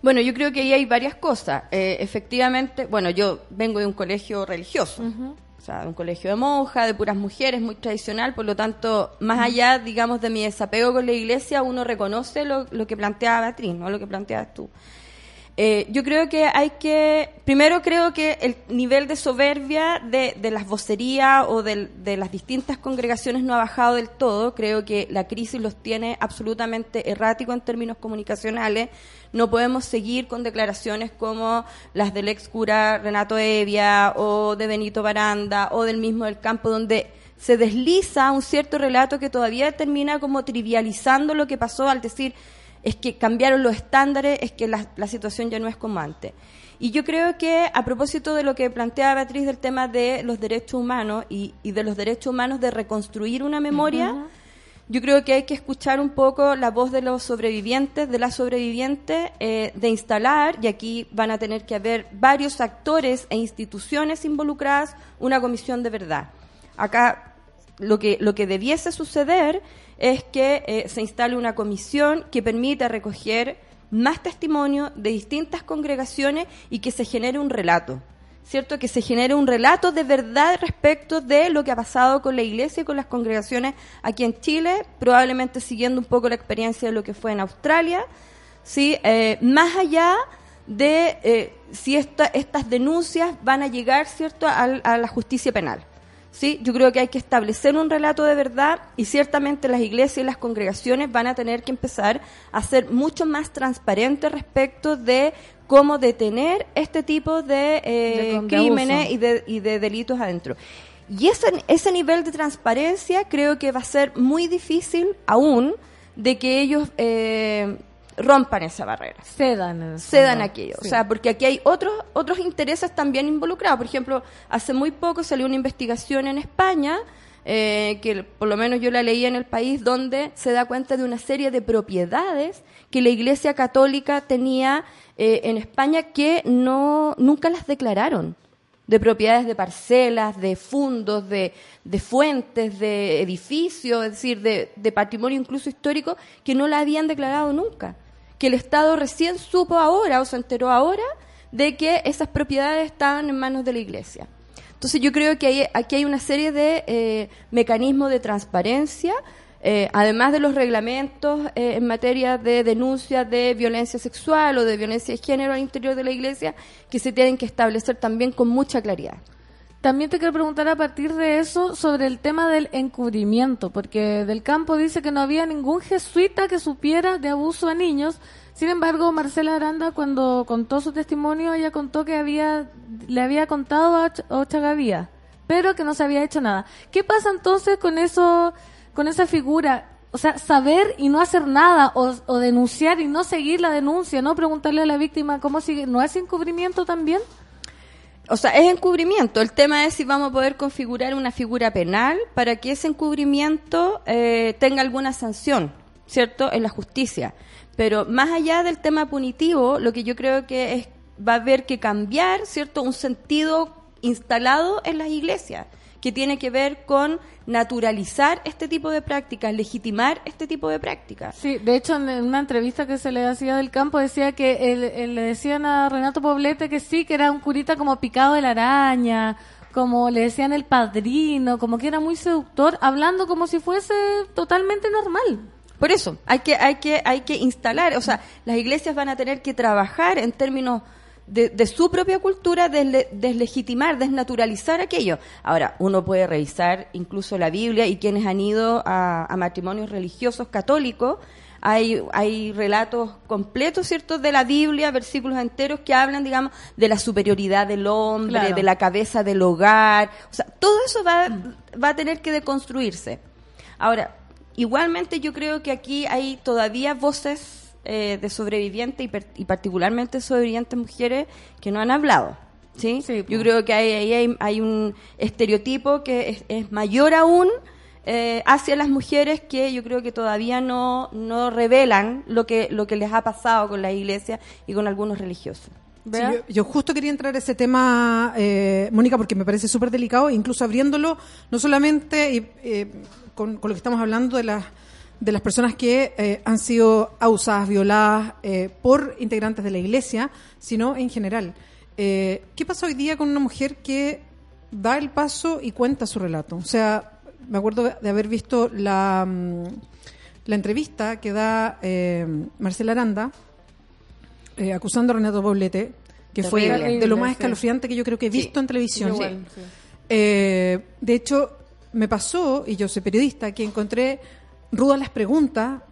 Bueno, yo creo que ahí hay varias cosas. Eh, efectivamente, bueno, yo vengo de un colegio religioso, o sea, de un colegio de monjas, de puras mujeres, muy tradicional, por lo tanto, más allá, digamos, de mi desapego con la iglesia, uno reconoce lo, lo que planteaba Beatriz, no lo que planteabas tú. Eh, yo creo que hay que, primero creo que el nivel de soberbia de, de las vocerías o de, de, las distintas congregaciones no ha bajado del todo. Creo que la crisis los tiene absolutamente errático en términos comunicacionales. No podemos seguir con declaraciones como las del ex cura Renato Evia o de Benito Baranda o del mismo del campo donde se desliza un cierto relato que todavía termina como trivializando lo que pasó al decir es que cambiaron los estándares, es que la, situación ya no es como antes. Y yo creo que a propósito de lo que plantea Beatriz del tema de los derechos humanos y, de los derechos humanos de reconstruir una memoria, yo creo que hay que escuchar un poco la voz de los sobrevivientes, de las sobrevivientes, eh, de instalar, y aquí van a tener que haber varios actores e instituciones involucradas, una comisión de verdad. Acá lo que, lo que debiese suceder es que eh, se instale una comisión que permita recoger más testimonio de distintas congregaciones y que se genere un relato. ¿Cierto? Que se genere un relato de verdad respecto de lo que ha pasado con la iglesia y con las congregaciones aquí en Chile, probablemente siguiendo un poco la experiencia de lo que fue en Australia, ¿sí? Eh, más allá de eh, si estas denuncias van a llegar, ¿cierto?, a la justicia penal. ¿Sí? Yo creo que hay que establecer un relato de verdad y ciertamente las iglesias y las congregaciones van a tener que empezar a ser mucho más transparentes respecto de cómo detener este tipo de, eh, crímenes y de, y de delitos adentro. Y ese, ese nivel de transparencia creo que va a ser muy difícil aún de que ellos eh, rompan esa barrera. Cedan. Cedan aquello. O sea, porque aquí hay otros, otros intereses también involucrados. Por ejemplo, hace muy poco salió una investigación en España, eh, que por lo menos yo la leí en el país, donde se da cuenta de una serie de propiedades que la Iglesia Católica tenía eh, en España que no nunca las declararon de propiedades de parcelas, de fundos, de, de fuentes, de edificios, es decir, de, de, patrimonio incluso histórico, que no la habían declarado nunca que el Estado recién supo ahora o se enteró ahora de que esas propiedades estaban en manos de la Iglesia. Entonces yo creo que aquí hay una serie de eh, mecanismos de transparencia, eh, además de los reglamentos eh, en materia de denuncia de violencia sexual o de violencia de género al interior de la Iglesia, que se tienen que establecer también con mucha claridad. También te quiero preguntar a partir de eso sobre el tema del encubrimiento, porque del campo dice que no había ningún jesuita que supiera de abuso a niños. Sin embargo, Marcela Aranda, cuando contó su testimonio, ella contó que había, le había contado a Ochagavía, pero que no se había hecho nada. ¿Qué pasa entonces con eso, con esa figura? O sea, saber y no hacer nada, o, o denunciar y no seguir la denuncia, no preguntarle a la víctima cómo sigue, ¿no es encubrimiento también? O sea, es encubrimiento. El tema es si vamos a poder configurar una figura penal para que ese encubrimiento eh, tenga alguna sanción, ¿cierto?, en la justicia. Pero más allá del tema punitivo, lo que yo creo que es, va a haber que cambiar, ¿cierto?, un sentido instalado en las iglesias que tiene que ver con naturalizar este tipo de prácticas, legitimar este tipo de prácticas. Sí, de hecho en una entrevista que se le hacía del campo decía que le decían a Renato Poblete que sí, que era un curita como picado de la araña, como le decían el padrino, como que era muy seductor, hablando como si fuese totalmente normal. Por eso, hay que, hay que, hay que instalar, o sea, las iglesias van a tener que trabajar en términos de, su propia cultura deslegitimar, desnaturalizar aquello. Ahora, uno puede revisar incluso la Biblia y quienes han ido a, matrimonios religiosos católicos, hay, hay relatos completos, ¿cierto?, de la Biblia, versículos enteros que hablan, digamos, de la superioridad del hombre, de la cabeza del hogar. O sea, todo eso va, va a tener que deconstruirse. Ahora, igualmente yo creo que aquí hay todavía voces eh, de sobrevivientes y, particularmente sobrevivientes mujeres que no han hablado. ¿sí? Yo creo que ahí hay, hay, un estereotipo que es, mayor aún eh, hacia las mujeres que yo creo que todavía no, no revelan lo que, lo que les ha pasado con la iglesia y con algunos religiosos. Sí, yo, yo justo quería entrar a ese tema, eh, Mónica, porque me parece súper delicado, incluso abriéndolo, no solamente y, eh, con, con lo que estamos hablando de las de las personas que eh, han sido abusadas, violadas eh, por integrantes de la iglesia, sino en general. Eh, ¿Qué pasa hoy día con una mujer que da el paso y cuenta su relato? O sea, me acuerdo de haber visto la, mm, la entrevista que da eh, Marcela Aranda acusando a Renato Poblete, que fue de lo más escalofriante que yo creo que he visto en televisión. Yo igual, sí. De hecho, me pasó, y yo soy periodista, que encontré rudas las preguntas.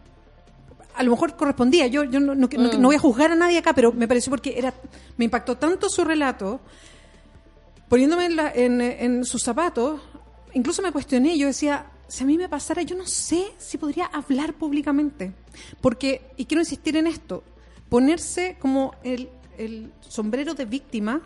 A lo mejor correspondía, yo, yo no, no- no- Mm. no voy a juzgar a nadie acá, pero me pareció porque era me impactó tanto su relato, poniéndome en, la- en, en sus zapatos, incluso me cuestioné, yo decía, si a mí me pasara, yo no sé si podría hablar públicamente. Porque, y quiero insistir en esto, ponerse como el, el sombrero de víctima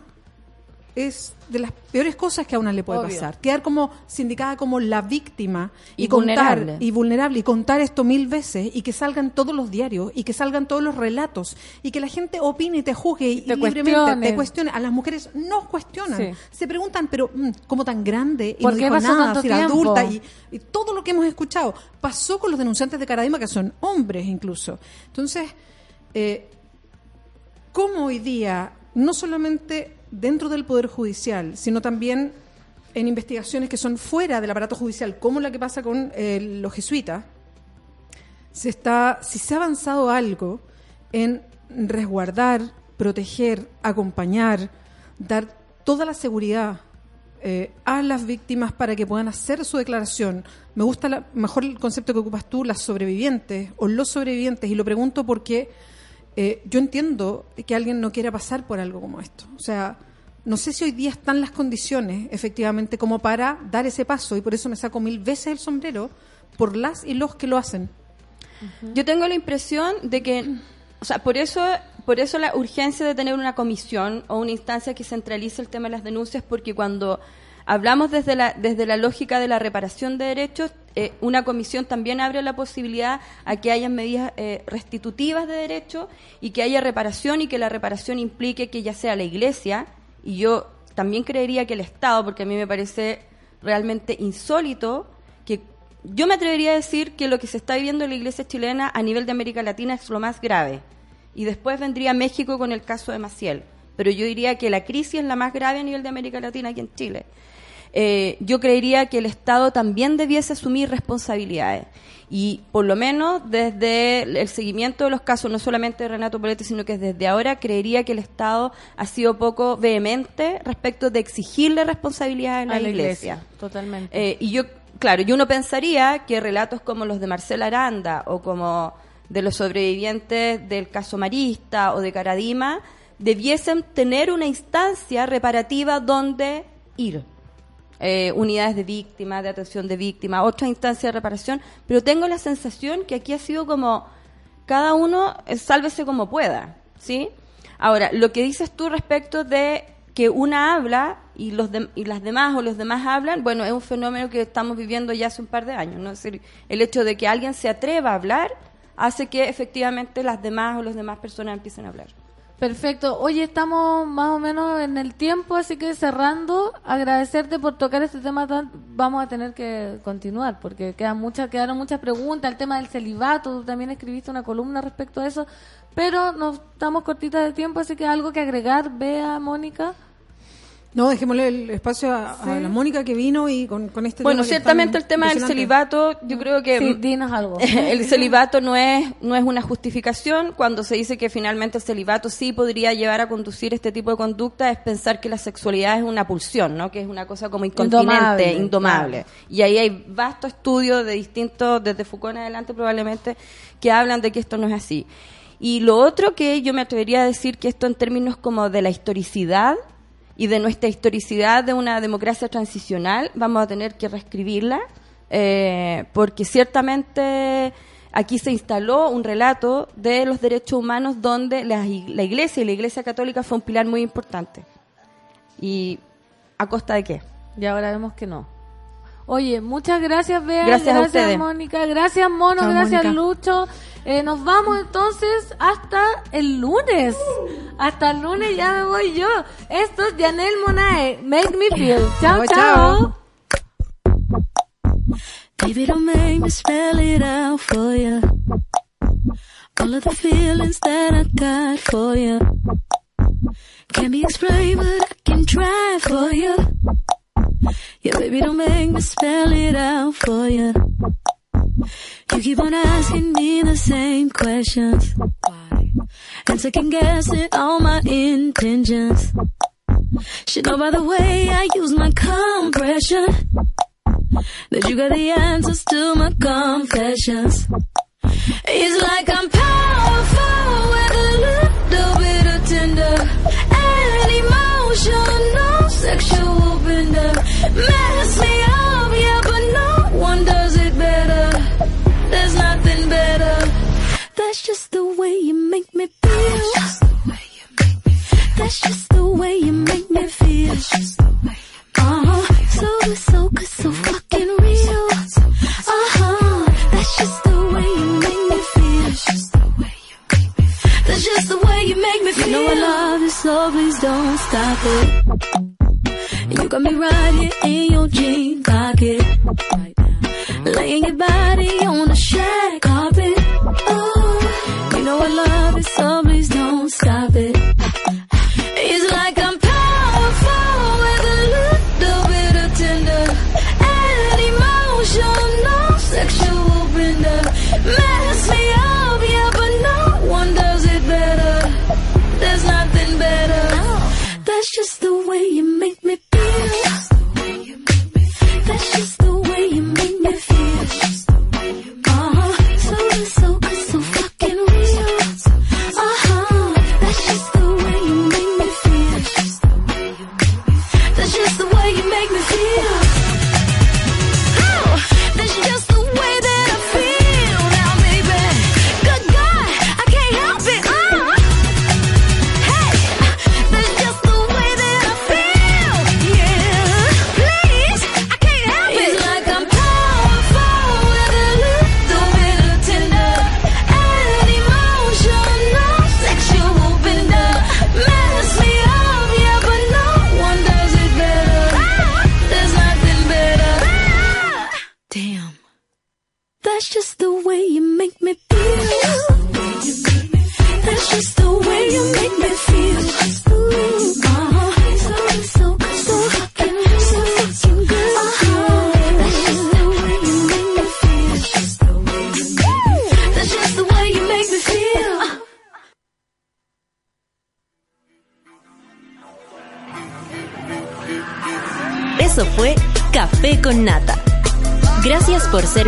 es de las peores cosas que a una le puede Obvio. pasar. Quedar como sindicada como la víctima y, Y contar vulnerable. y vulnerable y contar esto mil veces y que salgan todos los diarios y que salgan todos los relatos y que la gente opine y te juzgue y, Te y libremente te cuestione. A las mujeres no cuestionan. Sí. Se preguntan, pero mm, ¿cómo tan grande? Y ¿Por no qué dijo pasó nada, tanto si era tiempo? adulta y, y todo lo que hemos escuchado. Pasó con los denunciantes de Caradima que son hombres incluso. Entonces, eh, cómo hoy día, no solamente dentro del Poder Judicial, sino también en investigaciones que son fuera del aparato judicial, como la que pasa con eh, los jesuitas, se está, si se ha avanzado algo en resguardar, proteger, acompañar, dar toda la seguridad eh, a las víctimas para que puedan hacer su declaración. Me gusta la- mejor el concepto que ocupas tú, las sobrevivientes o los sobrevivientes, y lo pregunto porque eh, yo entiendo que alguien no quiera pasar por algo como esto. O sea, no sé si hoy día están las condiciones, efectivamente, como para dar ese paso, y por eso me saco mil veces el sombrero por las y los que lo hacen. Yo tengo la impresión de que, o sea, por eso, por eso la urgencia de tener una comisión o una instancia que centralice el tema de las denuncias, porque cuando hablamos desde la, desde la lógica de la reparación de derechos, eh, una comisión también abre la posibilidad a que haya medidas eh, restitutivas de derechos y que haya reparación y que la reparación implique que ya sea la Iglesia, y yo también creería que el Estado, porque a mí me parece realmente insólito que yo me atrevería a decir que lo que se está viviendo en la iglesia chilena a nivel de América Latina es lo más grave. Y después vendría México con el caso de Maciel. Pero yo diría que la crisis es la más grave a nivel de América Latina aquí en Chile. Eh, yo creería que el Estado también debiese asumir responsabilidades. Y por lo menos desde el seguimiento de los casos, no solamente de Renato Poletti, sino que desde ahora creería que el Estado ha sido poco vehemente respecto de exigirle responsabilidades a la, iglesia. Totalmente. Eh, y yo, claro, y uno pensaría que relatos como los de Marcela Aranda o como de los sobrevivientes del caso Marista o de Caradima debiesen tener una instancia reparativa donde ir. Eh, unidades de víctimas, de atención de víctimas, otra instancia de reparación, pero tengo la sensación que aquí ha sido como cada uno eh, sálvese como pueda, ¿sí? Ahora, lo que dices tú respecto de que una habla y los dem- y las demás o los demás hablan, bueno, es un fenómeno que estamos viviendo ya hace un par de años, ¿no? Es decir, el hecho de que alguien se atreva a hablar hace que efectivamente las demás o las demás personas empiecen a hablar. Perfecto. Oye, estamos más o menos en el tiempo, así que cerrando, agradecerte por tocar este tema. Tan, vamos a tener que continuar porque quedan muchas, quedaron muchas preguntas. El tema del celibato, tú también escribiste una columna respecto a eso, pero nos estamos cortitas de tiempo, así que algo que agregar, Bea, Mónica. No, dejémosle el espacio a, la Mónica que vino y con, con este Bueno, tema ciertamente el tema del celibato, yo creo que Sí, dinos algo. el celibato no es no es una justificación cuando se dice que finalmente el celibato sí podría llevar a conducir este tipo de conducta es pensar que la sexualidad es una pulsión, ¿no? Que es una cosa como incontinente, Indomable, indomable. Y ahí hay vasto estudio de distintos desde Foucault en adelante probablemente que hablan de que esto no es así. Y lo otro que yo me atrevería a decir que esto en términos como de la historicidad y de nuestra historicidad de una democracia transicional, vamos a tener que reescribirla, eh, porque ciertamente aquí se instaló un relato de los derechos humanos donde la, ig- la Iglesia y la Iglesia Católica fue un pilar muy importante. ¿Y a costa de qué? Y ahora vemos que no. Oye, muchas gracias, Bea. Gracias a ustedes. Mónica. Gracias, Mono. Gracias, Mónica. Lucho. Eh, nos vamos entonces hasta el lunes. Hasta el lunes ya me voy yo. Esto es Janelle Monae. Make me feel. Chao, chao. Baby, don't make me spell it out for you. All of the feelings that I got for you. Can't be explained, but I can try for you. Yeah, baby, don't make me spell it out for you. You keep on asking me the same questions. Why? And second guessing all my intentions. Should know by the way I use my compression that you got the answers to my confessions. It's like I'm powerful with a little bit of tender and emotional sexual bender. Mess me up, That's just the way you make me feel. That's just the way you make me feel. Uh-huh. So, so good, so fucking real. Uh-huh. That's just the way you make me feel. That's just the way you make me feel. You know I love you, so please don't stop it. You got me right here in your jean pocket. Laying your body on the shag carpet. It, so please don't stop it.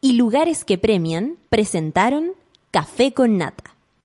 Y lugares que premian presentaron Café con Nata.